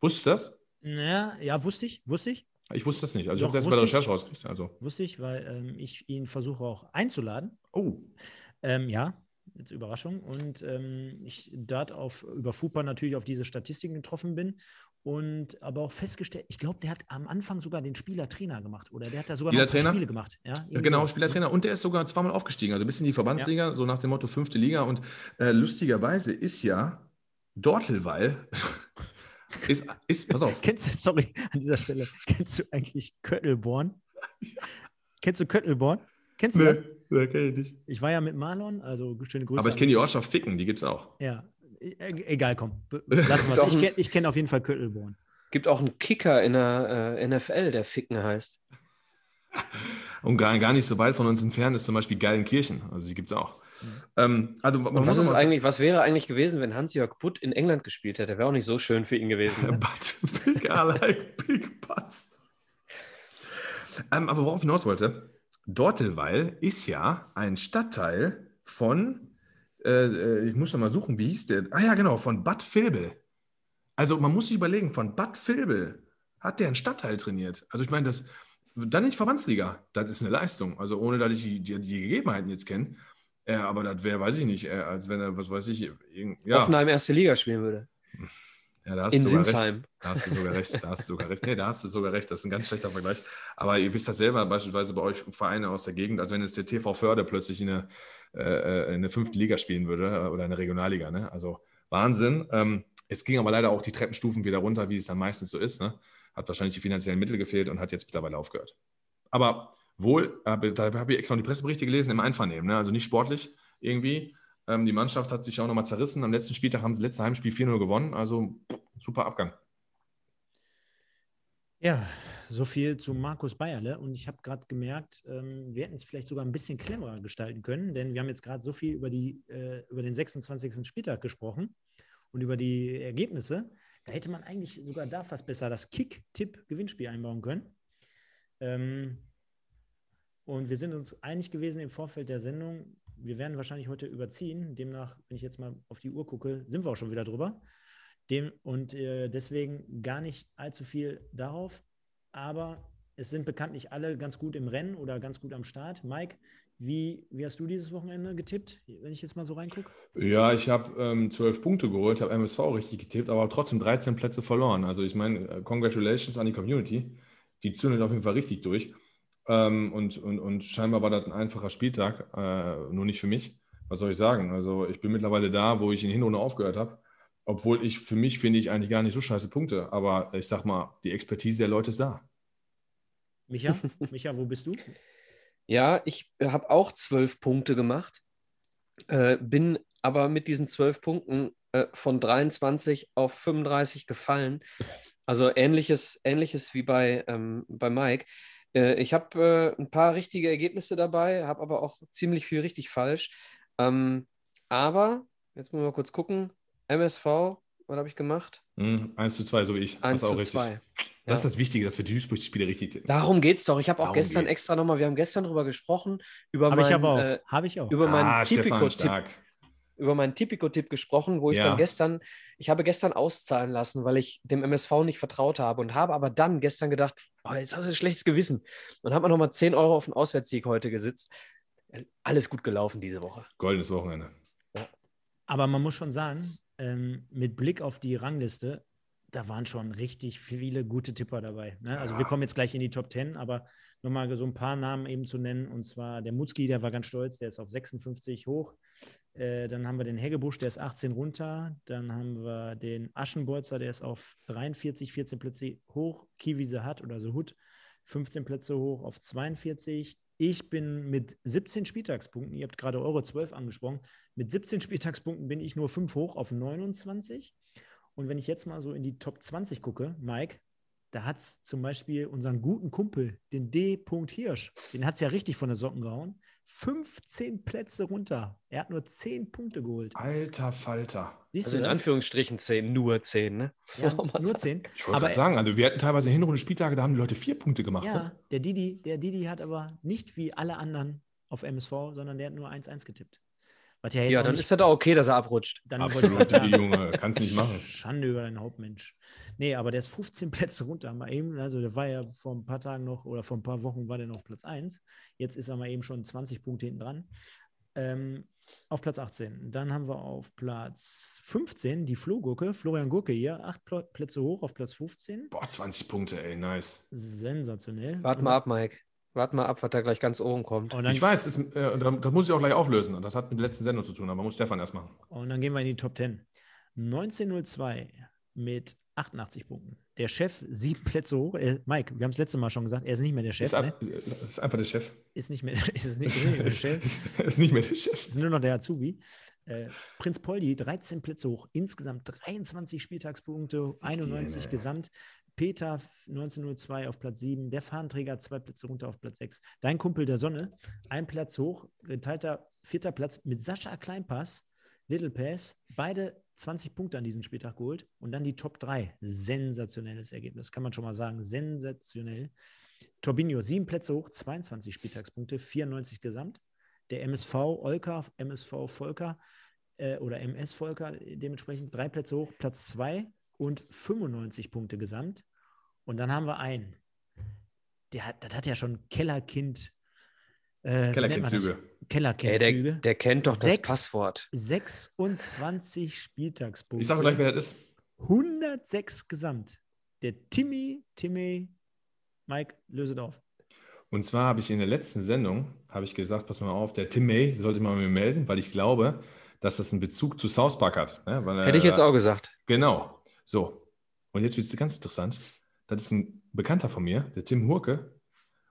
Wusstest du das? Ja, ja, wusste ich, wusste ich. Ich wusste das nicht. Also Doch, ich habe es erst bei der ich. Recherche rausgekriegt. Also. Wusste ich, weil ähm, ich ihn versuche auch einzuladen. Oh, Ähm, ja, jetzt Überraschung. Und ähm, ich dort auf, über FUPA natürlich auf diese Statistiken getroffen bin und aber auch festgestellt, ich glaube, der hat am Anfang sogar den Spielertrainer gemacht oder der hat da sogar Spielertrainer? Spiele gemacht. Ja, Ja, genau, so. Spielertrainer. Und der ist sogar zweimal aufgestiegen, also bis in die Verbandsliga, so nach dem Motto fünfte Liga. Und äh, lustigerweise ist ja Dortelweil, ist, ist, pass auf, Kennst du, sorry, an dieser Stelle, kennst du eigentlich Köttelborn? Kennst du Köttelborn? Kennst du das? Ne, kenn ich nicht. Ich war ja mit Marlon, also schöne Grüße. Aber ich kenne die Ortschaft Ficken, die gibt es auch. Ja, e- egal, komm. Lassen wir es. Ich kenne kenn auf jeden Fall Köttelborn. Gibt auch einen Kicker in der äh, NFL, der Ficken heißt. Und gar, gar nicht so weit von uns entfernt ist zum Beispiel Geilenkirchen, also die gibt es auch. Ähm, also man Und was, muss ist eigentlich, was wäre eigentlich gewesen, wenn Hans-Jörg Butt in England gespielt hätte? Wäre auch nicht so schön für ihn gewesen. Ne? But big I like big butts. Ähm, aber worauf ich hinaus wollte, Dortelweil ist ja ein Stadtteil von, äh, äh, ich muss noch mal suchen, wie hieß der? Ah ja, genau, von Bad Vilbel. Also man muss sich überlegen, von Bad Vilbel hat der einen Stadtteil trainiert. Also ich meine, das dann nicht Verbandsliga, das ist eine Leistung. Also ohne, dass ich die, die, die Gegebenheiten jetzt kenne. Äh, aber das wäre, weiß ich nicht, äh, als wenn er, was weiß ich, irgend, ja. Hoffenheim erste Liga spielen würde. Ja, da hast In du sogar Sinsheim. recht. Da hast du sogar recht. Da hast du sogar recht. Nee, da hast du sogar recht. Das ist ein ganz schlechter Vergleich. Aber ihr wisst das selber, beispielsweise bei euch Vereine aus der Gegend, als wenn jetzt der TV Förde plötzlich in eine, äh, in eine fünfte Liga spielen würde äh, oder eine Regionalliga. Ne? Also Wahnsinn. Ähm, es ging aber leider auch die Treppenstufen wieder runter, wie es dann meistens so ist. Ne? Hat wahrscheinlich die finanziellen Mittel gefehlt und hat jetzt mittlerweile aufgehört. Aber wohl, äh, da habe ich extra noch die Presseberichte gelesen, im Einvernehmen. Ne? Also nicht sportlich irgendwie. Ähm, die Mannschaft hat sich auch nochmal zerrissen. Am letzten Spieltag haben sie letzte Heimspiel 4-0 gewonnen. Also super Abgang. Ja, so viel zu Markus Bayerle. Und ich habe gerade gemerkt, ähm, wir hätten es vielleicht sogar ein bisschen cleverer gestalten können, denn wir haben jetzt gerade so viel über, die, äh, über den 26. Spieltag gesprochen und über die Ergebnisse. Da hätte man eigentlich sogar da fast besser das Kick-Tipp-Gewinnspiel einbauen können. Ähm, und wir sind uns einig gewesen im Vorfeld der Sendung, wir werden wahrscheinlich heute überziehen. Demnach, wenn ich jetzt mal auf die Uhr gucke, sind wir auch schon wieder drüber. Dem, und äh, deswegen gar nicht allzu viel darauf. Aber es sind bekanntlich alle ganz gut im Rennen oder ganz gut am Start. Mike, wie, wie hast du dieses Wochenende getippt, wenn ich jetzt mal so reingucke? Ja, ich habe ähm, 12 Punkte geholt, habe MSV richtig getippt, aber trotzdem 13 Plätze verloren. Also ich meine, äh, congratulations an die Community. Die zündet auf jeden Fall richtig durch. Ähm, und, und, und scheinbar war das ein einfacher Spieltag, äh, nur nicht für mich. Was soll ich sagen? Also ich bin mittlerweile da, wo ich in Hinrunde aufgehört habe. Obwohl ich, für mich finde ich eigentlich gar nicht so scheiße Punkte. Aber ich sag mal, die Expertise der Leute ist da. Micha, Micha, wo bist du? Ja, ich habe auch zwölf Punkte gemacht, äh, bin aber mit diesen zwölf Punkten äh, von 23 auf 35 gefallen. Also ähnliches, ähnliches wie bei, ähm, bei Mike. Äh, ich habe äh, ein paar richtige Ergebnisse dabei, habe aber auch ziemlich viel richtig falsch. Ähm, aber, jetzt müssen wir mal kurz gucken, MSV, was habe ich gemacht? Hm, 1 zu 2, so wie ich. 1 Hast auch zu richtig. 2. Das ist das Wichtige, dass wir die Duisburg-Spiele richtig tippen. Darum geht es doch. Ich habe auch Darum gestern geht's. extra nochmal, wir haben gestern drüber gesprochen, über Habe ich meinen, aber auch. äh, Habe ich auch. über meinen ah, Stefan, Tipico-Tipp stark. Über meinen Tipico-Tipp gesprochen, wo ich Ja. dann gestern, ich habe gestern auszahlen lassen, weil ich dem MSV nicht vertraut habe und habe aber dann gestern gedacht, oh, jetzt hast du ein schlechtes Gewissen. Und habe mir nochmal 10 Euro auf den Auswärtssieg heute gesitzt. Alles gut gelaufen diese Woche. Goldenes Wochenende. Aber man muss schon sagen, ähm, mit Blick auf die Rangliste, da waren schon richtig viele gute Tipper dabei. Ne? Also wir kommen jetzt gleich in die Top 10, aber nochmal so ein paar Namen eben zu nennen. Und zwar der Mutzki, der war ganz stolz, der ist auf 56 hoch. Äh, dann haben wir den Heggebusch, der ist 18 runter. Dann haben wir den Aschenbolzer, der ist auf 43, 14 Plätze hoch. Kiwi Sehat oder Sehut, 15 Plätze hoch auf 42. Ich bin mit 17 Spieltagspunkten, ihr habt gerade Euro 12 angesprochen, mit 17 Spieltagspunkten bin ich nur 5 hoch auf 29. Und wenn ich jetzt mal so in die Top 20 gucke, Mike, da hat es zum Beispiel unseren guten Kumpel, den D. Hirsch, den hat es ja richtig von den Socken gehauen. 15 Plätze runter. Er hat nur 10 Punkte geholt. Alter Falter. Siehst Also du in das? Anführungsstrichen 10, nur 10, ne? Ja, nur sagen. 10. Ich wollte Aber gerade sagen, also wir hatten teilweise Hinrunde Spieltage, da haben die Leute vier Punkte gemacht. ja, Ne? der Didi, der Didi hat aber nicht wie alle anderen auf MSV, sondern der hat nur 1-1 getippt. Was ja jetzt Ja, dann nicht, ist das auch okay, dass er abrutscht. dann wollte ich Absolut, die Junge, kannst nicht machen. Schande über deinen Hauptmensch. Nee, aber der ist 15 Plätze runter. Mal eben, also der war ja vor ein paar Tagen noch oder vor ein paar Wochen war der noch auf Platz 1. Jetzt ist er mal eben schon 20 Punkte hinten dran. Ähm, auf Platz 18. Dann haben wir auf Platz 15 die Flohgurke, Florian Gurke hier, acht Pl Plätze hoch auf Platz 15. Boah, 20 Punkte, ey, nice. Sensationell. Warte mal ab, Mike. Warte mal ab, was da gleich ganz oben kommt. Ich weiß, das, ist, äh, da, das muss ich auch gleich auflösen. Und das hat mit der letzten Sendung zu tun, aber muss Stefan erst machen. und dann gehen wir in die Top 10. 1902 mit 88 Punkten. Der Chef sieben Plätze hoch. Er, Mike, wir haben es letzte Mal schon gesagt, er ist nicht mehr der Chef. Ist, ne? ab, ist einfach der Chef. Ist nicht mehr, ist nicht, ist nicht mehr der Chef. ist nicht mehr der Chef. ist nur noch der Azubi. Äh, Prinz Poldi, 13 Plätze hoch, insgesamt 23 Spieltagspunkte, 91 Jene. gesamt. Peter 1902 auf Platz 7, der Fahnenträger zwei Plätze runter auf Platz 6. Dein Kumpel der Sonne, ein Platz hoch, geteilter vierter Platz mit Sascha Kleinpass, Little Pass, beide 20 Punkte an diesem Spieltag geholt und dann die Top 3. Sensationelles Ergebnis, kann man schon mal sagen. Sensationell. Torbinho, sieben Plätze hoch, 22 Spieltagspunkte, 94 gesamt. Der MSV Olka, MSV Volker äh, oder MS Volker dementsprechend drei Plätze hoch, Platz 2 und 95 Punkte gesamt. Und dann haben wir einen, der hat, das hat ja schon Kellerkind. Äh, das? Kellerkindzüge. Ey, der, Kellerkindzüge. der kennt doch das Sechs- Passwort. 26 Spieltagspunkte. Ich sage gleich, wer das ist. 106 gesamt. Der Timmy, Timmy, Mike, löse auf. Und zwar habe ich in der letzten Sendung, habe ich gesagt, pass mal auf, der Tim May sollte mal mir melden, weil ich glaube, dass das einen Bezug zu South Park hat. Ne? Weil, Hätte ich jetzt auch gesagt. Genau. So. Und jetzt wird es ganz interessant. Das ist ein Bekannter von mir, der Tim Hurke.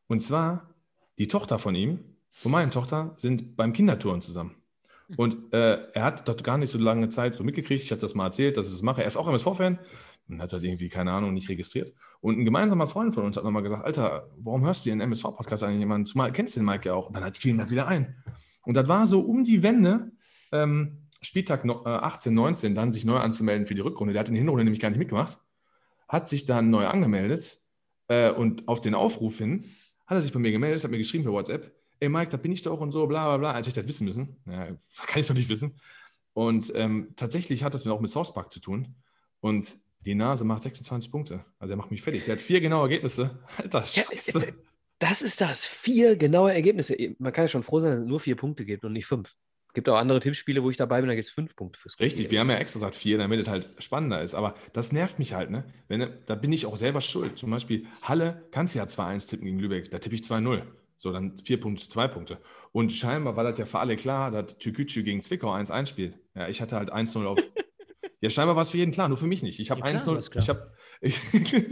Und zwar die Tochter von ihm und meine Tochter sind beim Kindertouren zusammen. Und äh, er hat dort gar nicht so lange Zeit so mitgekriegt. Ich hatte das mal erzählt, dass ich das mache. Er ist auch MSV-Fan und hat halt irgendwie, keine Ahnung, nicht registriert. Und ein gemeinsamer Freund von uns hat nochmal gesagt: Alter, warum hörst du den MSV-Podcast eigentlich jemanden? Zumal kennst du den Mike ja auch. Und dann hat fiel mir wieder ein. Und das war so um die Wende, ähm, Spieltag no, äh, 18, 19, dann sich neu anzumelden für die Rückrunde. Der hat in der Hinrunde nämlich gar nicht mitgemacht, hat sich dann neu angemeldet äh, und auf den Aufruf hin hat er sich bei mir gemeldet, hat mir geschrieben per WhatsApp, ey Mike, da bin ich doch und so, bla bla bla, als ich das wissen müssen. Ja, kann ich doch nicht wissen. Und ähm, tatsächlich hat das mir auch mit South Park zu tun. Und die Nase macht 26 Punkte. Also er macht mich fertig. Der hat vier genaue Ergebnisse. Alter, scheiße. Das ist das. Vier genaue Ergebnisse. Man kann ja schon froh sein, dass es nur vier Punkte gibt und nicht fünf. Es gibt auch andere Tippspiele, wo ich dabei bin, da gibt es fünf Punkte fürs Richtig, wir haben ja extra gesagt vier, damit es halt spannender ist. Aber das nervt mich halt, ne? Wenn, da bin ich auch selber schuld. Zum Beispiel Halle kannst du ja 2-1 tippen gegen Lübeck, da tippe ich 2-0. So, dann vier Punkte, zwei Punkte. Und scheinbar war das ja für alle klar, dass Türkgücü gegen Zwickau 1-1 spielt. Ja, ich hatte halt 1-0 auf. ja, scheinbar war es für jeden klar, nur für mich nicht. Ich habe Ja, klar war es 1-0. klar. Ich habe. Ich,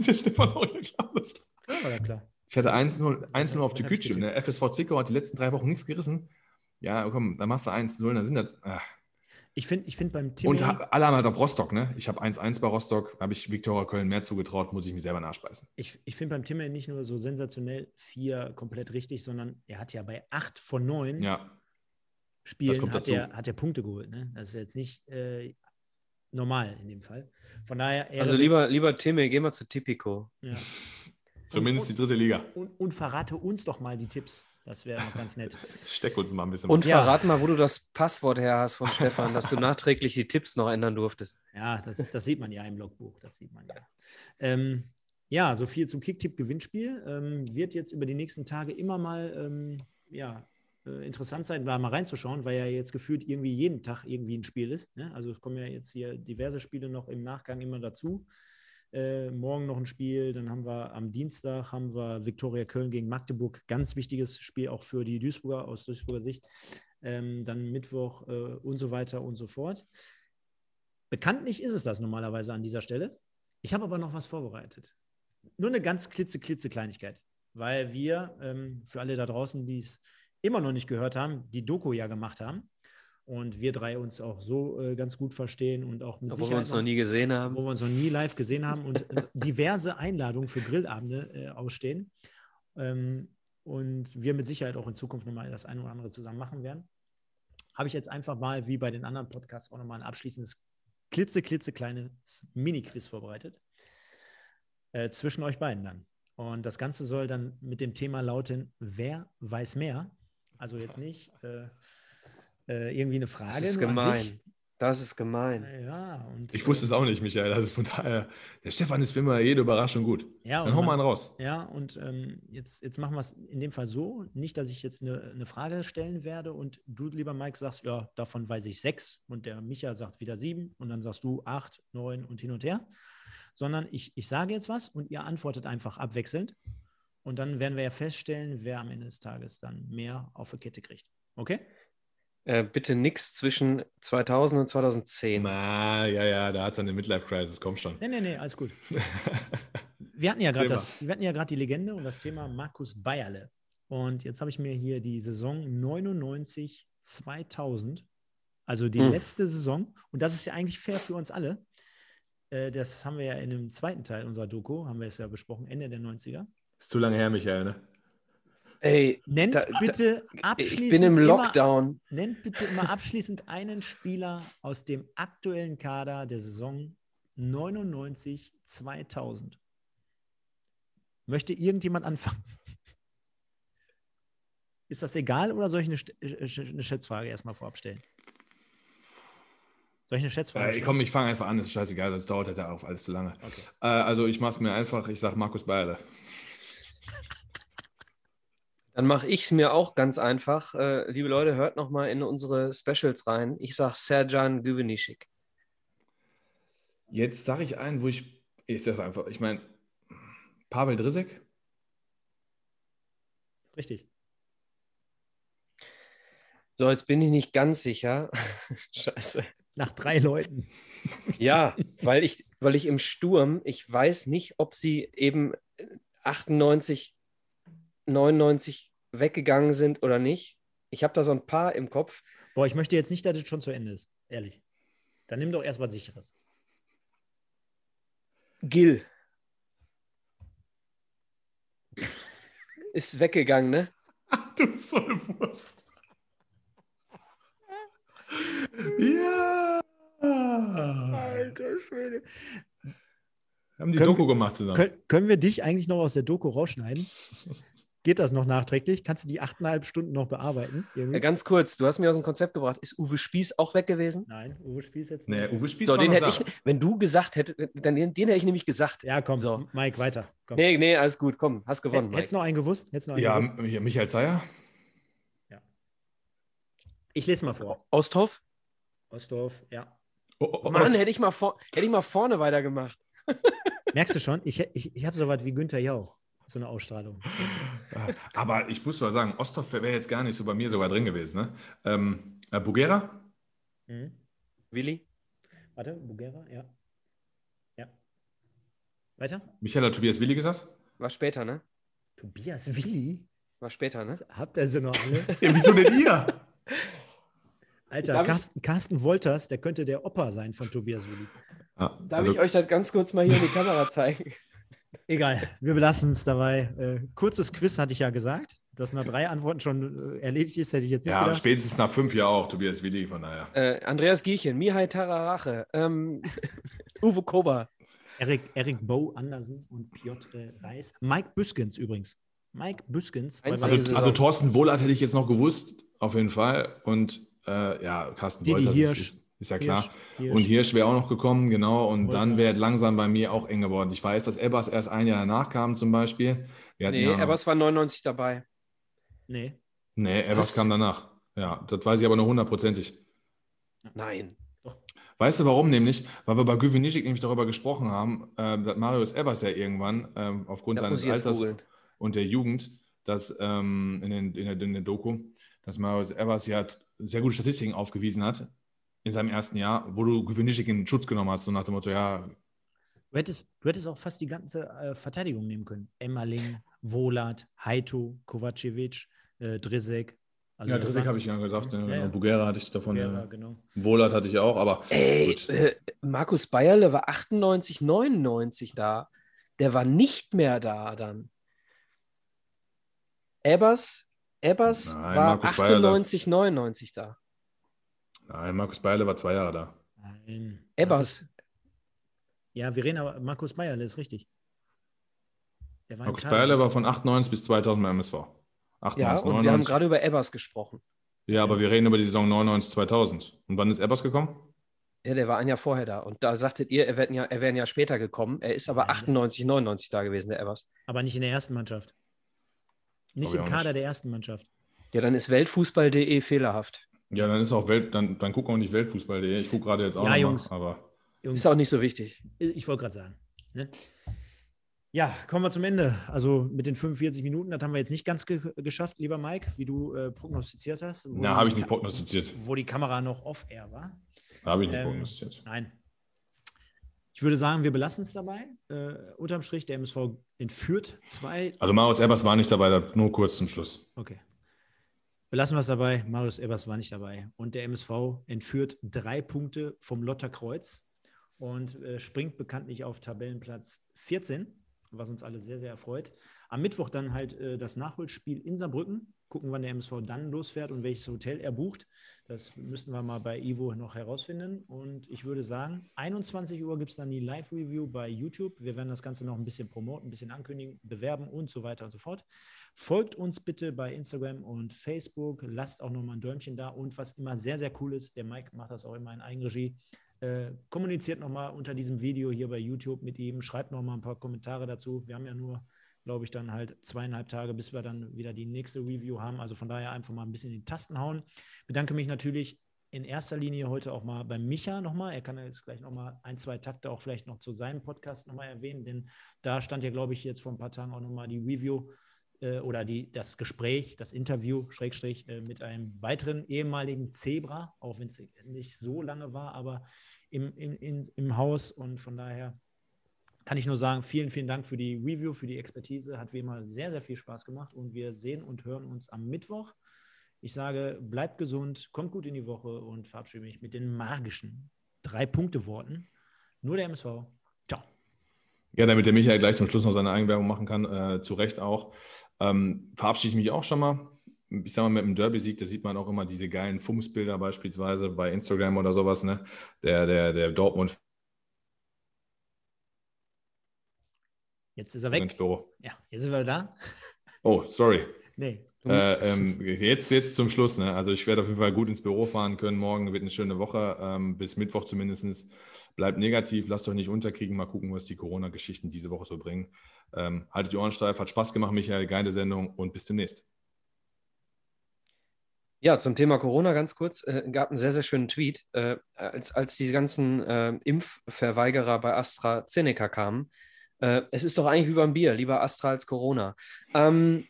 der Stefan auch ja klar. War ja klar. Ich hatte 1-0 1-0 auf Türkgücü. Ne? FSV Zwickau hat die letzten drei Wochen nichts gerissen. Ja, komm, dann machst du 1-0, dann sind das. Ach. Ich finde ich find beim Timmy. Und alle haben halt auf Rostock, ne? Ich habe 1-1 bei Rostock, habe ich Viktoria Köln mehr zugetraut, muss ich mir selber nachspeisen. Ich, ich finde beim Timmer nicht nur so sensationell vier komplett richtig, sondern er hat ja bei acht von neun Ja, Spielen kommt hat er, hat er Punkte geholt. Ne? Das ist jetzt nicht äh, normal in dem Fall. Von daher. er- Also lieber, lieber Timmy, geh mal zu Tipico. Ja. zumindest die dritte Liga. Und, und verrate uns doch mal die Tipps. Das wäre noch ganz nett. Steck uns mal ein bisschen. Und Ja. verrat mal, wo du das Passwort her hast von Stefan, dass du nachträglich die Tipps noch ändern durftest. Ja, das, das sieht man ja im Logbuch. Das sieht man ja. Ähm, ja, so viel zum Kicktipp-Gewinnspiel. Ähm, wird jetzt über die nächsten Tage immer mal ähm, ja, äh, interessant sein, da mal reinzuschauen, weil ja jetzt gefühlt irgendwie jeden Tag irgendwie ein Spiel ist. Ne? Also es kommen ja jetzt hier diverse Spiele noch im Nachgang immer dazu. Äh, morgen noch ein Spiel, dann haben wir am Dienstag haben wir Viktoria Köln gegen Magdeburg, ganz wichtiges Spiel auch für die Duisburger aus Duisburger Sicht. Ähm, dann Mittwoch äh, und so weiter und so fort. Bekanntlich ist es das normalerweise an dieser Stelle. Ich habe aber noch was vorbereitet. Nur eine ganz klitze, klitze Kleinigkeit, weil wir, ähm, für alle da draußen, die es immer noch nicht gehört haben, die Doku ja gemacht haben. Und wir drei uns auch so äh, ganz gut verstehen und auch mit Obwohl wir Sicherheit uns noch nie gesehen haben. wo wir uns noch nie live gesehen haben und äh, diverse Einladungen für Grillabende äh, ausstehen. Ähm, und wir mit Sicherheit auch in Zukunft nochmal das eine oder andere zusammen machen werden. Habe ich jetzt einfach mal, wie bei den anderen Podcasts, auch nochmal ein abschließendes, klitze, klitze kleines Mini-Quiz vorbereitet. Äh, zwischen euch beiden dann. Und das Ganze soll dann mit dem Thema lauten, wer weiß mehr? Also jetzt nicht äh, äh, irgendwie eine Frage. Das ist gemein. Das ist gemein. Ja, und, Ich wusste es auch nicht, Michael. Also von daher, der Stefan ist für immer jede Überraschung gut. Ja, Dann und hau mal man- einen raus. Ja, und ähm, jetzt, jetzt machen wir es in dem Fall so, nicht, dass ich jetzt eine, eine Frage stellen werde und du, lieber Mike, sagst, ja, davon weiß ich sechs und der Micha sagt wieder sieben und dann sagst du acht, neun und hin und her, sondern ich, ich sage jetzt was und ihr antwortet einfach abwechselnd und dann werden wir ja feststellen, wer am Ende des Tages dann mehr auf die Kette kriegt. Okay? Äh, bitte nichts zwischen 2000 und 2010. Na, ja, ja, da hat es eine Midlife-Crisis. Komm schon. Nee, nee, nee, alles gut. Wir hatten ja gerade Thema. das, wir hatten ja gerade die Legende und das Thema Markus Bayerle. Und jetzt habe ich mir hier die Saison 99 2000, also die Hm. letzte Saison, und das ist ja eigentlich fair für uns alle. Äh, Das haben wir ja in dem zweiten Teil unserer Doku, haben wir es ja besprochen, Ende der 90er. Ist zu lange her, Michael, ne? Ey, Nennt Da- da- bitte abschließend ich bin im immer- Lockdown. Nennt bitte immer abschließend einen Spieler aus dem aktuellen Kader der Saison 99 2000. Möchte irgendjemand anfangen? Ist das egal oder soll ich eine, äh, äh, eine Schätzfrage erstmal vorab stellen? Soll ich eine Schätzfrage Äh, stellen? komm, ich fange einfach an. Das ist scheißegal. Das dauert halt auch alles zu lange. Okay. Äh, also, ich mache es mir einfach. Ich sage Markus Bayerle. Dann mache ich es mir auch ganz einfach. Äh, liebe Leute, hört noch mal in unsere Specials rein. Ich sage Serjan Güvenişik. Jetzt sage ich einen, wo ich. Ich sage einfach. Ich meine, Pavel Drisek. Richtig. So, jetzt bin ich nicht ganz sicher. Scheiße. Nach drei Leuten. Ja, weil ich, weil ich im Sturm, ich weiß nicht, ob sie eben 98, 99 weggegangen sind oder nicht. Ich habe da so ein paar im Kopf. Boah, ich möchte jetzt nicht, dass das schon zu Ende ist. Ehrlich. Dann nimm doch erst was Sicheres. Gil. Ist weggegangen, ne? Du so eine Wurst. ja. Alter Schwede. Haben die Können Doku gemacht zusammen. Können, können wir dich eigentlich noch aus der Doku rausschneiden? Geht das noch nachträglich? Kannst du die achteinhalb Stunden noch bearbeiten? Irgendwie? Äh, Ganz kurz, du hast mir aus dem Konzept gebracht. Ist Uwe Spieß auch weg gewesen? Nein, Uwe spielt jetzt Nee, nicht. Uwe Spieß So, war den noch hätte da. ich, wenn du gesagt hättest, dann den, den hätte ich nämlich gesagt. Ja, komm, So. Mike, weiter. Komm. Nee, nee, alles gut, komm, hast gewonnen. Hättest Mike. noch einen gewusst? Hättest noch einen Ja, gewusst? hier, Michael Zeyer. Ich lese mal vor. Osthoff? Ostdorf, ja. Oh, oh, Mann, Ost- hätte ich, mal vor, hätte ich mal vorne weitergemacht. Merkst du schon? Ich, ich, ich habe so was wie Günther Jauch. So eine Ausstrahlung. Aber ich muss mal sagen, Osthoff wäre jetzt gar nicht so bei mir sogar drin gewesen. Ne? Ähm, äh, Bugera? Mhm. Willi? Warte, Bugera, ja. Ja. Weiter? Michael hat Tobias Willi gesagt? War später, ne? Tobias Willi? War später, ne? Habt ihr sie noch alle? Ja, wieso denn ihr? Alter, Darf ich- Carsten, Carsten Wolters, der könnte der Opa sein von Tobias Willi. Ah, Darf also- ich euch das ganz kurz mal hier in die Kamera zeigen? Egal, wir belassen es dabei. Äh, kurzes Quiz hatte ich ja gesagt. Dass nach drei Antworten schon äh, erledigt ist, hätte ich jetzt nicht Ja, gedacht. spätestens nach fünf Jahren auch, Tobias Willi, von daher. Äh, Andreas Giechen, Mihai Tararache, ähm, Uwe Kober. Erik, Erik Bo Andersen und Piotr Reis. Mike Büskens übrigens. Mike Büskens. Also, also Thorsten Wohlert hätte ich jetzt noch gewusst, auf jeden Fall. Und äh, ja, Carsten Didi Wolters Hirsch. ist, ist, ist ja klar. Hirsch, Und Hirsch wäre auch noch gekommen, genau. Und dann Wolters. wäre es langsam bei mir auch eng geworden. Ich weiß, dass Ebbers erst ein Jahr danach kam, zum Beispiel. Wir Nee, ja, Ebbers war 99 dabei. Nee. Nee, Ebbers Was? kam danach. Ja, das weiß ich aber nur hundertprozentig. Nein. Weißt du warum nämlich? Weil wir bei Güvenischik nämlich darüber gesprochen haben, äh, dass Marius Ebbers ja irgendwann ähm, aufgrund Das seines Alters googeln. und der Jugend, dass ähm, in, den, in, der, in der Doku, dass Marius Evers ja sehr gute Statistiken aufgewiesen hat in seinem ersten Jahr, wo du Gewinnischig in Schutz genommen hast, so nach dem Motto, ja, Du hättest, du hättest auch fast die ganze äh, Verteidigung nehmen können. Emmerling, Wolat, Heito, Kovacevic, äh, Drizek, Also ja, war- habe ich ja gesagt. Ja, Ja, genau. ja. Bugera hatte ich davon. Ja, Ja, genau. Wohlert hatte ich auch, aber Ey, gut. äh, Markus Bayerle war 98, 99 da. Der war nicht mehr da dann. Ebbers, Ebbers Nein, war Markus Bayerle. 98, 99 da. Nein, Markus Beile war zwei Jahre da. Nein. Ebbers. Ja, wir reden aber Markus Bayerle ist richtig. Der war im Markus. Beile war von 98 bis 2000 beim MSV. 98, Ja, und wir haben 99. gerade über Ebbers gesprochen. Ja, aber wir reden über die Saison 99, 2000. Und wann ist Ebbers gekommen? Ja, der war ein Jahr vorher da. Und da sagtet ihr, er wäre ein Jahr, er wär ein Jahr später gekommen. Er ist aber Nein. 98, 99 da gewesen, der Ebbers. Aber nicht in der ersten Mannschaft. Nicht im Kader nicht. der ersten Mannschaft. Ja, dann ist Weltfußball.de fehlerhaft. Ja, dann ist auch Welt, dann, dann guck auch nicht Weltfußball.de. Ich gucke gerade jetzt auch Ja, noch Jungs. mal, aber Jungs, Ist auch nicht so wichtig. ich wollte gerade sagen. Ne? Ja, kommen wir zum Ende. Also mit den 45 Minuten, das haben wir jetzt nicht ganz ge geschafft, lieber Mike, wie du äh, prognostiziert hast. na, habe ich nicht prognostiziert. Wo die Kamera noch off-air war. Habe ich nicht Ähm, prognostiziert. Nein. Ich würde sagen, wir belassen es dabei. Äh, unterm Strich, der MSV entführt zwei. Also Marius Ebbers war nicht dabei, da- nur kurz zum Schluss. Okay. Belassen wir es dabei. Marius Ebers war nicht dabei. Und der MSV entführt drei Punkte vom Lotterkreuz und äh, springt bekanntlich auf Tabellenplatz 14, was uns alle sehr, sehr erfreut. Am Mittwoch dann halt äh, das Nachholspiel in Saarbrücken. Gucken, wann der MSV dann losfährt und welches Hotel er bucht. Das müssten wir mal bei Ivo noch herausfinden. Und ich würde sagen, 21 Uhr gibt es dann die Live-Review bei YouTube. Wir werden das Ganze noch ein bisschen promoten, ein bisschen ankündigen, bewerben und so weiter und so fort. Folgt uns bitte bei Instagram und Facebook. Lasst auch nochmal ein Däumchen da. Und was immer sehr, sehr cool ist, der Mike macht das auch immer in Eigenregie. Äh, kommuniziert nochmal unter diesem Video hier bei YouTube mit ihm. Schreibt nochmal ein paar Kommentare dazu. Wir haben ja nur, glaube ich, dann halt zweieinhalb Tage, bis wir dann wieder die nächste Review haben. Also von daher einfach mal ein bisschen in die Tasten hauen. Bedanke mich natürlich in erster Linie heute auch mal bei Micha nochmal. Er kann jetzt gleich nochmal ein, zwei Takte auch vielleicht noch zu seinem Podcast nochmal erwähnen, denn da stand ja, glaube ich, jetzt vor ein paar Tagen auch nochmal die Review äh, oder die, das Gespräch, das Interview, Schrägstrich, äh, mit einem weiteren ehemaligen Zebra, auch wenn es nicht so lange war, aber im, im, in, im Haus und von daher kann ich nur sagen, vielen, vielen Dank für die Review, für die Expertise. Hat wie immer sehr, sehr viel Spaß gemacht und wir sehen und hören uns am Mittwoch. Ich sage, bleibt gesund, kommt gut in die Woche und verabschiede mich mit den magischen Drei-Punkte-Worten. Nur der MSV. Ja, damit der Michael gleich zum Schluss noch seine Eigenwerbung machen kann, äh, zu Recht auch, ähm, verabschiede ich mich auch schon mal. Ich sag mal, mit dem Derby-Sieg, da sieht man auch immer diese geilen Fumms-Bilder beispielsweise bei Instagram oder sowas, ne? Der, der, der Dortmund Jetzt ist er ins weg. Büro. Ja, jetzt sind wir da. Oh, sorry. Nee. Äh, ähm, jetzt, jetzt zum Schluss. Ne? Also ich werde auf jeden Fall gut ins Büro fahren können. Morgen wird eine schöne Woche, ähm, bis Mittwoch zumindest. Bleibt negativ, lasst euch nicht unterkriegen. Mal gucken, was die Corona-Geschichten diese Woche so bringen. Ähm, haltet die Ohren steif, hat Spaß gemacht, Michael. Geile Sendung und bis demnächst. Ja, zum Thema Corona ganz kurz. Äh, gab einen sehr, sehr schönen Tweet, äh, als, als die ganzen äh, Impfverweigerer bei AstraZeneca kamen. Äh, es ist doch eigentlich wie beim Bier, lieber Astra als Corona. Ähm,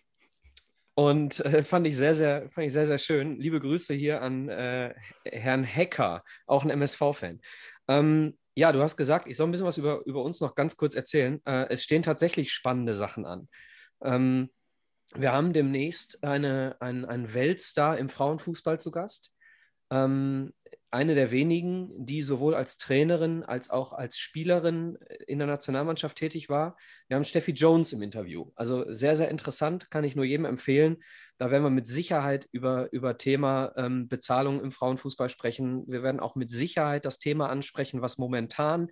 und äh, fand ich sehr, sehr, fand ich sehr, sehr schön. Liebe Grüße hier an äh, Herrn Hecker, auch ein MSV-Fan. Ähm, ja, du hast gesagt, ich soll ein bisschen was über, über uns noch ganz kurz erzählen. Äh, es stehen tatsächlich spannende Sachen an. Ähm, wir haben demnächst eine, ein, einen Weltstar im Frauenfußball zu Gast. Ähm, eine der wenigen, die sowohl als Trainerin als auch als Spielerin in der Nationalmannschaft tätig war. Wir haben Steffi Jones im Interview. Also sehr, sehr interessant, kann ich nur jedem empfehlen. Da werden wir mit Sicherheit über, über Thema ähm, Bezahlung im Frauenfußball sprechen. Wir werden auch mit Sicherheit das Thema ansprechen, was momentan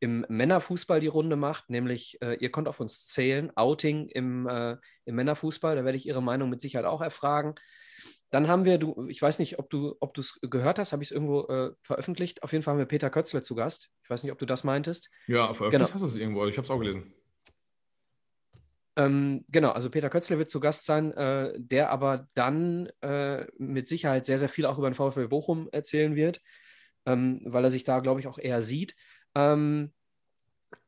im Männerfußball die Runde macht, nämlich äh, ihr könnt auf uns zählen, Outing im, äh, im Männerfußball. Da werde ich Ihre Meinung mit Sicherheit auch erfragen. Dann haben wir, du, ich weiß nicht, ob du ob es gehört hast, habe ich es irgendwo äh, veröffentlicht. Auf jeden Fall haben wir Peter Kötzle zu Gast. Ich weiß nicht, ob du das meintest. Ja, veröffentlicht Genau. hast du es irgendwo. Ich habe es auch gelesen. Ähm, genau, also Peter Kötzle wird zu Gast sein, äh, der aber dann äh, mit Sicherheit sehr, sehr viel auch über den VfL Bochum erzählen wird, ähm, weil er sich da, glaube ich, auch eher sieht. Ähm,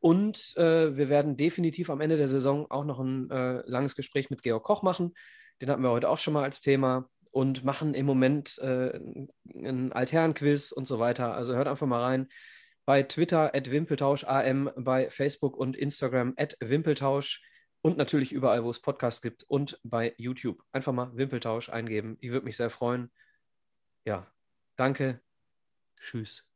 und äh, wir werden definitiv am Ende der Saison auch noch ein äh, langes Gespräch mit Georg Koch machen. Den hatten wir heute auch schon mal als Thema und machen im Moment äh, ein Altherrenquiz und so weiter. Also hört einfach mal rein. Bei Twitter at Wimpeltausch AM, bei Facebook und Instagram at Wimpeltausch und natürlich überall, wo es Podcasts gibt und bei YouTube. Einfach mal Wimpeltausch eingeben. Ich würde mich sehr freuen. Ja, danke. Tschüss.